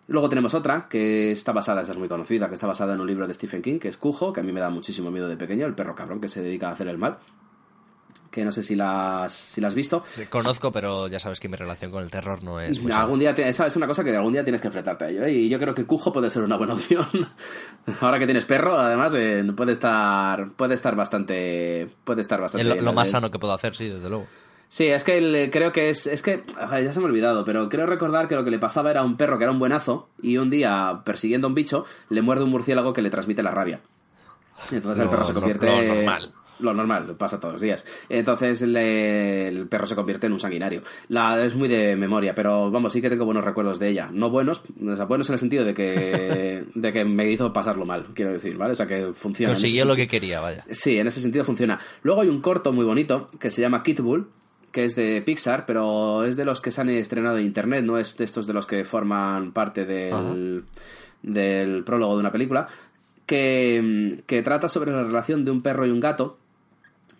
[SPEAKER 2] Luego tenemos otra que está basada, esta es muy conocida, que está basada en un libro de Stephen King, que es Cujo, que a mí me da muchísimo miedo de pequeño, el perro cabrón que se dedica a hacer el mal. Que no sé si las, si las has visto.
[SPEAKER 1] Sí, Conozco, pero ya sabes que mi relación con el terror no es mucha.
[SPEAKER 2] Algún día, te- esa es una cosa que algún día tienes que enfrentarte a ello, ¿eh? Y yo creo que Cujo puede ser una buena opción. Ahora que tienes perro, además, eh, puede estar, puede estar bastante, puede estar bastante
[SPEAKER 1] lo,
[SPEAKER 2] bien.
[SPEAKER 1] lo más sano que puedo hacer, sí, desde luego.
[SPEAKER 2] Sí, es que el- creo que es. Es que. Ya se me ha olvidado, pero creo recordar que lo que le pasaba era un perro que era un buenazo y un día, persiguiendo a un bicho, le muerde un murciélago que le transmite la rabia. Entonces el perro se convierte.
[SPEAKER 1] normal.
[SPEAKER 2] Lo normal, pasa todos los días. Entonces le- el perro se convierte en un sanguinario. La, es muy de memoria, pero vamos, sí que tengo buenos recuerdos de ella. No buenos, o sea, buenos en el sentido de que, de que me hizo pasarlo mal, quiero decir, ¿vale? O sea, que funciona.
[SPEAKER 1] Consiguió lo que quería, vaya.
[SPEAKER 2] Sí, en ese sentido funciona. Luego hay un corto muy bonito que se llama Kid Bull, que es de Pixar, pero es de los que se han estrenado en internet, no es de estos de los que forman parte del, del prólogo de una película, que, que trata sobre la relación de un perro y un gato.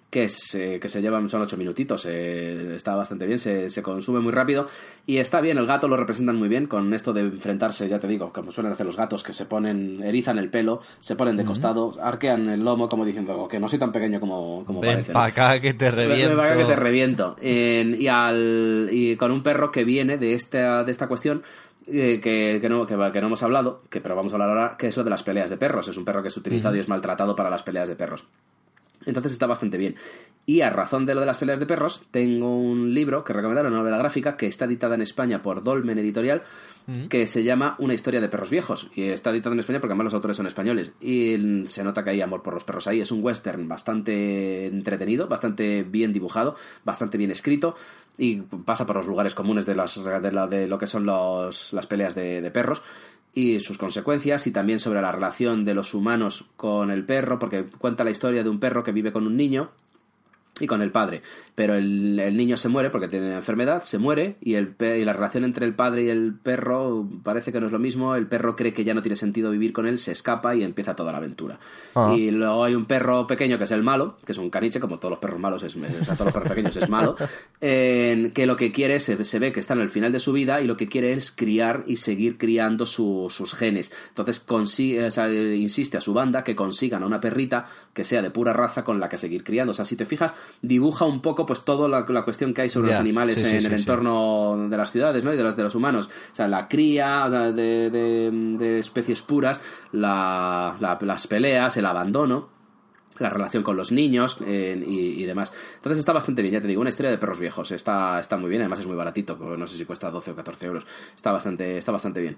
[SPEAKER 2] Que, es, eh, que se llevan, son ocho minutitos, eh, está bastante bien, se, se consume muy rápido y está bien, el gato lo representan muy bien con esto de enfrentarse, ya te digo, como suelen hacer los gatos, que se ponen, erizan el pelo, se ponen de costado, arquean el lomo como diciendo que no soy tan pequeño como, como
[SPEAKER 1] Ven
[SPEAKER 2] parece.
[SPEAKER 1] pa' acá que te
[SPEAKER 2] Ven- ven
[SPEAKER 1] reviento.
[SPEAKER 2] para acá que te reviento. En- y, al, y con un perro que viene de esta, de esta cuestión eh, que, que, no, que, que no hemos hablado, que pero vamos a hablar ahora, que es lo de las peleas de perros. Es un perro que es utilizado y es maltratado para las peleas de perros. Entonces está bastante bien. Y a razón de lo de las peleas de perros, tengo un libro que recomendaron, una novela gráfica, que está editada en España por Dolmen Editorial, que se llama Una historia de perros viejos. Y está editada en España porque además los autores son españoles. Y se nota que hay amor por los perros ahí. Es un western bastante entretenido, bastante bien dibujado, bastante bien escrito. Y pasa por los lugares comunes de, las, de, lo, de lo que son los, las peleas de, de perros y sus consecuencias y también sobre la relación de los humanos con el perro, porque cuenta la historia de un perro que vive con un niño y con el padre. Pero el, el, niño se muere porque tiene una enfermedad, se muere y, el, y la relación entre el padre y el perro parece que no es lo mismo. El perro cree que ya no tiene sentido vivir con él, se escapa y empieza toda la aventura.
[SPEAKER 1] Ah.
[SPEAKER 2] Y luego hay un perro pequeño que es el malo, que es un caniche, como todos los perros malos, es, o sea, todos los perros pequeños es malo, que lo que quiere, se, se, ve que está en el final de su vida y lo que quiere es criar y seguir criando su, sus genes. Entonces consigue, o sea, insiste a su banda que consigan a una perrita que sea de pura raza con la que seguir criando. O sea, si te fijas, dibuja un poco pues toda la, la cuestión que hay sobre los animales
[SPEAKER 1] sí,
[SPEAKER 2] en
[SPEAKER 1] sí,
[SPEAKER 2] el
[SPEAKER 1] sí.
[SPEAKER 2] entorno de las ciudades ¿no? y de los, de los humanos. O sea, la cría o sea, de, de- de especies puras, la- la- las peleas, el abandono la relación con los niños eh, y, y demás. Entonces está bastante bien, ya te digo, una historia de perros viejos. Está, está muy bien, además es muy baratito, no sé si cuesta 12 o 14 euros. Está bastante, está bastante bien.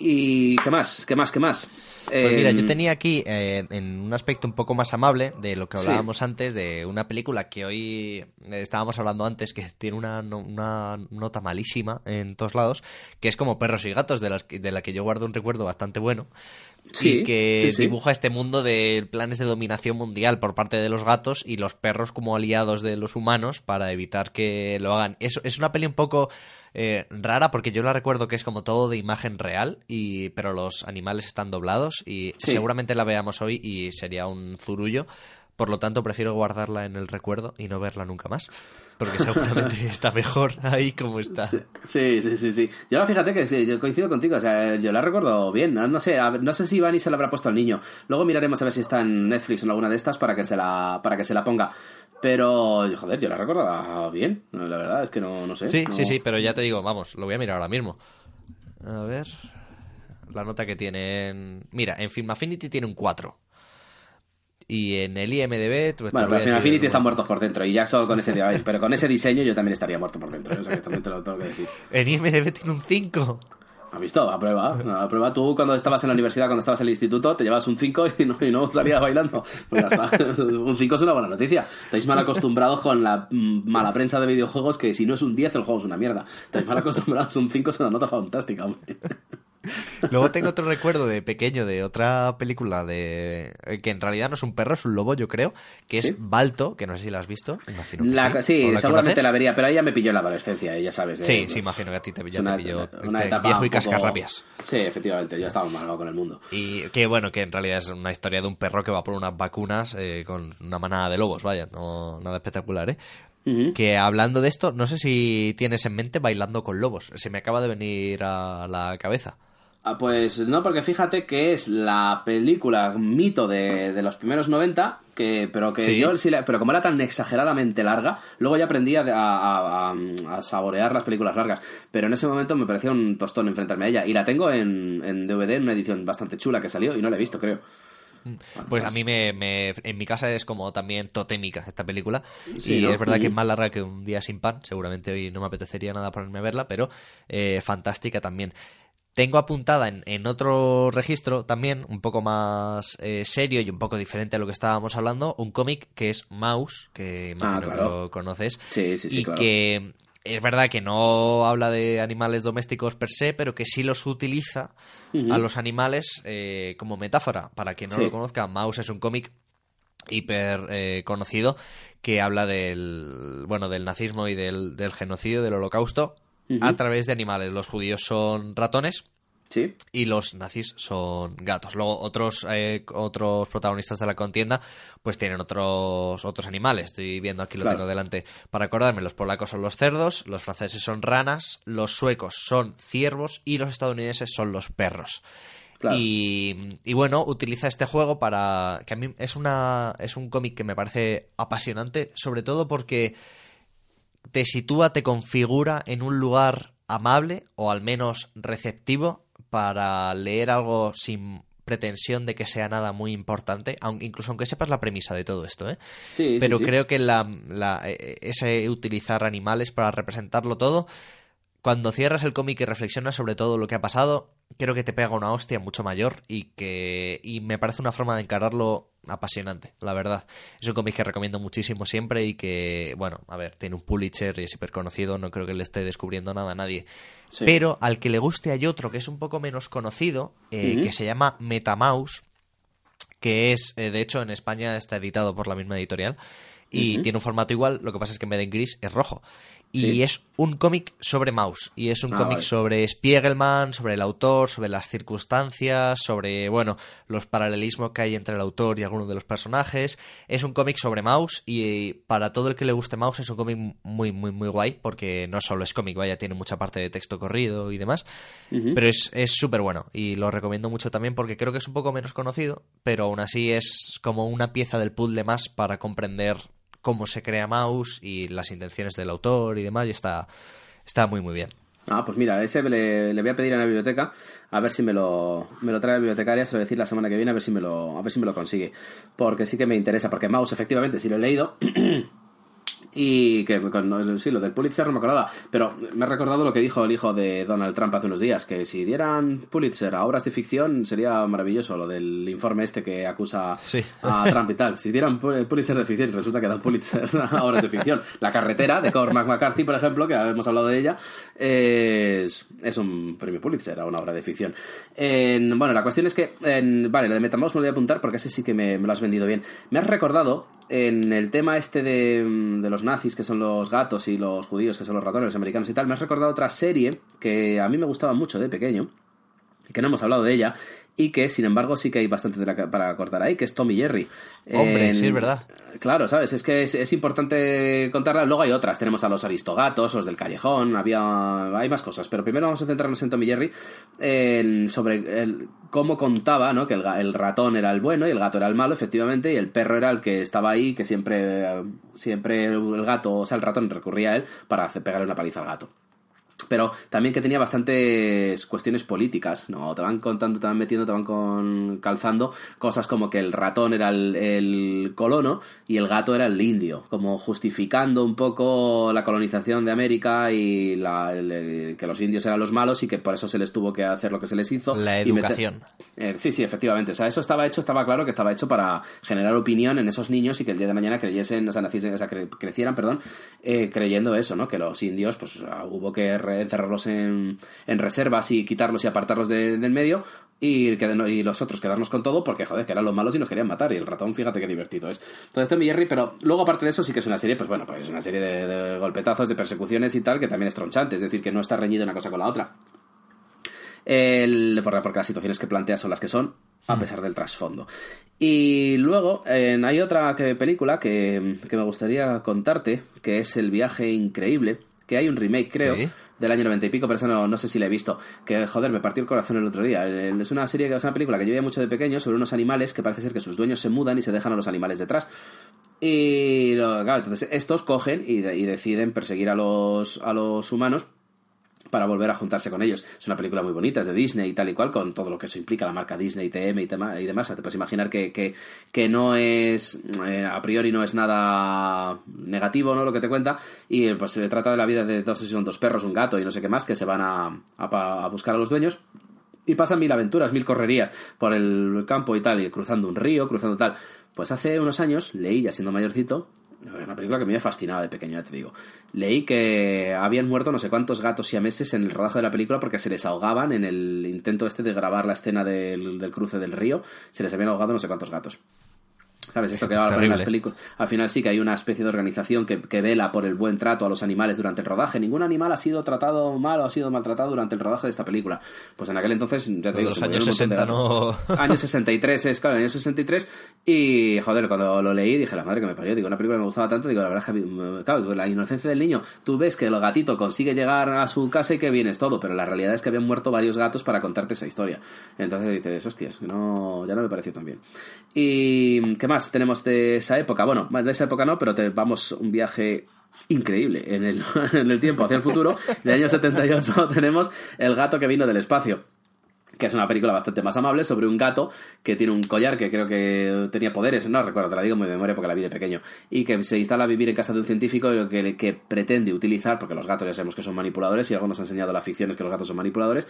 [SPEAKER 2] ¿Y qué más? ¿Qué más? ¿Qué más?
[SPEAKER 1] Pues mira, yo tenía aquí, eh, en un aspecto un poco más amable de lo que
[SPEAKER 2] Sí.
[SPEAKER 1] hablábamos antes, de una película que hoy eh, estábamos hablando antes, que tiene una, una nota malísima en todos lados, que es como Perros y Gatos, de, las de la que yo guardo un recuerdo bastante bueno.
[SPEAKER 2] Sí,
[SPEAKER 1] y que
[SPEAKER 2] sí,
[SPEAKER 1] dibuja este mundo de planes de dominación mundial por parte de los gatos y los perros como aliados de los humanos para evitar que lo hagan. Es, es una peli un poco eh, rara porque yo la recuerdo que es como todo de imagen real, y pero los animales están doblados y seguramente la veamos hoy y sería un zurullo. Por lo tanto, prefiero guardarla en el recuerdo y no verla nunca más. Porque seguramente está mejor ahí como está.
[SPEAKER 2] Sí, sí, sí, sí. Yo fíjate que sí, yo coincido contigo, o sea, yo la recuerdo bien, no, sé, a ver, no sé si Iván se la habrá puesto al niño. Luego miraremos a ver si está en Netflix o en alguna de estas para que se la, para que se la ponga. Pero, joder, yo la recuerdo bien, la verdad es que no, no sé.
[SPEAKER 1] Sí,
[SPEAKER 2] no-
[SPEAKER 1] sí, sí, pero ya te digo, vamos, lo voy a mirar ahora mismo. A ver. La nota que tienen. Mira, en Film Affinity tiene un 4. Y en el IMDB. te
[SPEAKER 2] Bueno, pero
[SPEAKER 1] decir
[SPEAKER 2] Affinity están muertos por dentro y ya solo con ese día, pero con ese diseño yo también estaría muerto por dentro, o sea que también te lo tengo que decir.
[SPEAKER 1] En IMDB tiene un 5.
[SPEAKER 2] ¿Has visto? A prueba, a prueba. Tú cuando estabas en la universidad, cuando estabas en el instituto, te llevabas un 5 y no, y no salías bailando. Pues ya está. Un 5 es una buena noticia. Estáis mal acostumbrados con la mm, mala prensa de videojuegos que si no es un 10 el juego es una mierda. Estáis mal acostumbrados, un 5 es una nota fantástica. hombre.
[SPEAKER 1] Luego tengo otro recuerdo de pequeño de otra película de. eh, que en realidad no es un perro, es un lobo, yo creo. Que es. Balto, que no sé si la has visto. Imagino que
[SPEAKER 2] La-
[SPEAKER 1] sí.
[SPEAKER 2] sí,
[SPEAKER 1] ¿O la
[SPEAKER 2] seguramente
[SPEAKER 1] conoces?
[SPEAKER 2] la vería, pero ya me pilló en la adolescencia, y ya sabes.
[SPEAKER 1] Sí,
[SPEAKER 2] eh,
[SPEAKER 1] sí, imagino que a ti te, ya
[SPEAKER 2] una,
[SPEAKER 1] te pilló
[SPEAKER 2] una
[SPEAKER 1] entre
[SPEAKER 2] etapa
[SPEAKER 1] viejo y
[SPEAKER 2] poco-
[SPEAKER 1] cascarrabias.
[SPEAKER 2] Sí, efectivamente, ya estaba malvado con el mundo.
[SPEAKER 1] Y que bueno, que en realidad es una historia de un perro que va por unas vacunas eh, con una manada de lobos, vaya, no nada espectacular, ¿eh? Que hablando de esto, no sé si tienes en mente bailando con lobos. Se me acaba de venir a la cabeza.
[SPEAKER 2] Ah, pues no, porque fíjate que es la película mito de, de los primeros 90, que, pero que
[SPEAKER 1] Sí.
[SPEAKER 2] yo sí la- pero como era tan exageradamente larga, luego ya aprendí a, a- a- a saborear las películas largas. Pero en ese momento me parecía un tostón enfrentarme a ella. Y la tengo en, en DVD, en una edición bastante chula que salió y no la he visto, creo.
[SPEAKER 1] Pues a mí me, me- en mi casa es como también totémica esta película.
[SPEAKER 2] Sí,
[SPEAKER 1] y
[SPEAKER 2] ¿no?
[SPEAKER 1] es verdad que es más larga que un día sin pan. Seguramente hoy no me apetecería nada ponerme a verla, pero eh, fantástica también. Tengo apuntada en, en otro registro también, un poco más eh, serio y un poco diferente a lo que estábamos hablando, un cómic que es Mouse, que imagino
[SPEAKER 2] claro.
[SPEAKER 1] que lo conoces.
[SPEAKER 2] Sí, sí, sí,
[SPEAKER 1] y
[SPEAKER 2] claro.
[SPEAKER 1] que es verdad que no habla de animales domésticos per se, pero que sí los utiliza a los animales eh, como metáfora. Para quien no
[SPEAKER 2] Sí.
[SPEAKER 1] lo conozca, Mouse es un cómic hiper eh, conocido que habla del bueno del nazismo y del, del genocidio del holocausto A través de animales los judíos son ratones
[SPEAKER 2] Sí.
[SPEAKER 1] y los nazis son gatos. Luego otros eh, otros protagonistas de la contienda pues tienen otros otros animales. Estoy viendo aquí lo
[SPEAKER 2] Claro.
[SPEAKER 1] tengo delante para acordarme. Los polacos son los cerdos, los franceses son ranas, los suecos son ciervos y los estadounidenses son los perros.
[SPEAKER 2] Claro.
[SPEAKER 1] Y, y bueno, utiliza este juego para que a mí es una es un cómic que me parece apasionante, sobre todo porque te sitúa, te configura en un lugar amable o al menos receptivo para leer algo sin pretensión de que sea nada muy importante, aunque, incluso aunque sepas la premisa de todo esto, ¿eh?
[SPEAKER 2] Sí,
[SPEAKER 1] Pero
[SPEAKER 2] sí.
[SPEAKER 1] creo que la, la- eh, ese utilizar animales para representarlo todo, cuando cierras el cómic y reflexionas sobre todo lo que ha pasado, creo que te pega una hostia mucho mayor y que y me parece una forma de encararlo apasionante, la verdad. Es un cómic que recomiendo muchísimo siempre y que, bueno, a ver, tiene un Pulitzer y es hiper conocido, no creo que le esté descubriendo nada a nadie.
[SPEAKER 2] Sí.
[SPEAKER 1] Pero al que le guste hay otro que es un poco menos conocido, eh, que se llama Metamaus, que es, eh, de hecho, en España está editado por la misma editorial y tiene un formato igual, lo que pasa es que en vez de en gris es rojo. Y
[SPEAKER 2] Sí.
[SPEAKER 1] es un cómic sobre Maus, y es un
[SPEAKER 2] Ah,
[SPEAKER 1] cómic
[SPEAKER 2] vale.
[SPEAKER 1] sobre Spiegelman, sobre el autor, sobre las circunstancias, sobre, bueno, los paralelismos que hay entre el autor y algunos de los personajes. Es un cómic sobre Maus y para todo el que le guste Maus es un cómic muy, muy, muy guay, porque no solo es cómic, vaya, tiene mucha parte de texto corrido y demás. Pero es es súper bueno y lo recomiendo mucho también porque creo que es un poco menos conocido, pero aún así es como una pieza del puzzle más para comprender cómo se crea Mouse y las intenciones del autor y demás y está, está muy muy bien.
[SPEAKER 2] Ah, pues mira, ese le, le voy a pedir en la biblioteca a ver si me lo, me lo trae la bibliotecaria, se lo voy a decir la semana que viene a ver si me lo, a ver si me lo consigue. Porque sí que me interesa, porque Mouse efectivamente sí lo he leído. Y que con, sí, lo del Pulitzer no me acordaba, pero me ha recordado lo que dijo el hijo de Donald Trump hace unos días, que si dieran Pulitzer a obras de ficción sería maravilloso, lo del informe este que acusa
[SPEAKER 1] Sí.
[SPEAKER 2] a Trump y tal. Si dieran Pu- Pulitzer de ficción, resulta que dan Pulitzer a obras de ficción. La carretera de Cormac McCarthy, por ejemplo, que hemos hablado de ella, es, es un premio Pulitzer a una obra de ficción. En- bueno, la cuestión es que, en- vale, lo de Metamaus me lo voy a apuntar porque ese sí que me, me lo has vendido bien. Me has recordado en el tema este de, de los nazis, que son los gatos, y los judíos, que son los ratones, americanos y tal, me has recordado otra serie que a mí me gustaba mucho de pequeño y que no hemos hablado de ella y que sin embargo sí que hay bastante de la- para cortar ahí, que es Tommy Jerry.
[SPEAKER 1] Hombre, sí, es verdad.
[SPEAKER 2] Claro, ¿sabes? Es que es, es importante contarla. Luego hay otras. Tenemos a los aristogatos, los del callejón, había hay más cosas. Pero primero vamos a centrarnos en Tommy Jerry sobre el- cómo contaba, ¿no? Que el ratón era el bueno y el gato era el malo, efectivamente, y el perro era el que estaba ahí, que siempre, siempre el gato, o sea, el ratón recurría a él para hacer, pegarle una paliza al gato pero también que tenía bastantes cuestiones políticas, ¿no? Te van contando, te van metiendo, te van con, calzando cosas como que el ratón era el, el colono y el gato era el indio, como justificando un poco la colonización de América y la- el- que los indios eran los malos y que por eso se les tuvo que hacer lo que se les hizo.
[SPEAKER 1] La
[SPEAKER 2] meter-
[SPEAKER 1] educación.
[SPEAKER 2] eh, sí, sí, efectivamente. O sea, eso estaba hecho, estaba claro que estaba hecho para generar opinión en esos niños y que el día de mañana creyesen, o sea, naciesen, o sea, cre- crecieran, perdón, eh, creyendo eso, ¿no? Que los indios, pues ah, hubo que encerrarlos en, en reservas y quitarlos y apartarlos de- del medio y, y los otros quedarnos con todo porque, joder, que eran los malos y nos querían matar. Y el ratón, fíjate qué divertido es. Entonces, Tommy Jerry, pero luego aparte de eso sí que es una serie, pues bueno, pues es una serie de, de golpetazos, de persecuciones y tal, que también es tronchante, es decir, que no está reñido una cosa con la otra. El, porque, las situaciones que plantea son las que son, a pesar del trasfondo. Y luego en- hay otra que- película que, que me gustaría contarte, que es El viaje increíble, que hay un remake, creo,
[SPEAKER 1] Sí.
[SPEAKER 2] Del año 90 y pico, pero eso no, no sé si la he visto. Que, joder, me partió el corazón el otro día. Eh, Es una serie, es una película que yo veía mucho de pequeño sobre unos animales que parece ser que sus dueños se mudan y se dejan a los animales detrás. Y claro, entonces estos cogen y, y deciden perseguir a los, a los humanos para volver a juntarse con ellos. Es una película muy bonita, es de Disney y tal y cual, con todo lo que eso implica, la marca Disney, TM y, tema- y demás. Te puedes imaginar que, que, que no es, eh, a priori no es nada negativo, ¿no? Lo que te cuenta. Y pues se trata de la vida de dos, son dos perros, un gato y no sé qué más, que se van a, a a buscar a los dueños. Y pasan mil aventuras, mil correrías por el campo y tal, y cruzando un río, cruzando tal. Pues hace unos años leí, ya siendo mayorcito, una película que me había fascinado de pequeño, ya te digo. Leí que habían muerto no sé cuántos gatos siameses en el rodaje de la película porque se les ahogaban en el intento este de grabar la escena del, del cruce del río. Se les habían ahogado no sé cuántos gatos. ¿Sabes? Esto que
[SPEAKER 1] Es
[SPEAKER 2] ahora en las películas. Al final sí que hay una especie de organización que, que vela por el buen trato a los animales durante el rodaje. Ningún animal ha sido tratado mal o ha sido maltratado durante el rodaje de esta película. Pues en aquel entonces, ya te digo,
[SPEAKER 1] los
[SPEAKER 2] se
[SPEAKER 1] años
[SPEAKER 2] murieron un montón de
[SPEAKER 1] 60
[SPEAKER 2] gatos.
[SPEAKER 1] no...
[SPEAKER 2] Año 63 es, claro, año 63. Y, joder, cuando lo leí dije, la madre que me parió. Digo, una película que me gustaba tanto. Digo, la verdad es que, mm, claro, la inocencia del niño. Tú ves que el gatito consigue llegar a su casa y que bien es todo. Pero la realidad es que habían muerto varios gatos para contarte esa historia. Entonces dices, hostias, no, ya no me pareció tan bien. ¿Y qué más tenemos de esa época? Bueno, de esa época no, pero vamos un viaje increíble en el, en el tiempo hacia el futuro. Del año 78 tenemos El gato que vino del espacio que es una película bastante más amable sobre un gato que tiene un collar que creo que tenía poderes, no recuerdo, te la digo muy de memoria porque la vi de pequeño, y que se instala a vivir en casa de un científico que, que pretende utilizar, porque los gatos ya sabemos que son manipuladores y algo nos ha enseñado la ficción es que los gatos son manipuladores,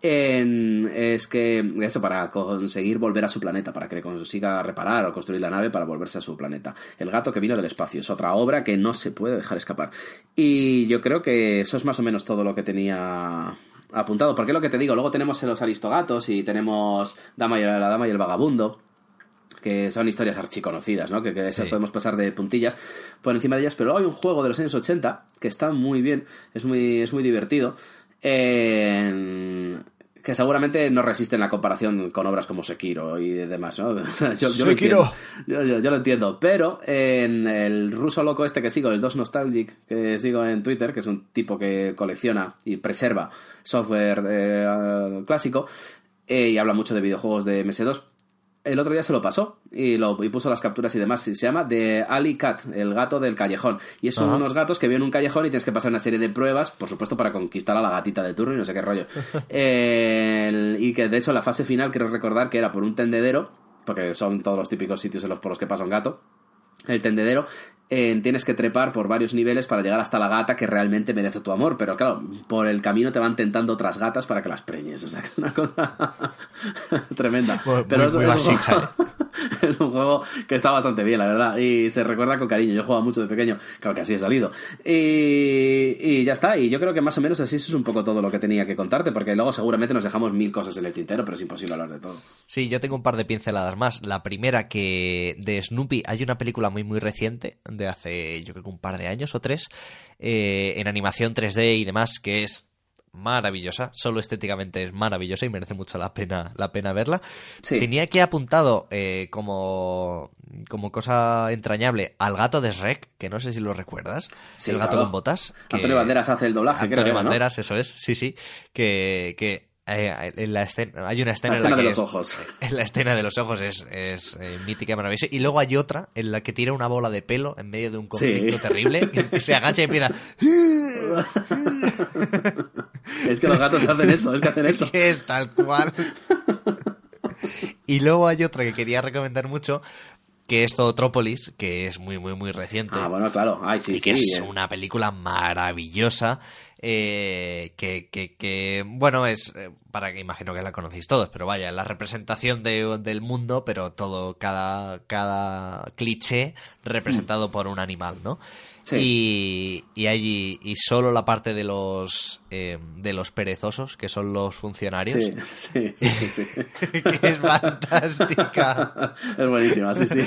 [SPEAKER 2] es que eso para conseguir volver a su planeta, para que consiga reparar o construir la nave para volverse a su planeta. El gato que vino del espacio es otra obra que no se puede dejar escapar. Y yo creo que eso es más o menos todo lo que tenía apuntado. Porque es lo que te digo, luego tenemos los aristogatos y tenemos Dama y, la Dama y el Vagabundo, que son historias archiconocidas, ¿no? Que, que podemos pasar de puntillas por encima de ellas. Pero luego hay un juego de los años 80 que está muy bien, es muy, es muy divertido. Que seguramente no resisten la comparación con obras como Sekiro y demás, ¿no? yo, yo, Lo entiendo, yo, yo, lo entiendo, pero en el ruso loco este que sigo, el Dos Nostalgic, que sigo en Twitter, que es un tipo que colecciona y preserva software eh, clásico eh, y habla mucho de videojuegos de MS2. El otro día se lo pasó y, lo, y puso las capturas y demás. Se llama The Alley Cat, el gato del callejón. Y son unos gatos que viven en un callejón y tienes que pasar una serie de pruebas, por supuesto, para conquistar a la gatita de turno y no sé qué rollo. y que de hecho la fase final, quiero recordar que era por un tendedero, porque son todos los típicos sitios en los por los que pasa un gato el tendedero, eh, tienes que trepar por varios niveles para llegar hasta la gata que realmente merece tu amor. Pero claro, por el camino te van tentando otras gatas para que las preñes. O sea, es una cosa tremenda. pero es, un juego, es, un juego, que está bastante bien, la verdad. Y se recuerda con cariño. Yo jugaba mucho de pequeño. Claro que así he salido. Y, y ya está. Y yo creo que más o menos así es un poco todo lo que tenía que contarte. Porque luego seguramente nos dejamos mil cosas en el tintero, pero es imposible hablar de todo.
[SPEAKER 1] Sí, yo tengo un par de pinceladas más. La primera que de Snoopy hay una película muy muy reciente de hace yo creo que un par de años o tres, eh, en animación 3D y demás, que es maravillosa, solo estéticamente es maravillosa y merece mucho la pena, la pena verla. Tenía que apuntado eh, como, como cosa entrañable al gato de Shrek, que no sé si lo recuerdas, el gato con botas.
[SPEAKER 2] Antonio Banderas hace el doblaje,
[SPEAKER 1] Antonio Banderas, eso es, sí, sí, que, que eh, en la escena, hay una escena,
[SPEAKER 2] en la de los ojos.
[SPEAKER 1] En la escena de los ojos es, es eh, mítica y maravillosa. Y luego hay otra en la que tira una bola de pelo en medio de un conflicto terrible. Y se agacha y empieza.
[SPEAKER 2] es que los gatos hacen eso, es que hacen eso.
[SPEAKER 1] Es tal cual. y luego hay otra que quería recomendar mucho, que es Zootropolis, que es muy, muy, muy reciente.
[SPEAKER 2] Ah, bueno, claro. Ay, sí,
[SPEAKER 1] y que es una película maravillosa eh, que, que, bueno, es, eh, para que imagino que la conocéis todos, pero vaya, la representación de, del mundo, pero todo, cada, cada cliché representado por un animal, ¿no? Y, y, hay, y solo la parte de los eh, de los perezosos, que son los funcionarios.
[SPEAKER 2] Sí, sí, sí.
[SPEAKER 1] que es fantástica.
[SPEAKER 2] es buenísima, sí, sí.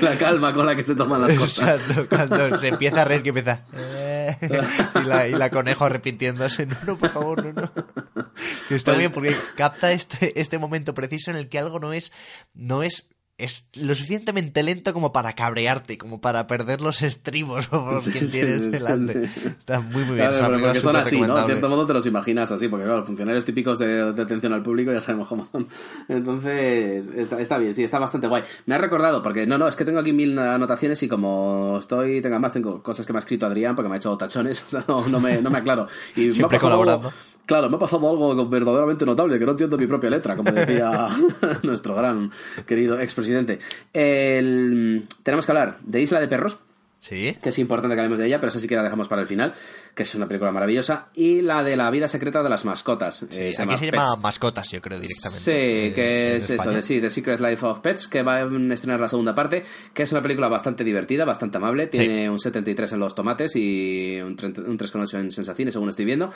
[SPEAKER 2] la calma con la que se toman las cosas.
[SPEAKER 1] Exacto, cuando se empieza a reír que empieza... Eh, y, la, y la conejo arrepintiéndose. No, no, por favor, no, no. Que está bien porque capta este, este momento preciso en el que algo no es, no es es lo suficientemente lento como para cabrearte, como para perder los estribos por quien tienes delante. Está muy, muy bien.
[SPEAKER 2] porque son así, ¿no? En cierto modo te los imaginas así, porque claro, los funcionarios típicos de, atención al público ya sabemos cómo son. Entonces, está, bien, sí, está bastante guay. Me ha recordado, porque no, no, es que tengo aquí mil anotaciones y como estoy, tengo más, tengo cosas que me ha escrito Adrián, porque me ha hecho tachones, o sea, no, me, no me aclaro. Y
[SPEAKER 1] Siempre colaborando.
[SPEAKER 2] Claro, me ha pasado algo verdaderamente notable, que no entiendo mi propia letra, como decía nuestro gran querido expresidente. Tenemos que hablar de Isla de Perros,
[SPEAKER 1] Sí.
[SPEAKER 2] Que es importante que hablemos de ella, pero eso sí que la dejamos para el final, que es una película maravillosa. Y la de la vida secreta de las mascotas.
[SPEAKER 1] Sí, eh, aquí se llama Mascotas, yo creo, directamente.
[SPEAKER 2] Sí, que es eso, de, sí, The Secret Life of Pets, que va a estrenar la segunda parte, que es una película bastante divertida, bastante amable. Tiene un 73 en los tomates y un, 3,8 en sensaciones, según estoy viendo.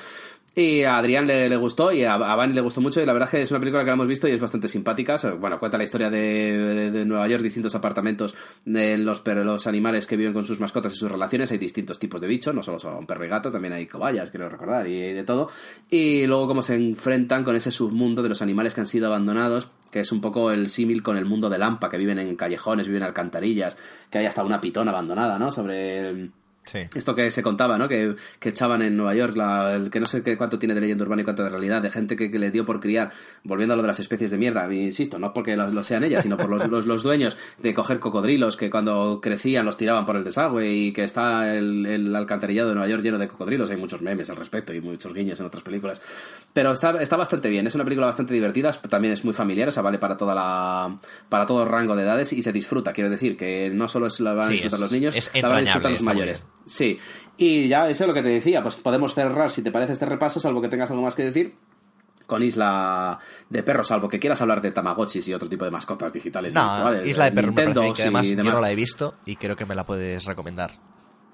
[SPEAKER 2] Y a Adrián le, gustó y a, a le gustó mucho. Y la verdad es que es una película que la hemos visto y es bastante simpática. Bueno, cuenta la historia de, de, Nueva York, distintos apartamentos de los, los animales que viven con sus mascotas y sus relaciones. Hay distintos tipos de bichos, no solo son perro y gato, también hay cobayas, quiero recordar, y de todo. Y luego cómo se enfrentan con ese submundo de los animales que han sido abandonados, que es un poco el símil con el mundo de Lampa, que viven en callejones, viven en alcantarillas, que hay hasta una pitón abandonada, ¿no? Sobre Esto que se contaba, ¿no? Que, que echaban en Nueva York, la, el que no sé qué, cuánto tiene de leyenda urbana y cuánto de realidad, de gente que, que le dio por criar, volviendo a lo de las especies de mierda, insisto, no porque lo, lo sean ellas, sino por los, los, los, dueños de coger cocodrilos que cuando crecían los tiraban por el desagüe y que está el, el, alcantarillado de Nueva York lleno de cocodrilos. Hay muchos memes al respecto y muchos guiños en otras películas. Pero está, está bastante bien, es una película bastante divertida, también es muy familiar, o sea, vale para toda la para todo rango de edades y se disfruta, quiero decir, que no solo es la van a disfrutar
[SPEAKER 1] es,
[SPEAKER 2] los niños, la van a disfrutar los mayores. Sí. Y ya, eso es lo que te decía, pues podemos cerrar, si te parece este repaso, salvo que tengas algo más que decir, con Isla de Perros, salvo que quieras hablar de Tamagotchis y otro tipo de mascotas digitales.
[SPEAKER 1] No, Isla de Perros me parece que además yo no la he visto y creo que me la puedes recomendar.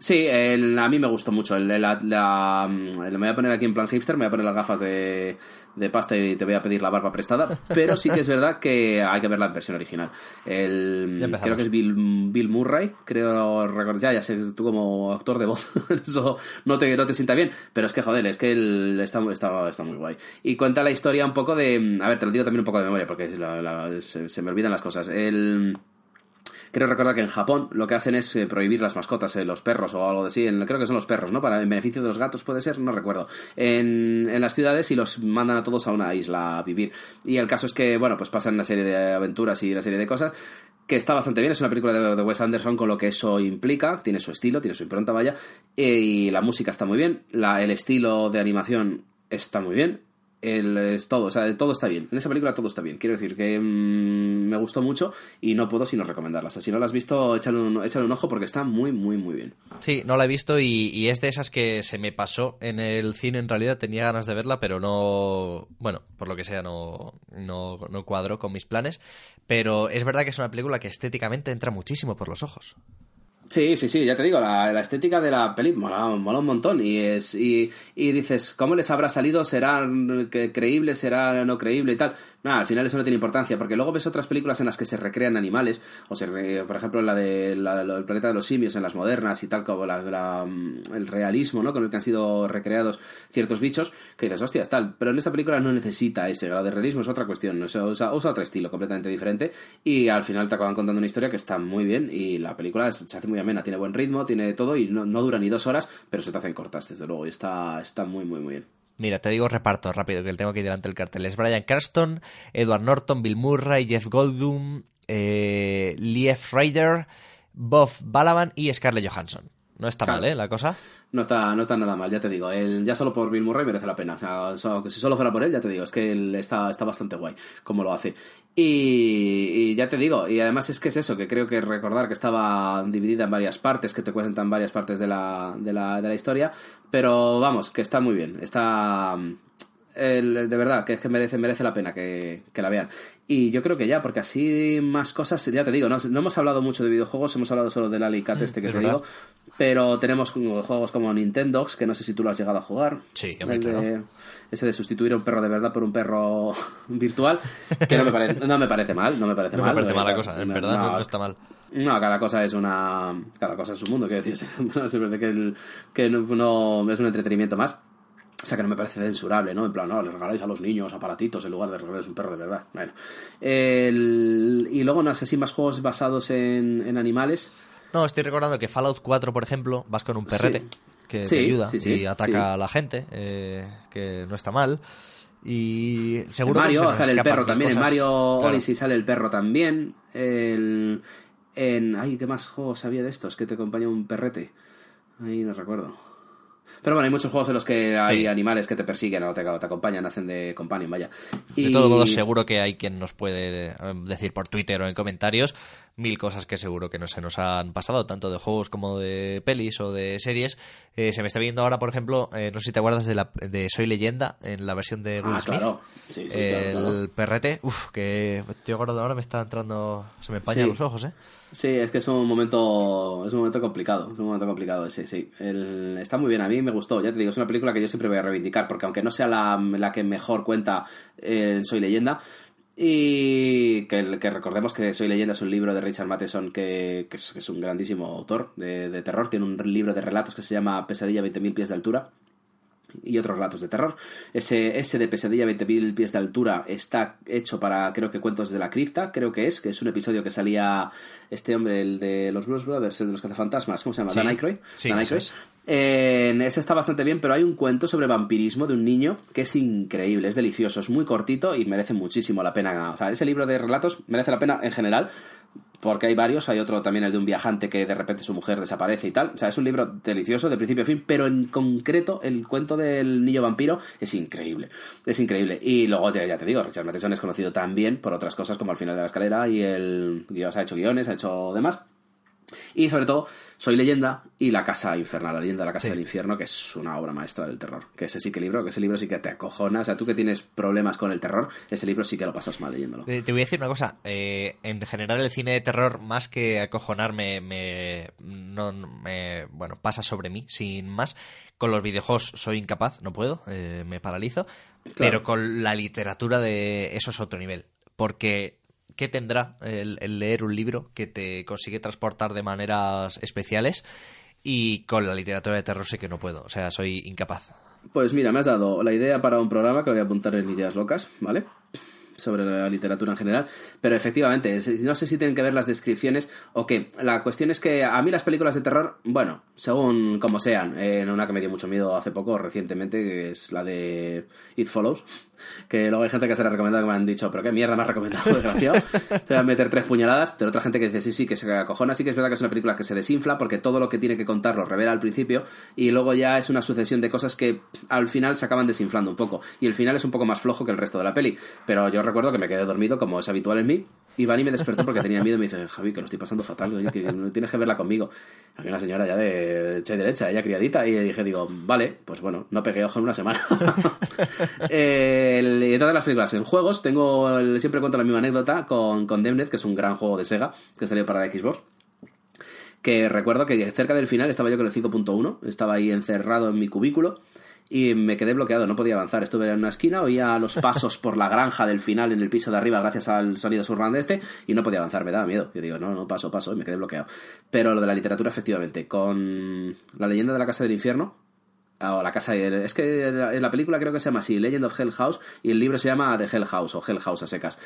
[SPEAKER 2] Sí, el- a mí me gustó mucho. El- la- la- me voy a poner aquí en plan hipster, me voy a poner las gafas de, de pasta y te voy a pedir la barba prestada. Pero sí que es verdad que hay que verla en versión original. El, creo que es Bill, Bill Murray, creo. Ya, ya sé, tú como actor de voz, eso no te, no te sienta bien. Pero es que, joder, es que él está, está, está muy guay. Y cuenta la historia un poco de. A ver, te lo digo también un poco de memoria porque la- la- se, se me olvidan las cosas. El. Creo recordar que en Japón lo que hacen es eh, prohibir las mascotas, eh, los perros o algo así. Creo que son los perros, ¿no? Para en beneficio de los gatos puede ser, no recuerdo. En, en las ciudades y los mandan a todos a una isla a vivir. Y el caso es que, bueno, pues pasan una serie de aventuras y una serie de cosas que está bastante bien. Es una película de, de Wes Anderson con lo que eso implica. Tiene su estilo, tiene su impronta, vaya. Eh, y la música está muy bien. La, el estilo de animación está muy bien. El, es todo, o sea, todo está bien. En esa película todo está bien. Quiero decir que mm, me gustó mucho y no puedo sino recomendarla. O si no la has visto, échale un, un ojo porque está muy, muy, muy bien.
[SPEAKER 1] Sí, no la he visto y, y es de esas que se me pasó en el cine. En realidad tenía ganas de verla, pero no. Bueno, por lo que sea, no, no, no cuadro con mis planes. Pero es verdad que es una película que estéticamente entra muchísimo por los ojos.
[SPEAKER 2] Sí, sí, sí, ya te digo, la, la estética de la peli mola, mola un montón y es y, y dices, ¿cómo les habrá salido? ¿Será creíble? ¿Será no creíble y tal? Nada, al final eso no tiene importancia, porque luego ves otras películas en las que se recrean animales, o se re- por ejemplo la de la, del planeta de los simios en las modernas y tal, como la, mm, el realismo, ¿no? Con el que han sido recreados ciertos bichos, que dices, hostias, tal, pero en esta película no necesita ese grado de realismo, es otra cuestión, o sea, usa, usa otro estilo completamente diferente y al final te acaban contando una historia que está muy bien y la película se hace muy amena, tiene buen ritmo, tiene todo y no, no dura ni dos horas, pero se te hacen cortas, desde luego, y está, está muy, muy, muy bien.
[SPEAKER 1] Mira, te digo reparto rápido, que tengo aquí delante el cartel. Es Brian Carston, Edward Norton, Bill Murray, Jeff Goldblum, eh, Lief Bob Balaban y Scarlett Johansson. No está
[SPEAKER 2] Claro.
[SPEAKER 1] mal, ¿eh? La cosa.
[SPEAKER 2] No está, no está nada mal, ya te digo. El, ya solo por Bill Murray merece la pena. O sea, so- si solo fuera por él, ya te digo, es que él está, está bastante guay como lo hace. Y, y ya te digo, y además es que es eso, que creo que recordar que estaba dividida en varias partes, que te cuentan varias partes de la, de la, de la historia, pero vamos, que está muy bien. Está. el- de verdad, que es que merece, merece la pena que, que la vean. Y yo creo que ya, porque así más cosas, ya te digo, no, no hemos hablado mucho de videojuegos, hemos hablado solo del Alicat este que
[SPEAKER 1] Es
[SPEAKER 2] te
[SPEAKER 1] verdad.
[SPEAKER 2] digo, pero tenemos juegos como Nintendox, que no sé si tú lo has llegado a jugar.
[SPEAKER 1] Sí,
[SPEAKER 2] El de-
[SPEAKER 1] claro.
[SPEAKER 2] Ese de sustituir a un perro de verdad por un perro virtual, que no me parece, no me parece mal, no me parece
[SPEAKER 1] No me
[SPEAKER 2] mal.
[SPEAKER 1] parece
[SPEAKER 2] Eh,
[SPEAKER 1] mala cosa, en verdad no, no está mal.
[SPEAKER 2] no, cada cosa es una. Cada cosa es un mundo, quiero decir. Que, el- que no, no- es un entretenimiento más. O sea que no me parece censurable, ¿no? En plan, no, les regaláis a los niños aparatitos en lugar de regalarles un perro de verdad. Bueno. El- y luego, no sé si más juegos basados en, en animales.
[SPEAKER 1] No, estoy recordando que Fallout 4, por ejemplo, vas con un perrete
[SPEAKER 2] Sí.
[SPEAKER 1] que
[SPEAKER 2] Sí,
[SPEAKER 1] te ayuda
[SPEAKER 2] sí,
[SPEAKER 1] y ataca a la gente, eh, que no está mal. Y seguro
[SPEAKER 2] en
[SPEAKER 1] que
[SPEAKER 2] Mario
[SPEAKER 1] nos
[SPEAKER 2] sale el perro también. En. Mario
[SPEAKER 1] Claro.
[SPEAKER 2] Odyssey sale el perro también. El, en. Ay, ¿qué más juegos había de estos? Que te acompaña un perrete. Ahí no recuerdo. Pero bueno, hay muchos juegos en los que hay
[SPEAKER 1] Sí.
[SPEAKER 2] animales que te persiguen o te, te acompañan, hacen de companion, vaya. Y...
[SPEAKER 1] De todos modos, seguro que hay quien nos puede eh, decir por Twitter o en comentarios mil cosas que seguro que no se nos han pasado, tanto de juegos como de pelis o de series. Eh, se me está viendo ahora, por ejemplo, eh, no sé si te acuerdas de, la, de Soy Leyenda, en la versión de Will
[SPEAKER 2] Ah,
[SPEAKER 1] Smith.
[SPEAKER 2] claro. Sí, sí,
[SPEAKER 1] el
[SPEAKER 2] claro, claro.
[SPEAKER 1] perrete, uff, que yo ahora, ahora me está entrando, se me empañan
[SPEAKER 2] Sí.
[SPEAKER 1] los ojos, ¿eh?
[SPEAKER 2] Sí, es que es un momento es un momento complicado, es un momento complicado sí. El- está muy bien, a mí me gustó, ya te digo, es una película que yo siempre voy a reivindicar, porque aunque no sea la, la que mejor cuenta eh, Soy Leyenda, y que, recordemos que Soy Leyenda es un libro de Richard Matheson que, que es un grandísimo autor de, de terror, tiene un libro de relatos que se llama Pesadilla a 20.000 pies de altura, y otros relatos de terror. Ese, ese de Pesadilla 20.000 pies de altura está hecho para, creo que Cuentos de la Cripta, creo que es, que es un episodio que salía este hombre, el de los Blues Brothers, el de los cazafantasmas, ¿cómo se llama?
[SPEAKER 1] Sí.
[SPEAKER 2] Dan Aykroyd.
[SPEAKER 1] Sí,
[SPEAKER 2] Dan
[SPEAKER 1] eso
[SPEAKER 2] Aykroyd.
[SPEAKER 1] es.
[SPEAKER 2] En ese está bastante bien, pero hay un cuento sobre vampirismo de un niño que es increíble, es delicioso, es muy cortito y merece muchísimo la pena. O sea, ese libro de relatos merece la pena en general, porque hay varios, hay otro también el de un viajante que de repente su mujer desaparece y tal. O sea, es un libro delicioso de principio a fin, pero en concreto el cuento del niño vampiro es increíble. Es increíble. Y luego, ya, ya te digo, Richard Matheson es conocido también por otras cosas como Al final de la escalera y el... sea, ha hecho guiones, ha hecho demás. Y sobre todo, Soy leyenda y La Casa Infernal, La leyenda de la Casa
[SPEAKER 1] Sí.
[SPEAKER 2] del Infierno, que es una obra maestra del terror. Que ese sí que libro, que ese libro sí que te acojona. O sea, tú que tienes problemas con el terror, ese libro sí que lo pasas mal leyéndolo.
[SPEAKER 1] Eh, Te voy a decir una cosa. eh, en general, el cine de terror, más que acojonarme, me, no, me, bueno, pasa sobre mí, sin más. Con los videojuegos soy incapaz, no puedo, eh, me paralizo. Pero con la literatura de eso es otro nivel. Porque, ¿qué tendrá el, leer un libro que te consigue transportar de maneras especiales? Y con la literatura de terror sé que no puedo, o sea, soy incapaz.
[SPEAKER 2] Pues mira, me has dado la idea para un programa que lo voy a apuntar en Ideas Locas, ¿vale? Sobre la literatura en general. Pero efectivamente, no sé si tienen que ver las descripciones o qué. La cuestión es que a mí las películas de terror, bueno, según como sean, en una que me dio mucho miedo hace poco, recientemente, que es la de It Follows, que luego hay gente que se la ha recomendado que me han dicho, pero qué mierda me has recomendado, desgraciado. Te voy a meter tres puñaladas, pero otra gente que dice, sí, sí, que se acojona, sí que es verdad que es una película que se desinfla porque todo lo que tiene que contar lo revela al principio y luego ya es una sucesión de cosas que al final se acaban desinflando un poco. Y el final es un poco más flojo que el resto de la peli. Pero yo recuerdo que me quedé dormido, como es habitual en mí, y Vani me despertó porque tenía miedo y me dice, Javi, que lo estoy pasando fatal, oye, que no tienes que verla conmigo. Había una señora ya de che derecha, ella criadita, y dije, digo, vale, pues bueno, no pegué ojo en una semana. El- y todas las películas en juegos, tengo, el- siempre cuento la misma anécdota con, con Demnet, que es un gran juego de Sega, que salió para la Xbox que recuerdo que cerca del final estaba yo con el 5.1, estaba ahí encerrado en mi cubículo y me quedé bloqueado, no podía avanzar. Estuve en una esquina, oía los pasos por la granja del final en el piso de arriba gracias al sonido surround este y no podía avanzar, me daba miedo. Yo digo, no, no, paso, paso y me quedé bloqueado. Pero lo de la literatura, efectivamente, con la leyenda de la Casa del Infierno, o la casa es que en la película creo que se llama así Legend of Hell House y el libro se llama The Hell House o Hell House a secas.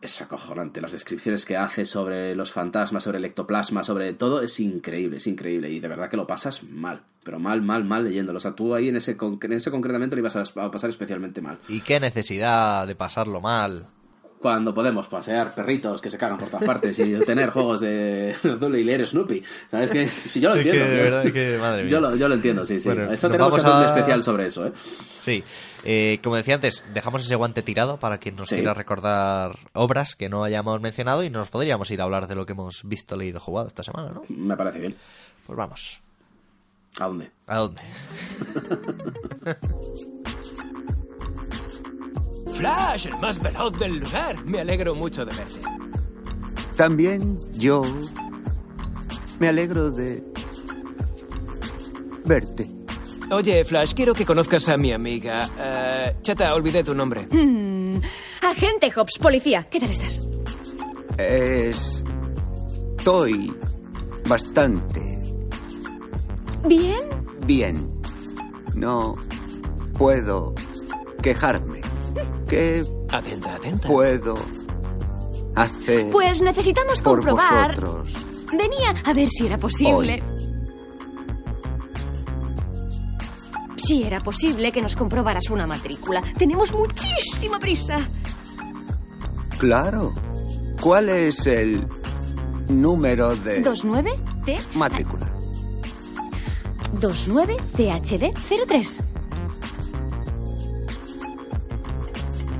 [SPEAKER 2] Es acojonante las descripciones que hace sobre los fantasmas sobre el ectoplasma sobre todo es increíble es increíble y de verdad que lo pasas mal pero mal mal mal leyéndolo. O sea tú ahí en ese en ese concretamente lo ibas a pasar especialmente mal.
[SPEAKER 1] ¿Y qué necesidad de pasarlo mal?
[SPEAKER 2] Cuando podemos pasear perritos que se cagan por todas partes y tener juegos de doble y leer Snoopy sabes que si yo lo
[SPEAKER 1] Es que,
[SPEAKER 2] entiendo
[SPEAKER 1] de
[SPEAKER 2] yo-
[SPEAKER 1] verdad que, madre mía.
[SPEAKER 2] yo lo, yo lo entiendo sí sí
[SPEAKER 1] Bueno,
[SPEAKER 2] eso tenemos que un especial sobre eso eh
[SPEAKER 1] Sí, eh, como decía antes, dejamos ese guante tirado para quien nos
[SPEAKER 2] Sí.
[SPEAKER 1] quiera recordar obras que no hayamos mencionado y nos podríamos ir a hablar de lo que hemos visto, leído, jugado esta semana, ¿no?
[SPEAKER 2] me parece bien
[SPEAKER 1] Pues vamos.
[SPEAKER 2] ¿a dónde?
[SPEAKER 1] ¿A dónde?
[SPEAKER 7] Flash, el más veloz del lugar. Me alegro mucho de verte.
[SPEAKER 8] También yo me alegro de verte.
[SPEAKER 7] Oye, Flash, quiero que conozcas a mi amiga. Eh, chata, olvidé tu nombre.
[SPEAKER 9] Mm, agente Hobbs, policía. ¿Qué tal estás?
[SPEAKER 8] Estoy bastante
[SPEAKER 9] ¿Bien?
[SPEAKER 8] bien. No puedo quejarme. ¿Qué
[SPEAKER 7] Atenta, atenta.
[SPEAKER 8] puedo hacer
[SPEAKER 9] Pues necesitamos
[SPEAKER 8] por
[SPEAKER 9] comprobar.
[SPEAKER 8] vosotros?
[SPEAKER 9] Venía a ver si era posible. Si era posible que nos comprobaras una matrícula. Tenemos muchísima prisa.
[SPEAKER 8] Claro. ¿Cuál es el número de
[SPEAKER 9] 29 T
[SPEAKER 8] matrícula?
[SPEAKER 9] 29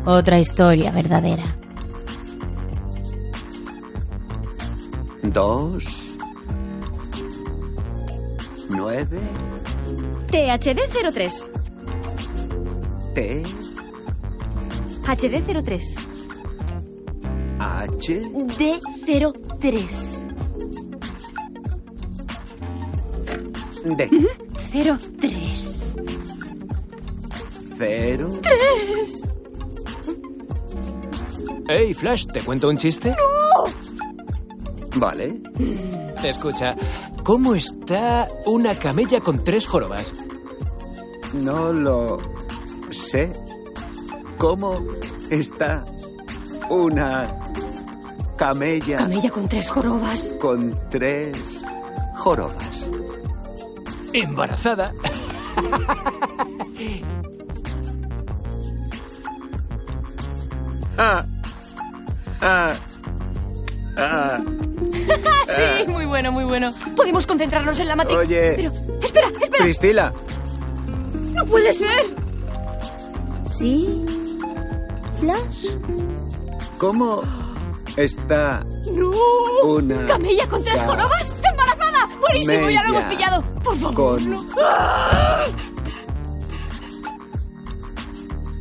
[SPEAKER 5] Otra historia verdadera.
[SPEAKER 8] Dos. Nueve.
[SPEAKER 9] THD 03.
[SPEAKER 8] T.
[SPEAKER 9] HD 03.
[SPEAKER 8] H.
[SPEAKER 9] D 03.
[SPEAKER 8] D.
[SPEAKER 9] 03.
[SPEAKER 8] Cero.
[SPEAKER 7] Hey, Flash, ¿te cuento un chiste?
[SPEAKER 8] Vale.
[SPEAKER 7] Escucha, ¿cómo está una camella con tres jorobas?
[SPEAKER 8] No lo sé. ¿Cómo está una camella
[SPEAKER 9] Camella con tres jorobas.
[SPEAKER 8] con tres jorobas?
[SPEAKER 7] Embarazada.
[SPEAKER 8] Ah.
[SPEAKER 9] sí, muy bueno, muy bueno. Podemos concentrarnos en la matrícula.
[SPEAKER 8] Oye.
[SPEAKER 9] Pero, espera, espera.
[SPEAKER 8] Priscila,
[SPEAKER 9] No puede ser.
[SPEAKER 5] ¿Sí? ¿Flash?
[SPEAKER 8] ¿cómo está
[SPEAKER 9] No.
[SPEAKER 8] una
[SPEAKER 9] Camella con tres jorobas. Embarazada. Buenísimo, ya lo hemos pillado. Por favor.
[SPEAKER 8] con
[SPEAKER 9] no. ¡Ah!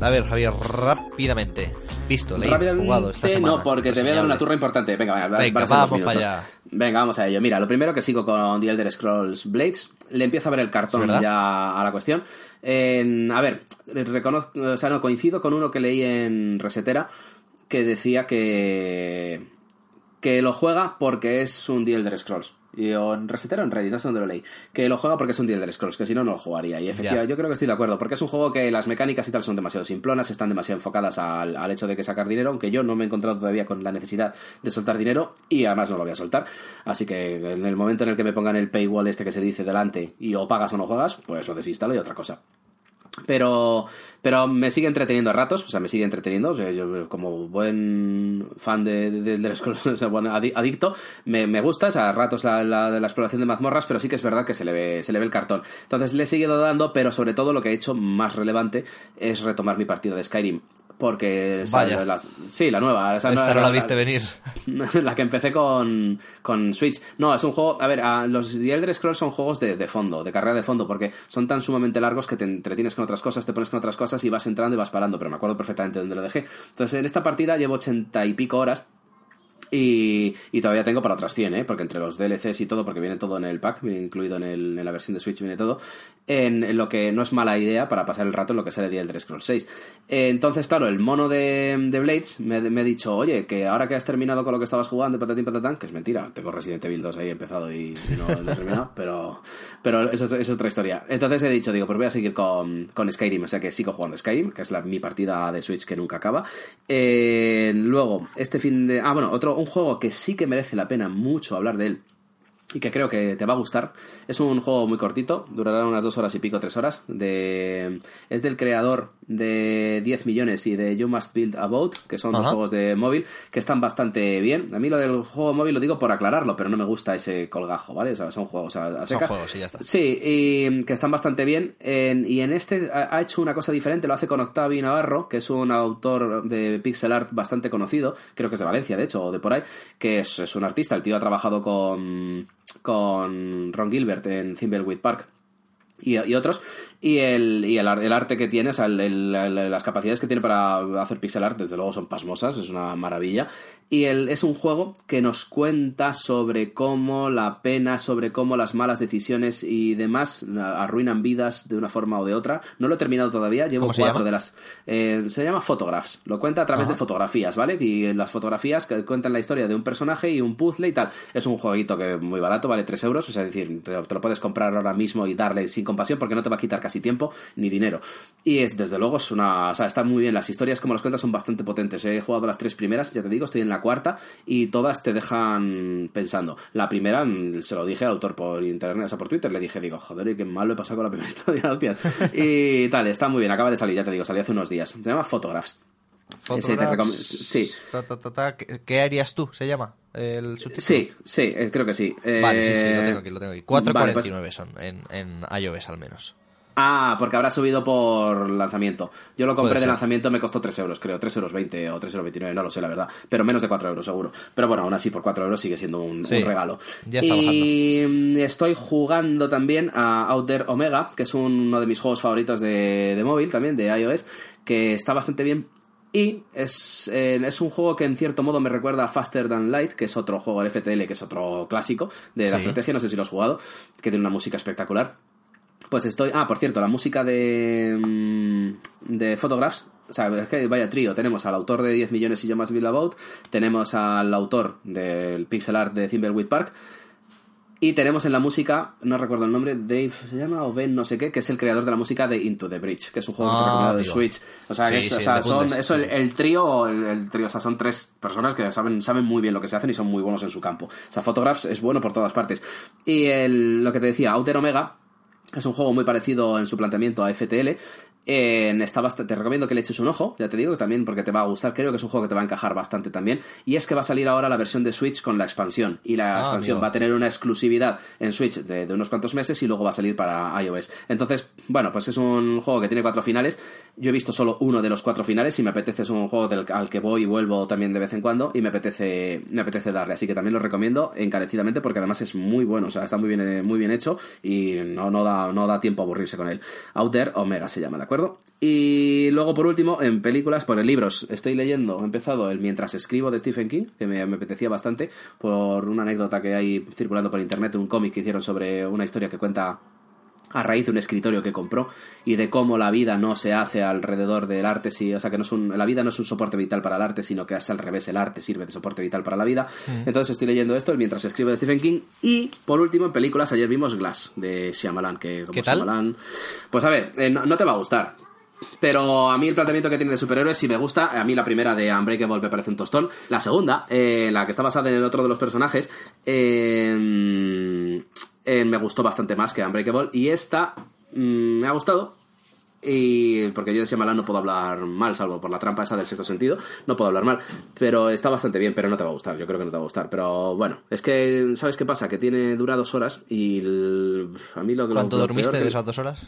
[SPEAKER 1] A ver, Javier, rápidamente. Visto, leído, jugado esta semana.
[SPEAKER 2] No, porque te voy a dar una turra importante. Venga, venga,
[SPEAKER 1] vamos para allá.
[SPEAKER 2] Venga, vamos a ello. Mira, lo primero que sigo con The Elder Scrolls Blades, le empiezo a ver el cartón ya a la cuestión. En- a ver, reconozco, o sea, no, coincido con uno que leí en Resetera que decía que que lo juega porque es un The Elder Scrolls. Y, en Resetera o en Reddit, no sé dónde lo leí. Que lo juega porque es un The Elder Scrolls, que si no, no lo jugaría. Y efectivamente, yo creo que estoy de acuerdo, porque es un juego que las mecánicas y tal son demasiado simplonas, están demasiado enfocadas al, al hecho de que sacar dinero, aunque yo no me he encontrado todavía con la necesidad de soltar dinero y además no lo voy a soltar. Así que en el momento en el que me pongan el paywall este que se dice delante y o pagas o no juegas, pues lo desinstalo y otra cosa. Pero, pero me sigue entreteniendo a ratos, o sea, me sigue entreteniendo. Yo, como buen fan de, de, de o sea, bueno, adi- adicto, me, me gusta, o sea, a ratos la, la, la exploración de mazmorras, pero sí que es verdad que se le, ve, se le ve el cartón. Entonces le he seguido dando, pero sobre todo lo que he hecho más relevante es retomar mi partida de Skyrim. Porque,
[SPEAKER 1] Vaya.
[SPEAKER 2] las- sí, la nueva. o sea,
[SPEAKER 1] Esta no la
[SPEAKER 2] la-
[SPEAKER 1] viste venir.
[SPEAKER 2] la que empecé con, con Switch. No, es un juego. A ver, a- los The Elder Scrolls son juegos de, de fondo, de carrera de fondo, porque son tan sumamente largos que te entretienes con otras cosas, te pones con otras cosas y vas entrando y vas parando. Pero me acuerdo perfectamente dónde lo dejé. Entonces, en esta partida llevo ochenta y pico horas. Y, todavía tengo para otras 100, ¿eh? Porque entre los DLCs y todo, porque viene todo en el pack, viene incluido en, el- en la versión de Switch, viene todo, en, lo que no es mala idea para pasar el rato en lo que sale The Elder Scrolls 6. Eh, entonces, claro, el mono de, de Blades me, me ha dicho, oye, que ahora que has terminado con lo que estabas jugando, patatín patatán, que es mentira, tengo Resident Evil 2 ahí empezado y, no lo he terminado, pero, pero eso, es- eso es otra historia. Entonces he dicho, digo, pues voy a seguir con, con Skyrim, o sea que sigo jugando Skyrim, que es la, mi partida de Switch que nunca acaba. Eh, luego, este fin de... Ah, bueno, otro, un juego que sí que merece la pena mucho hablar de él y que creo que te va a gustar. Es un juego muy cortito, durará unas dos horas y pico, tres horas. De... Es del creador de 10 millones y de You Must Build a Boat, que son dos juegos de móvil que están bastante bien. A mí lo del juego móvil lo digo por aclararlo, pero no me gusta ese colgajo, ¿vale? O sea, son juegos a, a
[SPEAKER 1] Son juegos y ya está.
[SPEAKER 2] Sí, y que están bastante bien. En- y en este ha, hecho una cosa diferente, lo hace con Octavio Navarro, que es un autor de pixel art bastante conocido, creo que es de Valencia, de hecho, o de por ahí, que es, es un artista. El tío ha trabajado con, con Ron Gilbert en Thimbleweed Park y, y otros. Y, el, y el, el arte que tiene, o sea, el- las capacidades que tiene para hacer pixel art, desde luego son pasmosas, es una maravilla. Y el, es un juego que nos cuenta sobre cómo la pena, sobre cómo las malas decisiones y demás a- arruinan vidas de una forma o de otra. No lo he terminado todavía, llevo
[SPEAKER 1] ¿Cómo se
[SPEAKER 2] cuatro
[SPEAKER 1] llama?
[SPEAKER 2] de las. eh, se llama Photographs, lo cuenta a través
[SPEAKER 1] Ajá.
[SPEAKER 2] de fotografías, ¿vale? Y las fotografías que cuentan la historia de un personaje y un puzzle y tal. Es un jueguito que muy barato, vale 3 euros, o sea, es decir, te, te lo puedes comprar ahora mismo y darle sin compasión porque no te va a quitar casi tiempo ni dinero. Y es, desde luego, es una. O sea, está muy bien. Las historias, como las cuentas, son bastante potentes. He jugado las tres primeras, ya te digo, estoy en la cuarta y todas te dejan pensando. La primera, mm, se lo dije al autor por internet, o sea, por Twitter, le dije, digo, joder, qué mal lo he pasado con la primera historia, hostias. Y tal, está muy bien, acaba de salir, ya te digo, salió hace unos días. Se llama Photographs. Sí.
[SPEAKER 1] Ta, ta, ta. ¿Qué, harías tú? ¿Se llama el?
[SPEAKER 2] Sí, sí, eh, creo que sí.
[SPEAKER 1] Vale, sí, sí, lo
[SPEAKER 2] Eh,
[SPEAKER 1] tengo aquí, lo tengo aquí.
[SPEAKER 2] vale,
[SPEAKER 1] 4.49
[SPEAKER 2] pues-
[SPEAKER 1] son en, en iOS al menos.
[SPEAKER 2] Ah, porque habrá subido por lanzamiento. Yo lo compré de lanzamiento, me costó 3 euros, creo, 3 euros 20 o 3 euros 29, no lo sé, la verdad. Pero menos de 4 euros, seguro. Pero bueno, aún así, por 4 euros sigue siendo un,
[SPEAKER 1] Sí,
[SPEAKER 2] un regalo.
[SPEAKER 1] ya está
[SPEAKER 2] y estoy jugando también a Outer Omega, que es uno de mis juegos favoritos de, de móvil también, de iOS, que está bastante bien. Y es, eh, es un juego que en cierto modo me recuerda a Faster Than Light, que es otro juego del FTL, que es otro clásico de la
[SPEAKER 1] Sí.
[SPEAKER 2] estrategia, no sé si lo has jugado, que tiene una música espectacular. Pues estoy. Ah, por cierto, la música de. mm, de Photographs. O sea, es que vaya trío. Tenemos al autor de 10 millones y yo más Bill About. Tenemos al autor del pixel art de Thimbleweed Park. Y tenemos en la música, no recuerdo el nombre, Dave se llama o Ben no sé qué, que es el creador de la música de Into the Bridge, que es un juego
[SPEAKER 1] Ah,
[SPEAKER 2] de. Switch. O sea,
[SPEAKER 1] Sí,
[SPEAKER 2] que es-
[SPEAKER 1] sí,
[SPEAKER 2] o sea, son, eso,
[SPEAKER 1] sí,
[SPEAKER 2] el,
[SPEAKER 1] sí.
[SPEAKER 2] el trío, el, el trío, o sea, son tres personas que saben, saben muy bien lo que se hacen y son muy buenos en su campo. O sea, Photographs es bueno por todas partes. Y el- lo que te decía, Outer Omega es un juego muy parecido en su planteamiento a FTL. En- está bast- te recomiendo que le eches un ojo, ya te digo, también porque te va a gustar. Creo que es un juego que te va a encajar bastante también. Y es que va a salir ahora la versión de Switch con la expansión. Y la
[SPEAKER 1] Ah,
[SPEAKER 2] expansión
[SPEAKER 1] amigo.
[SPEAKER 2] va a tener una exclusividad en Switch de, de unos cuantos meses y luego va a salir para iOS. Entonces, bueno, pues es un juego que tiene cuatro finales. Yo he visto solo uno de los cuatro finales y me apetece, es un juego del, al que voy y vuelvo también de vez en cuando y me apetece, me apetece darle. Así que también lo recomiendo encarecidamente porque además es muy bueno, o sea, está muy bien, eh, muy bien hecho y no, no, da, no da tiempo a aburrirse con él. Outer Omega se llama, ¿de Y luego, por último, en películas, por en libros, estoy leyendo, he empezado el Mientras escribo de Stephen King, que me, me apetecía bastante, por una anécdota que hay circulando por internet, un cómic que hicieron sobre una historia que cuenta a raíz de un escritorio que compró y de cómo la vida no se hace alrededor del arte, si, o sea que no es un- la vida no es un soporte vital para el arte, sino que es al revés, el arte sirve de soporte vital para la vida. Entonces estoy leyendo esto mientras escribo de Stephen King y por último en películas ayer vimos Glass de Shyamalan, que como
[SPEAKER 1] ¿Qué tal?
[SPEAKER 2] Shyamalan, pues a ver, eh, no, no te va a gustar. Pero a mí el planteamiento que tiene de superhéroes sí me gusta. A mí la primera de Unbreakable me parece un tostón. La segunda, eh, la que está basada en el otro de los personajes, eh, eh, me gustó bastante más que Unbreakable. Y esta mm, me ha gustado. Y porque yo de Shyamalan no puedo hablar mal, salvo por la trampa esa del sexto sentido, no puedo hablar mal. Pero está bastante bien, pero no te va a gustar, yo creo que no te va a gustar. Pero bueno, es que, ¿sabes qué pasa? Que tiene, dura dos horas y el- a mí lo que lo-
[SPEAKER 1] ¿Cuánto
[SPEAKER 2] lo
[SPEAKER 1] dormiste
[SPEAKER 2] peor
[SPEAKER 1] de esas dos horas?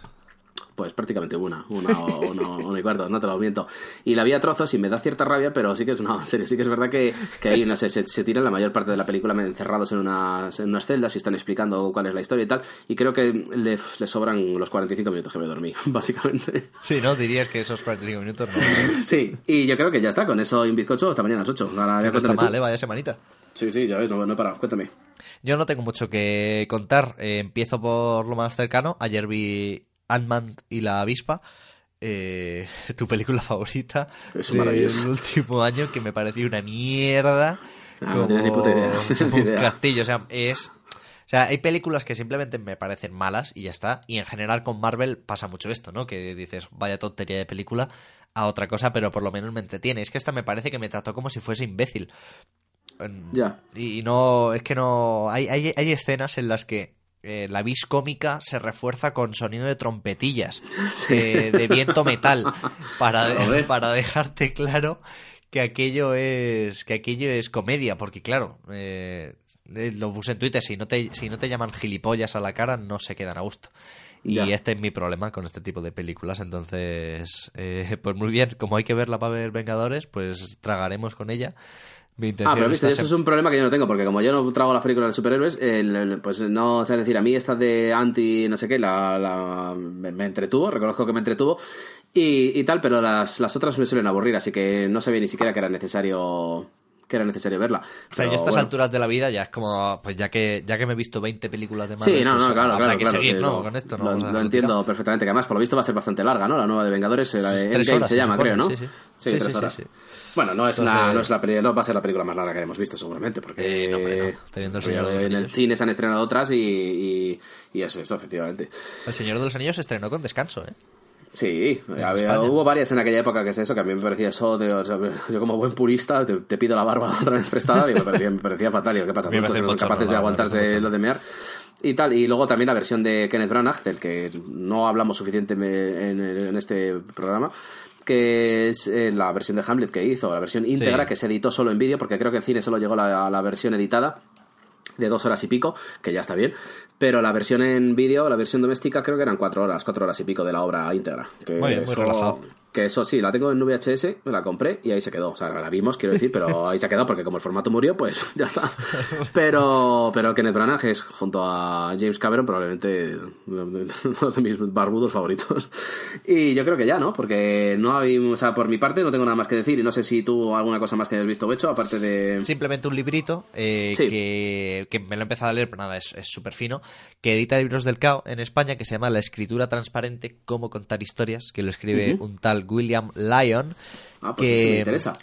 [SPEAKER 2] Pues prácticamente una, una o una, una y cuarto, no te lo miento. Y la vi a trozos y me da cierta rabia, pero sí que es, no, en serio, sí que es verdad que, que ahí, no sé, se, se tiran la mayor parte de la película encerrados en unas, en unas celdas y están explicando cuál es la historia y tal. Y creo que le, le sobran los 45 minutos que me dormí, básicamente.
[SPEAKER 1] Sí, ¿no? Dirías que esos 45 minutos no.
[SPEAKER 2] Sí, y yo creo que ya está, con eso en bizcocho hasta mañana a las 8. Ahora ya
[SPEAKER 1] no está mal, ¿eh? Vaya semanita.
[SPEAKER 2] Sí, sí, ya ves, no, no he parado, cuéntame.
[SPEAKER 1] Yo no tengo mucho que contar. Eh, empiezo por lo más cercano. Ayer vi Ant-Man y la avispa. Eh, tu película favorita
[SPEAKER 2] Es
[SPEAKER 1] del último año que me pareció una mierda
[SPEAKER 2] Ah, no tienes ni puta idea,
[SPEAKER 1] como un castillo o sea es o sea hay películas que simplemente me parecen malas y ya está y en general con Marvel pasa mucho esto no que dices vaya tontería de película a otra cosa pero por lo menos me entretiene es que esta me parece que me trató como si fuese imbécil
[SPEAKER 2] Ya.
[SPEAKER 1] y no, es que no. Hay, hay, hay escenas en las que eh, la vis cómica se refuerza con sonido de trompetillas, de, de viento metal, para, para dejarte claro que aquello es que aquello es comedia, porque claro, eh, eh, lo puse en Twitter, si no, te, si no te llaman gilipollas a la cara, no se quedan a gusto. Y
[SPEAKER 2] Ya.
[SPEAKER 1] este es mi problema con este tipo de películas, entonces, eh, pues muy bien, como hay que verla para ver Vengadores, pues tragaremos con ella. Mi
[SPEAKER 2] Ah, pero viste, eso es un problema que yo no tengo, porque como yo no trago las películas de superhéroes, el- el- pues no sé decir, a mí esta de anti no sé qué, la, la- me, me entretuvo, reconozco que me entretuvo y, y tal, pero las, las otras me suelen aburrir, así que no sabía ni siquiera que era necesario que era necesario verla.
[SPEAKER 1] O sea, yo a estas
[SPEAKER 2] bueno.
[SPEAKER 1] alturas de la vida ya es como, pues ya que ya que me he visto 20 películas de
[SPEAKER 2] Sí,
[SPEAKER 1] Marvel,
[SPEAKER 2] no,
[SPEAKER 1] pues,
[SPEAKER 2] no, claro,
[SPEAKER 1] habrá
[SPEAKER 2] claro.
[SPEAKER 1] que
[SPEAKER 2] claro,
[SPEAKER 1] seguir,
[SPEAKER 2] sí,
[SPEAKER 1] ¿no?
[SPEAKER 2] lo-
[SPEAKER 1] Con esto, ¿no?
[SPEAKER 2] Lo, entiendo
[SPEAKER 1] tirado.
[SPEAKER 2] perfectamente, que además por lo visto va a ser bastante larga, ¿no? La nueva de Vengadores, la de
[SPEAKER 1] Tres
[SPEAKER 2] Endgame
[SPEAKER 1] horas,
[SPEAKER 2] se
[SPEAKER 1] se
[SPEAKER 2] llama,
[SPEAKER 1] supone,
[SPEAKER 2] creo, ¿no?
[SPEAKER 1] sí, sí.
[SPEAKER 2] Sí,
[SPEAKER 1] Sí,
[SPEAKER 2] tres
[SPEAKER 1] sí, sí,
[SPEAKER 2] horas. Bueno, no es,
[SPEAKER 1] Entonces-
[SPEAKER 2] la, no, es la, peli- no va a ser la película más larga que hemos visto, seguramente, porque
[SPEAKER 1] Eh, no, no. Teniendo el Señor de los
[SPEAKER 2] en el
[SPEAKER 1] Anillos.
[SPEAKER 2] cine se han estrenado otras y, y, y es eso, efectivamente.
[SPEAKER 1] El Señor de los Anillos se estrenó con descanso, ¿eh?
[SPEAKER 2] Sí, había- hubo varias en aquella época que es eso, que a mí me parecía eso, de, o sea, yo como buen purista te, te pido la barba otra vez prestada y me parecía, me parecía fatal. Y ¿qué pasa? Muchos no son capaces de aguantarse lo de mear y tal. Y luego también la versión de Kenneth Branagh, del que no hablamos suficiente en, en este programa, que es eh, la versión de Hamlet que hizo, la versión íntegra
[SPEAKER 1] Sí.
[SPEAKER 2] que se editó solo en vídeo, porque creo que en cine solo llegó la, la versión editada de dos horas y pico, que ya está bien, pero la versión en vídeo, la versión doméstica, creo que eran cuatro horas, cuatro horas y pico de la obra íntegra. Que
[SPEAKER 1] Muy bien, muy
[SPEAKER 2] eso,
[SPEAKER 1] relajado.
[SPEAKER 2] Que eso sí, la tengo en VHS, me la compré y ahí se quedó. O sea, la vimos, quiero decir, pero ahí se ha quedado porque como el formato murió, pues ya está. Pero, pero Kenneth Branagh es, junto a James Cameron, probablemente uno de mis barbudos favoritos. Y yo creo que ya, ¿no? Porque no hay, o sea, por mi parte no tengo nada más que decir y no sé si tú alguna cosa más que hayas visto o hecho, aparte de...
[SPEAKER 1] Simplemente un librito eh,
[SPEAKER 2] Sí.
[SPEAKER 1] que, que me lo he empezado a leer, pero nada, es súper fino, que edita libros del CAO en España, que se llama La escritura transparente, cómo contar historias, que lo escribe
[SPEAKER 2] Ujú.
[SPEAKER 1] un tal William Lyon.
[SPEAKER 2] Ah, pues
[SPEAKER 1] que,
[SPEAKER 2] eso me interesa.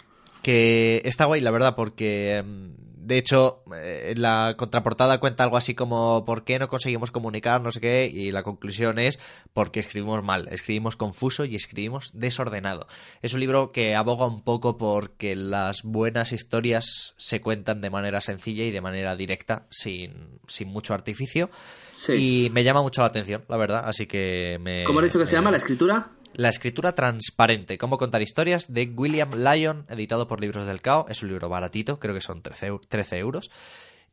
[SPEAKER 1] Que está guay, la verdad, porque mm, de hecho, eh, la contraportada cuenta algo así como ¿por qué no conseguimos comunicar? No sé qué, y la conclusión es porque escribimos mal, escribimos confuso y escribimos desordenado. Es un libro que aboga un poco porque las buenas historias se cuentan de manera sencilla y de manera directa, sin, sin mucho artificio.
[SPEAKER 2] Sí.
[SPEAKER 1] Y me llama mucho la atención, la verdad, así que me...
[SPEAKER 2] ¿Cómo has dicho que se llama la escritura?
[SPEAKER 1] La escritura transparente, cómo contar historias, de William Lyon, editado por Libros del Cao. Es un libro baratito, creo que son 13, eu- 13 euros.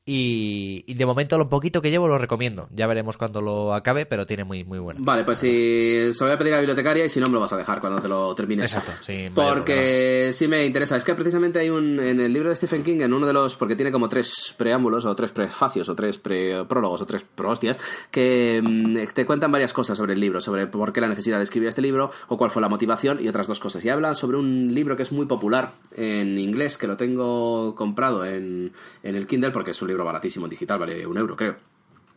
[SPEAKER 1] Y, y de momento lo poquito que llevo lo recomiendo. Ya veremos cuando lo acabe, pero tiene muy, muy bueno.
[SPEAKER 2] Vale, pues si se lo voy a pedir a la bibliotecaria y si no me lo vas a dejar cuando te lo termines.
[SPEAKER 1] Exacto, sí.
[SPEAKER 2] Porque sí me interesa. Es que precisamente hay un. En el libro de Stephen King, en uno de los. Porque tiene como tres preámbulos, o tres prefacios, o tres pre- prólogos, o tres prohostias, que mm, te cuentan varias cosas sobre el libro, sobre por qué la necesidad de escribir este libro, o cuál fue la motivación, y otras dos cosas. Y habla sobre un libro que es muy popular en inglés, que lo tengo comprado en, en el Kindle, porque es un libro baratísimo en digital, vale un euro, creo.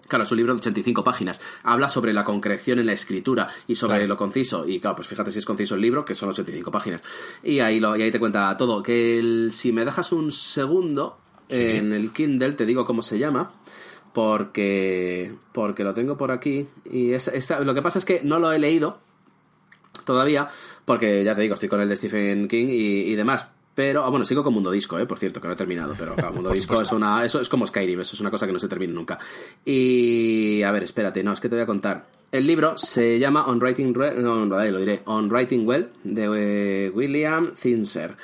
[SPEAKER 2] Claro, es un libro de 85 páginas. Habla sobre la concreción en la escritura y sobre
[SPEAKER 1] Claro.
[SPEAKER 2] lo conciso. Y claro, pues fíjate si es conciso el libro, que son 85 páginas. Y ahí, lo, y ahí te cuenta todo. Que el- si me dejas un segundo en el Kindle, te digo cómo se llama. Porque, porque lo tengo por aquí. Y es, esta- lo que pasa es que no lo he leído todavía, porque ya te digo, estoy con el de Stephen King y, y demás. Pero, ah, bueno, sigo con Mundo Disco, eh, por cierto, que no he terminado, pero claro, Mundo Disco es una, eso es como Skyrim, eso es una cosa que no se termina nunca. Y, a ver, espérate, no, es que te voy a contar. El libro se llama On Writing, Re- no, lo diré, On Writing Well, de eh, William Zinser.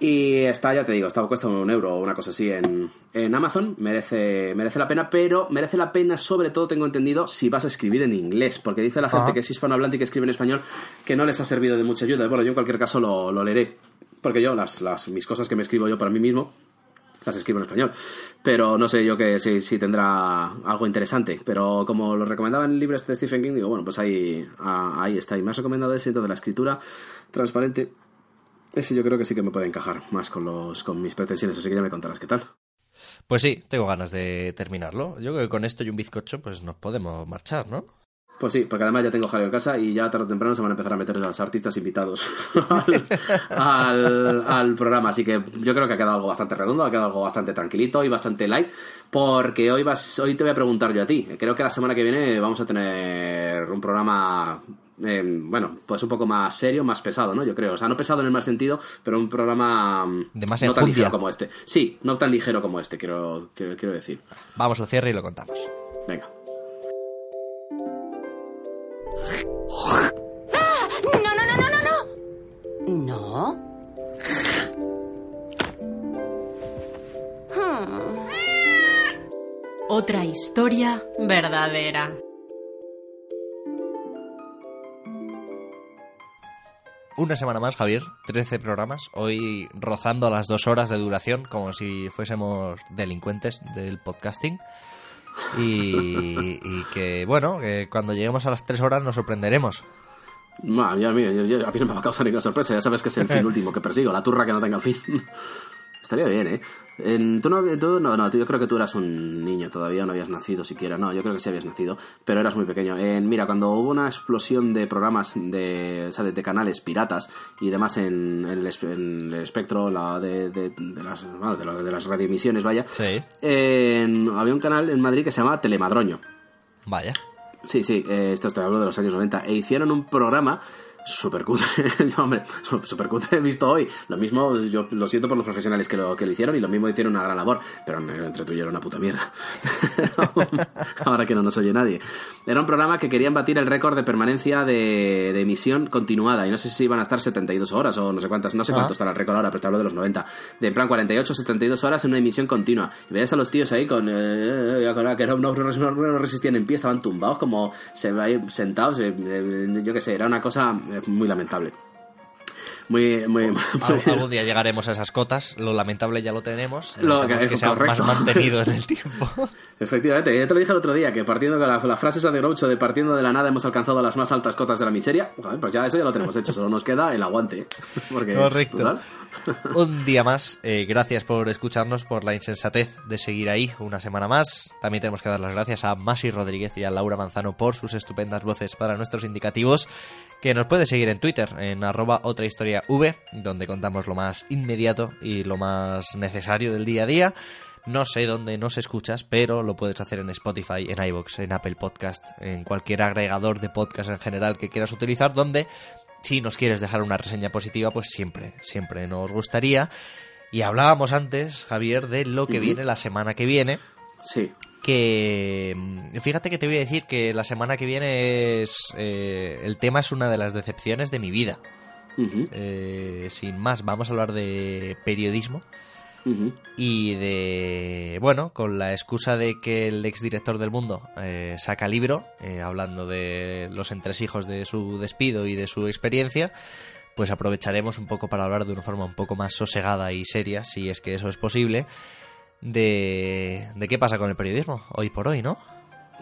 [SPEAKER 2] Y está, ya te digo, está, cuesta un euro o una cosa así en, en Amazon. Merece, merece la pena, pero merece la pena, sobre todo, tengo entendido, si vas a escribir en inglés. Porque dice la gente que es hispanohablante y que escribe en español que no les ha servido de mucha ayuda. Bueno, yo en cualquier caso lo, lo leeré. Porque yo, las, las, mis cosas que me escribo yo para mí mismo, las escribo en español. Pero no sé yo que si, si tendrá algo interesante. Pero como lo recomendaba en el libro este de Stephen King, digo, bueno, pues ahí, ah, ahí está. Y has recomendado ese, entonces la escritura transparente. Ese yo creo que sí que me puede encajar más con, los, con mis pretensiones, así que ya me contarás qué tal.
[SPEAKER 1] Pues sí, tengo ganas de terminarlo. Yo creo que con esto y un bizcocho, pues nos podemos marchar, ¿no?
[SPEAKER 2] Pues sí, porque además ya tengo jaleo en casa y ya tarde o temprano se van a empezar a meter los artistas invitados al, al- al programa. Así que yo creo que ha quedado algo bastante redondo, ha quedado algo bastante tranquilito y bastante light. Porque hoy, vas, hoy te voy a preguntar yo a ti. Creo que la semana que viene vamos a tener un programa eh, bueno, pues un poco más serio, más pesado, ¿no? Yo creo. O sea, no pesado en el mal sentido, pero un programa mm,
[SPEAKER 1] De más
[SPEAKER 2] no tan ligero como este. Sí, no tan ligero como este, quiero, quiero, quiero decir.
[SPEAKER 1] Vamos al cierre y lo contamos.
[SPEAKER 2] Venga.
[SPEAKER 5] No, no, no, no, no, no. No. Hmm.
[SPEAKER 6] Otra historia verdadera.
[SPEAKER 1] Una semana más, Javier. 13 programas. Hoy rozando las dos horas de duración, como si fuésemos delincuentes del podcasting. Y, y que, bueno, que cuando lleguemos a las tres horas nos sorprenderemos.
[SPEAKER 2] Ma, ya, mira, yo- yo- a mí no me va a causar ninguna sorpresa. Ya sabes que es el fin último que persigo, la turra que no tenga fin. Estaría bien, ¿eh? En- tú no, tú no, no, yo creo que tú eras un niño todavía, no habías nacido siquiera. No, yo creo que sí habías nacido, pero eras muy pequeño. En- mira, cuando hubo una explosión de programas, de, o sea, de, de canales piratas y demás en, en el, espe- en el espectro la de, de- de las, bueno, de, lo- de las radioemisiones, vaya,
[SPEAKER 1] Sí.
[SPEAKER 2] en- había un canal en Madrid que se llamaba Telemadroño.
[SPEAKER 1] Vaya.
[SPEAKER 2] Sí, sí, eh, esto te hablo de los años 90. E hicieron un programa super cutre. Yo, hombre, super cutre he visto hoy. Lo mismo, yo lo siento por los profesionales que lo, que lo hicieron y lo mismo hicieron una gran labor. Pero entre tú y yo era una puta mierda. Ahora que no nos oye nadie. Era un programa que querían batir el récord de permanencia de, de emisión continuada. Y no sé si iban a estar 72 horas o no sé cuántas. No sé cuánto
[SPEAKER 1] Ah.
[SPEAKER 2] estará el récord ahora, pero te hablo de los 90. De en plan 48, 72 horas en una emisión continua. Y veías a los tíos ahí con. eh, con- que no, no- resistían en pie, estaban tumbados como se, ahí sentados. eh, eh, yo qué sé, era una cosa eh, muy lamentable. Muy, muy, muy-
[SPEAKER 1] Al- algún día llegaremos a esas cotas. Lo lamentable ya lo tenemos.
[SPEAKER 2] Lo que-
[SPEAKER 1] que sea
[SPEAKER 2] correcto.
[SPEAKER 1] más mantenido en el tiempo.
[SPEAKER 2] Efectivamente, ya te lo dije el otro día, que partiendo con la, la frase esa de Groucho de partiendo de la nada hemos alcanzado las más altas cotas de la miseria, pues ya eso ya lo tenemos hecho, solo nos queda el aguante. ¿eh? Porque,
[SPEAKER 1] Correcto.
[SPEAKER 2] total.
[SPEAKER 1] Un día más, eh, gracias por escucharnos, por la insensatez de seguir ahí una semana más. También tenemos que dar las gracias a Masi Rodríguez y a Laura Manzano por sus estupendas voces para nuestros indicativos, que nos puede seguir en Twitter, en arroba otra historia V, donde contamos lo más inmediato y lo más necesario del día a día. No sé dónde nos escuchas, pero lo puedes hacer en Spotify, en iVoox, en Apple Podcast, en cualquier agregador de podcast en general que quieras utilizar, donde si nos quieres dejar una reseña positiva, pues siempre, siempre nos gustaría. Y hablábamos antes, Javier, de lo que viene la semana que viene.
[SPEAKER 2] Sí.
[SPEAKER 1] Que mm, fíjate que te voy a decir que la semana que viene es eh, el tema es una de las decepciones de mi vida. Eh, sin más, vamos a hablar de periodismo y de bueno con la excusa de que el exdirector del mundo eh, saca libro eh, hablando de los entresijos de su despido y de su experiencia pues aprovecharemos un poco para hablar de una forma un poco más sosegada y seria si es que eso es posible de, de qué pasa con el periodismo hoy por hoy no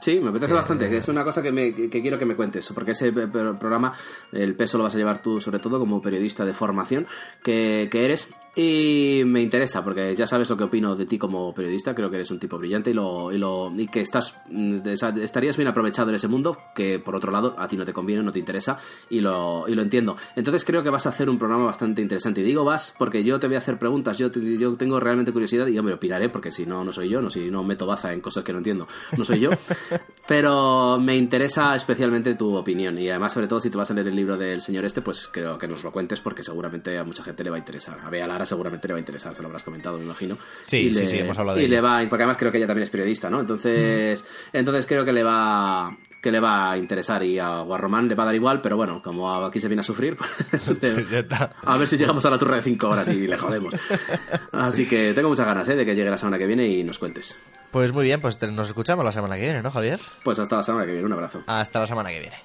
[SPEAKER 2] Sí, me apetece
[SPEAKER 1] Eh,
[SPEAKER 2] bastante, es una cosa que, me, que quiero que me cuentes, porque ese programa, el peso lo vas a llevar tú, sobre todo como periodista de formación que, que eres, y me interesa, porque ya sabes lo que opino de ti como periodista, creo que eres un tipo brillante y, lo, y, lo, y que estás mm, estarías bien aprovechado en ese mundo, que por otro lado a ti no te conviene, no te interesa, y lo, y lo entiendo. Entonces creo que vas a hacer un programa bastante interesante, y digo vas porque yo te voy a hacer preguntas, yo, yo tengo realmente curiosidad y yo me opinaré, porque si no, no soy yo, no, si no meto baza en cosas que no entiendo, no soy yo. Pero me interesa especialmente tu opinión y además, sobre todo, si te vas a leer el libro del señor este, pues creo que nos lo cuentes porque seguramente a mucha gente le va a interesar. A Bea Lara seguramente le va a interesar, se lo habrás comentado, me imagino.
[SPEAKER 1] Sí,
[SPEAKER 2] Y
[SPEAKER 1] sí,
[SPEAKER 2] le-
[SPEAKER 1] sí, hemos hablado de
[SPEAKER 2] Y le va, porque además creo que ella también es periodista, ¿no? Entonces, entonces creo que le va que le va a interesar y a Guarromán le va a dar igual, pero bueno, como aquí se viene a sufrir, pues, te- a ver si llegamos a la turra de 5 horas y le jodemos. Así que tengo muchas ganas ¿eh? de que llegue la semana que viene y nos cuentes.
[SPEAKER 1] pues muy bien pues te- nos escuchamos la semana que viene no Javier
[SPEAKER 2] Pues hasta la semana que viene, un abrazo.
[SPEAKER 1] hasta la semana que viene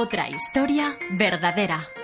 [SPEAKER 6] Otra historia verdadera.